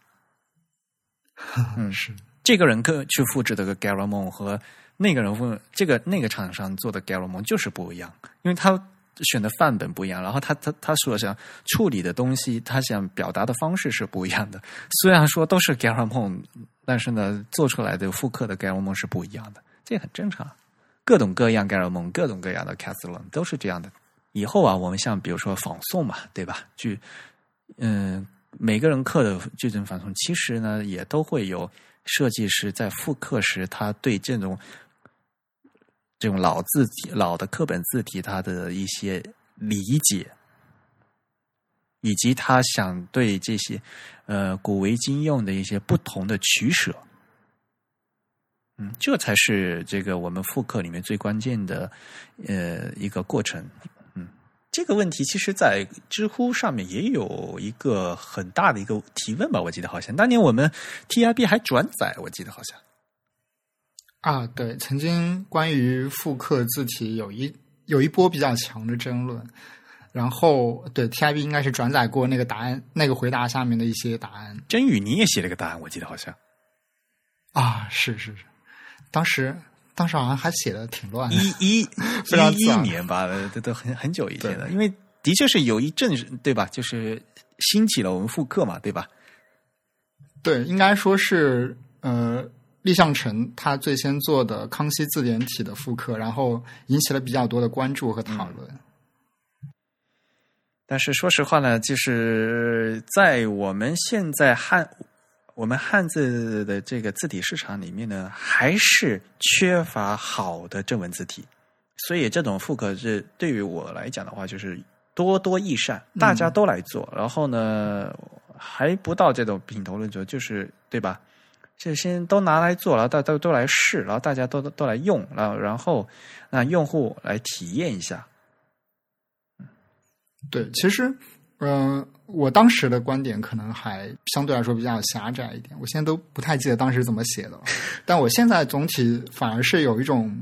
嗯，*laughs* 是这个人个去复制的个 Garamond 和那个人复这个那个厂商做的 Garamond 就是不一样，因为他选的范本不一样，然后他他他说想处理的东西，他想表达的方式是不一样的。虽然说都是 Garamond，但是呢，做出来的复刻的 Garamond 是不一样的，这很正常。各种各样盖尔蒙，各种各样的卡斯隆都是这样的。以后啊，我们像比如说仿宋嘛，对吧？就嗯，每个人刻的这种仿宋，其实呢也都会有设计师在复刻时，他对这种这种老字体、老的课本字体，他的一些理解，以及他想对这些呃古为今用的一些不同的取舍。嗯，这才是这个我们复刻里面最关键的呃一个过程。嗯，这个问题其实，在知乎上面也有一个很大的一个提问吧？我记得好像当年我们 T I B 还转载，我记得好像啊，对，曾经关于复刻字体有一有一波比较强的争论。然后，对 T I B 应该是转载过那个答案，那个回答下面的一些答案。真宇，你也写了个答案，我记得好像啊，是是是。当时，当时好像还写的挺乱，一一 *laughs* 一一年吧，都都很很久以前了。因为的确是有一阵，对吧？就是兴起了我们复刻嘛，对吧？对，应该说是呃，立项成他最先做的康熙字典体的复刻，然后引起了比较多的关注和讨论。但是说实话呢，就是在我们现在汉。我们汉字的这个字体市场里面呢，还是缺乏好的正文字体，所以这种复刻是对于我来讲的话，就是多多益善，大家都来做，然后呢，还不到这种品头论足，就是对吧？这先都拿来做，然后大都都来试，然后大家都都来用，然后然后让用户来体验一下。对，其实。嗯，我当时的观点可能还相对来说比较狭窄一点，我现在都不太记得当时怎么写的了。*laughs* 但我现在总体反而是有一种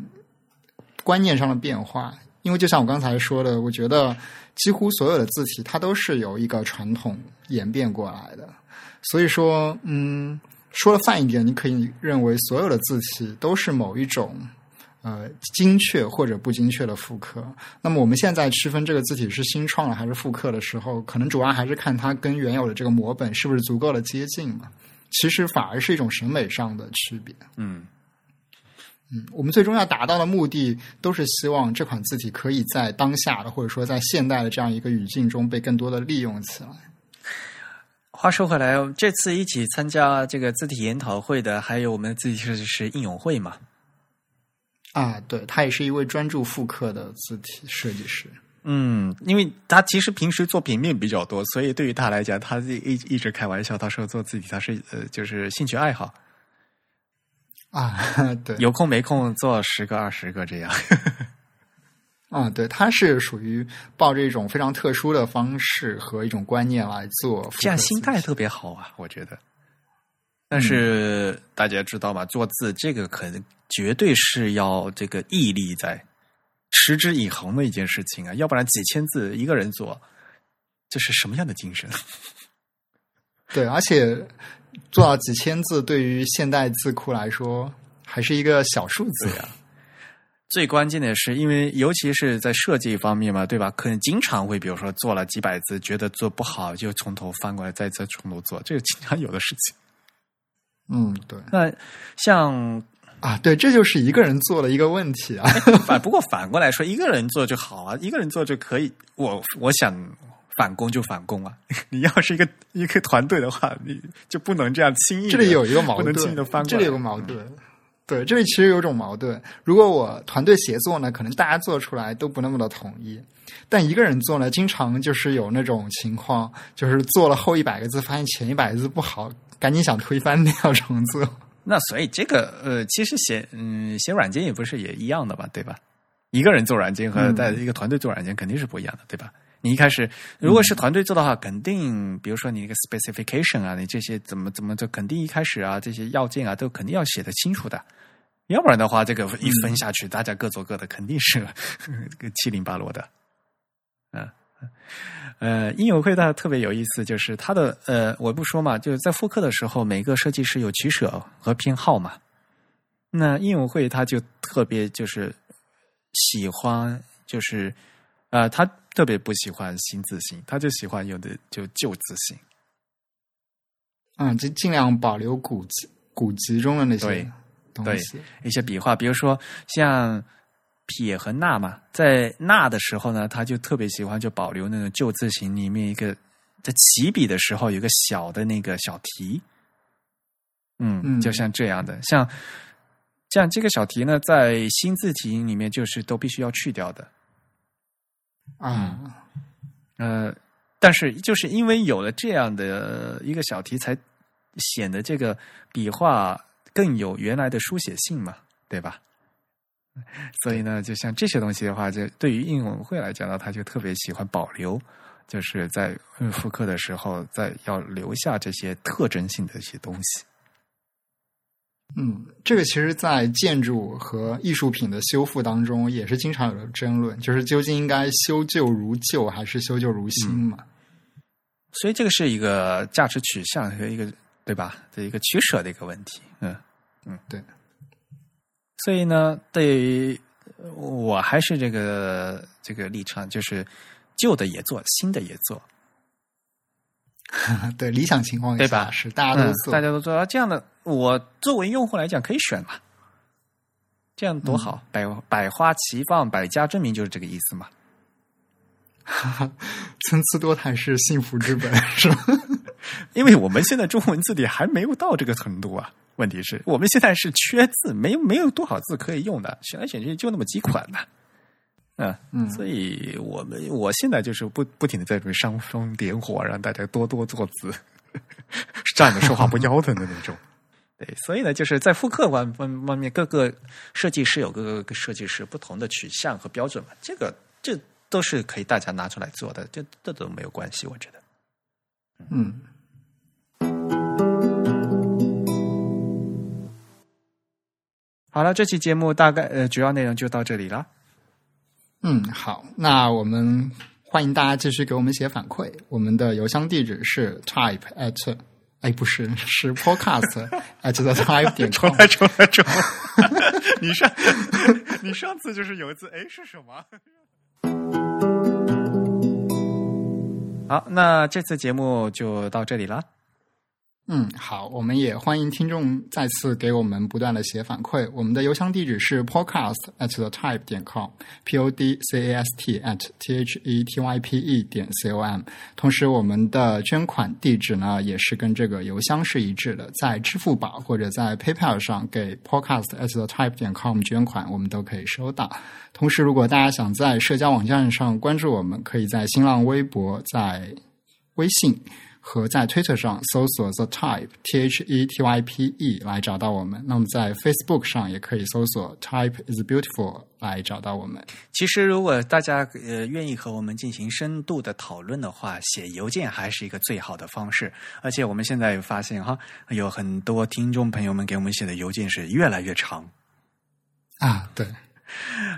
观念上的变化，因为就像我刚才说的，我觉得几乎所有的字体它都是由一个传统演变过来的。所以说，嗯，说的泛一点，你可以认为所有的字体都是某一种呃精确或者不精确的复刻。那么我们现在区分这个字体是新创了还是复刻的时候，可能主要还是看它跟原有的这个模本是不是足够的接近嘛。其实反而是一种审美上的区别。嗯嗯，我们最终要达到的目的，都是希望这款字体可以在当下的或者说在现代的这样一个语境中被更多的利用起来。话说回来，这次一起参加这个字体研讨会的，还有我们的字体设计师应永会嘛？啊，对，他也是一位专注复刻的字体设计师。嗯，因为他其实平时做平面比较多，所以对于他来讲，他一一直开玩笑，他说做字体他是呃就是兴趣爱好啊，对，有空没空做十个二十个这样。*laughs* 啊，对，他是属于抱着一种非常特殊的方式和一种观念来做，这样心态特别好啊，我觉得。但是大家知道吧？做字这个可能绝对是要这个毅力在，持之以恒的一件事情啊，要不然几千字一个人做，这是什么样的精神？*laughs* 对，而且做到几千字，对于现代字库来说，还是一个小数字呀。*laughs* 最关键的是，因为尤其是在设计方面嘛，对吧？可能经常会，比如说做了几百字，觉得做不好，就从头翻过来，再再从头做，这个经常有的事情。嗯，对。那像啊，对，这就是一个人做的一个问题啊。反不过反过来说，一个人做就好啊，一个人做就可以。我我想反攻就反攻啊。*laughs* 你要是一个一个团队的话，你就不能这样轻易。这里有一个矛盾，不能轻易的翻过来。这里有个矛盾。对，这里其实有种矛盾。如果我团队协作呢，可能大家做出来都不那么的统一；但一个人做呢，经常就是有那种情况，就是做了后一百个字，发现前一百个字不好，赶紧想推翻掉重做。那所以这个呃，其实写嗯写软件也不是也一样的吧，对吧？一个人做软件和在一个团队做软件肯定是不一样的，对吧？你一开始如果是团队做的话，肯定比如说你那个 specification 啊，你这些怎么怎么就肯定一开始啊这些要件啊都肯定要写的清楚的，要不然的话这个一分下去，大家各做各的，肯定是个 *laughs* 七零八落的。嗯呃，应有会它特别有意思，就是它的呃，我不说嘛，就是在复刻的时候，每个设计师有取舍和偏好嘛。那应有会他就特别就是喜欢，就是呃他。特别不喜欢新字型，他就喜欢用的就旧字型。嗯，就尽量保留古籍古籍中的那些东西，一些笔画，比如说像撇和捺嘛，在捺的时候呢，他就特别喜欢就保留那种旧字形里面一个在起笔的时候有个小的那个小题。嗯，就像这样的，像像这个小题呢，在新字体里面就是都必须要去掉的。啊，呃，但是就是因为有了这样的一个小题，才显得这个笔画更有原来的书写性嘛，对吧？*laughs* 所以呢，就像这些东西的话，就对于应文会来讲呢，他就特别喜欢保留，就是在复刻的时候，在要留下这些特征性的一些东西。嗯，这个其实，在建筑和艺术品的修复当中，也是经常有的争论，就是究竟应该修旧如旧，还是修旧如新嘛？所以，这个是一个价值取向和一个对吧的一个取舍的一个问题。嗯嗯，对。所以呢，对于我还是这个这个立场，就是旧的也做，新的也做。*laughs* 对，理想情况对吧？是大家都做，大家都做啊这样的。我作为用户来讲，可以选嘛？这样多好，百百花齐放，百家争鸣，就是这个意思嘛。哈 *laughs* 哈参差多态是幸福之本，是吧？*laughs* 因为我们现在中文字体还没有到这个程度啊。问题是我们现在是缺字，没没有多少字可以用的，选来选去就那么几款呢。嗯嗯，所以我们我现在就是不不停的在这边煽风点火，让大家多多做字，*laughs* 站着说话不腰疼的那种。*laughs* 对，所以呢，就是在复刻方方方面，各个设计师有各个设计师不同的取向和标准嘛，这个这都是可以大家拿出来做的，这这都没有关系，我觉得。嗯。好了，这期节目大概呃主要内容就到这里了。嗯，好，那我们欢迎大家继续给我们写反馈。我们的邮箱地址是 type at，哎，不是，是 podcast *laughs* at the type 点重。来，重来，重来！你上你上次就是有一次，哎，是什么？*laughs* 好，那这次节目就到这里了。嗯，好，我们也欢迎听众再次给我们不断的写反馈。我们的邮箱地址是 podcast at the type 点 com，p o d c a s t at t h e t y p e 点 c o m。同时，我们的捐款地址呢也是跟这个邮箱是一致的，在支付宝或者在 PayPal 上给 podcast at the type 点 com 捐款，我们都可以收到。同时，如果大家想在社交网站上关注我们，可以在新浪微博、在微信。和在推特上搜索 The Type T H E T Y P E 来找到我们。那么在 Facebook 上也可以搜索 Type is Beautiful 来找到我们。其实，如果大家呃愿意和我们进行深度的讨论的话，写邮件还是一个最好的方式。而且我们现在有发现哈，有很多听众朋友们给我们写的邮件是越来越长。啊，对。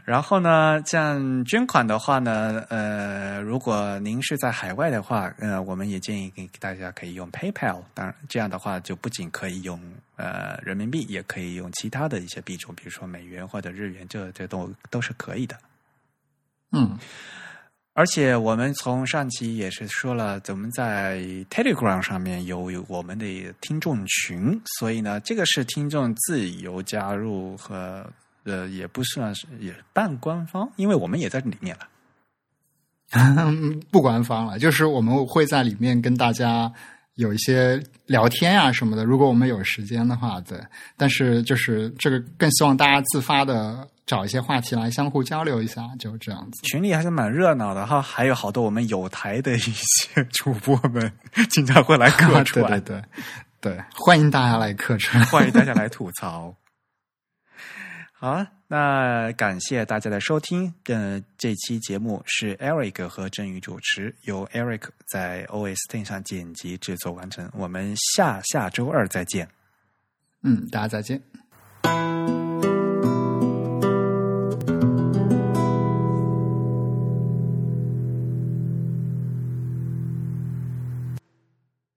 然后呢，像捐款的话呢，呃，如果您是在海外的话，呃，我们也建议给大家可以用 PayPal。当然，这样的话就不仅可以用呃人民币，也可以用其他的一些币种，比如说美元或者日元，这这都都是可以的。嗯，而且我们从上期也是说了，咱们在 Telegram 上面有有我们的听众群，所以呢，这个是听众自由加入和。呃，也不算是也半官方，因为我们也在里面了。*laughs* 不官方了，就是我们会在里面跟大家有一些聊天啊什么的。如果我们有时间的话，对。但是就是这个更希望大家自发的找一些话题来相互交流一下，就这样子。群里还是蛮热闹的哈，还有好多我们有台的一些 *laughs* 主播们经常会来客串，*laughs* 对对对对，欢迎大家来客串，欢迎大家来吐槽。好啊，那感谢大家的收听。呃，这期节目是 Eric 和振宇主持，由 Eric 在 OS Ten 上剪辑制作完成。我们下下周二再见。嗯，大家再见。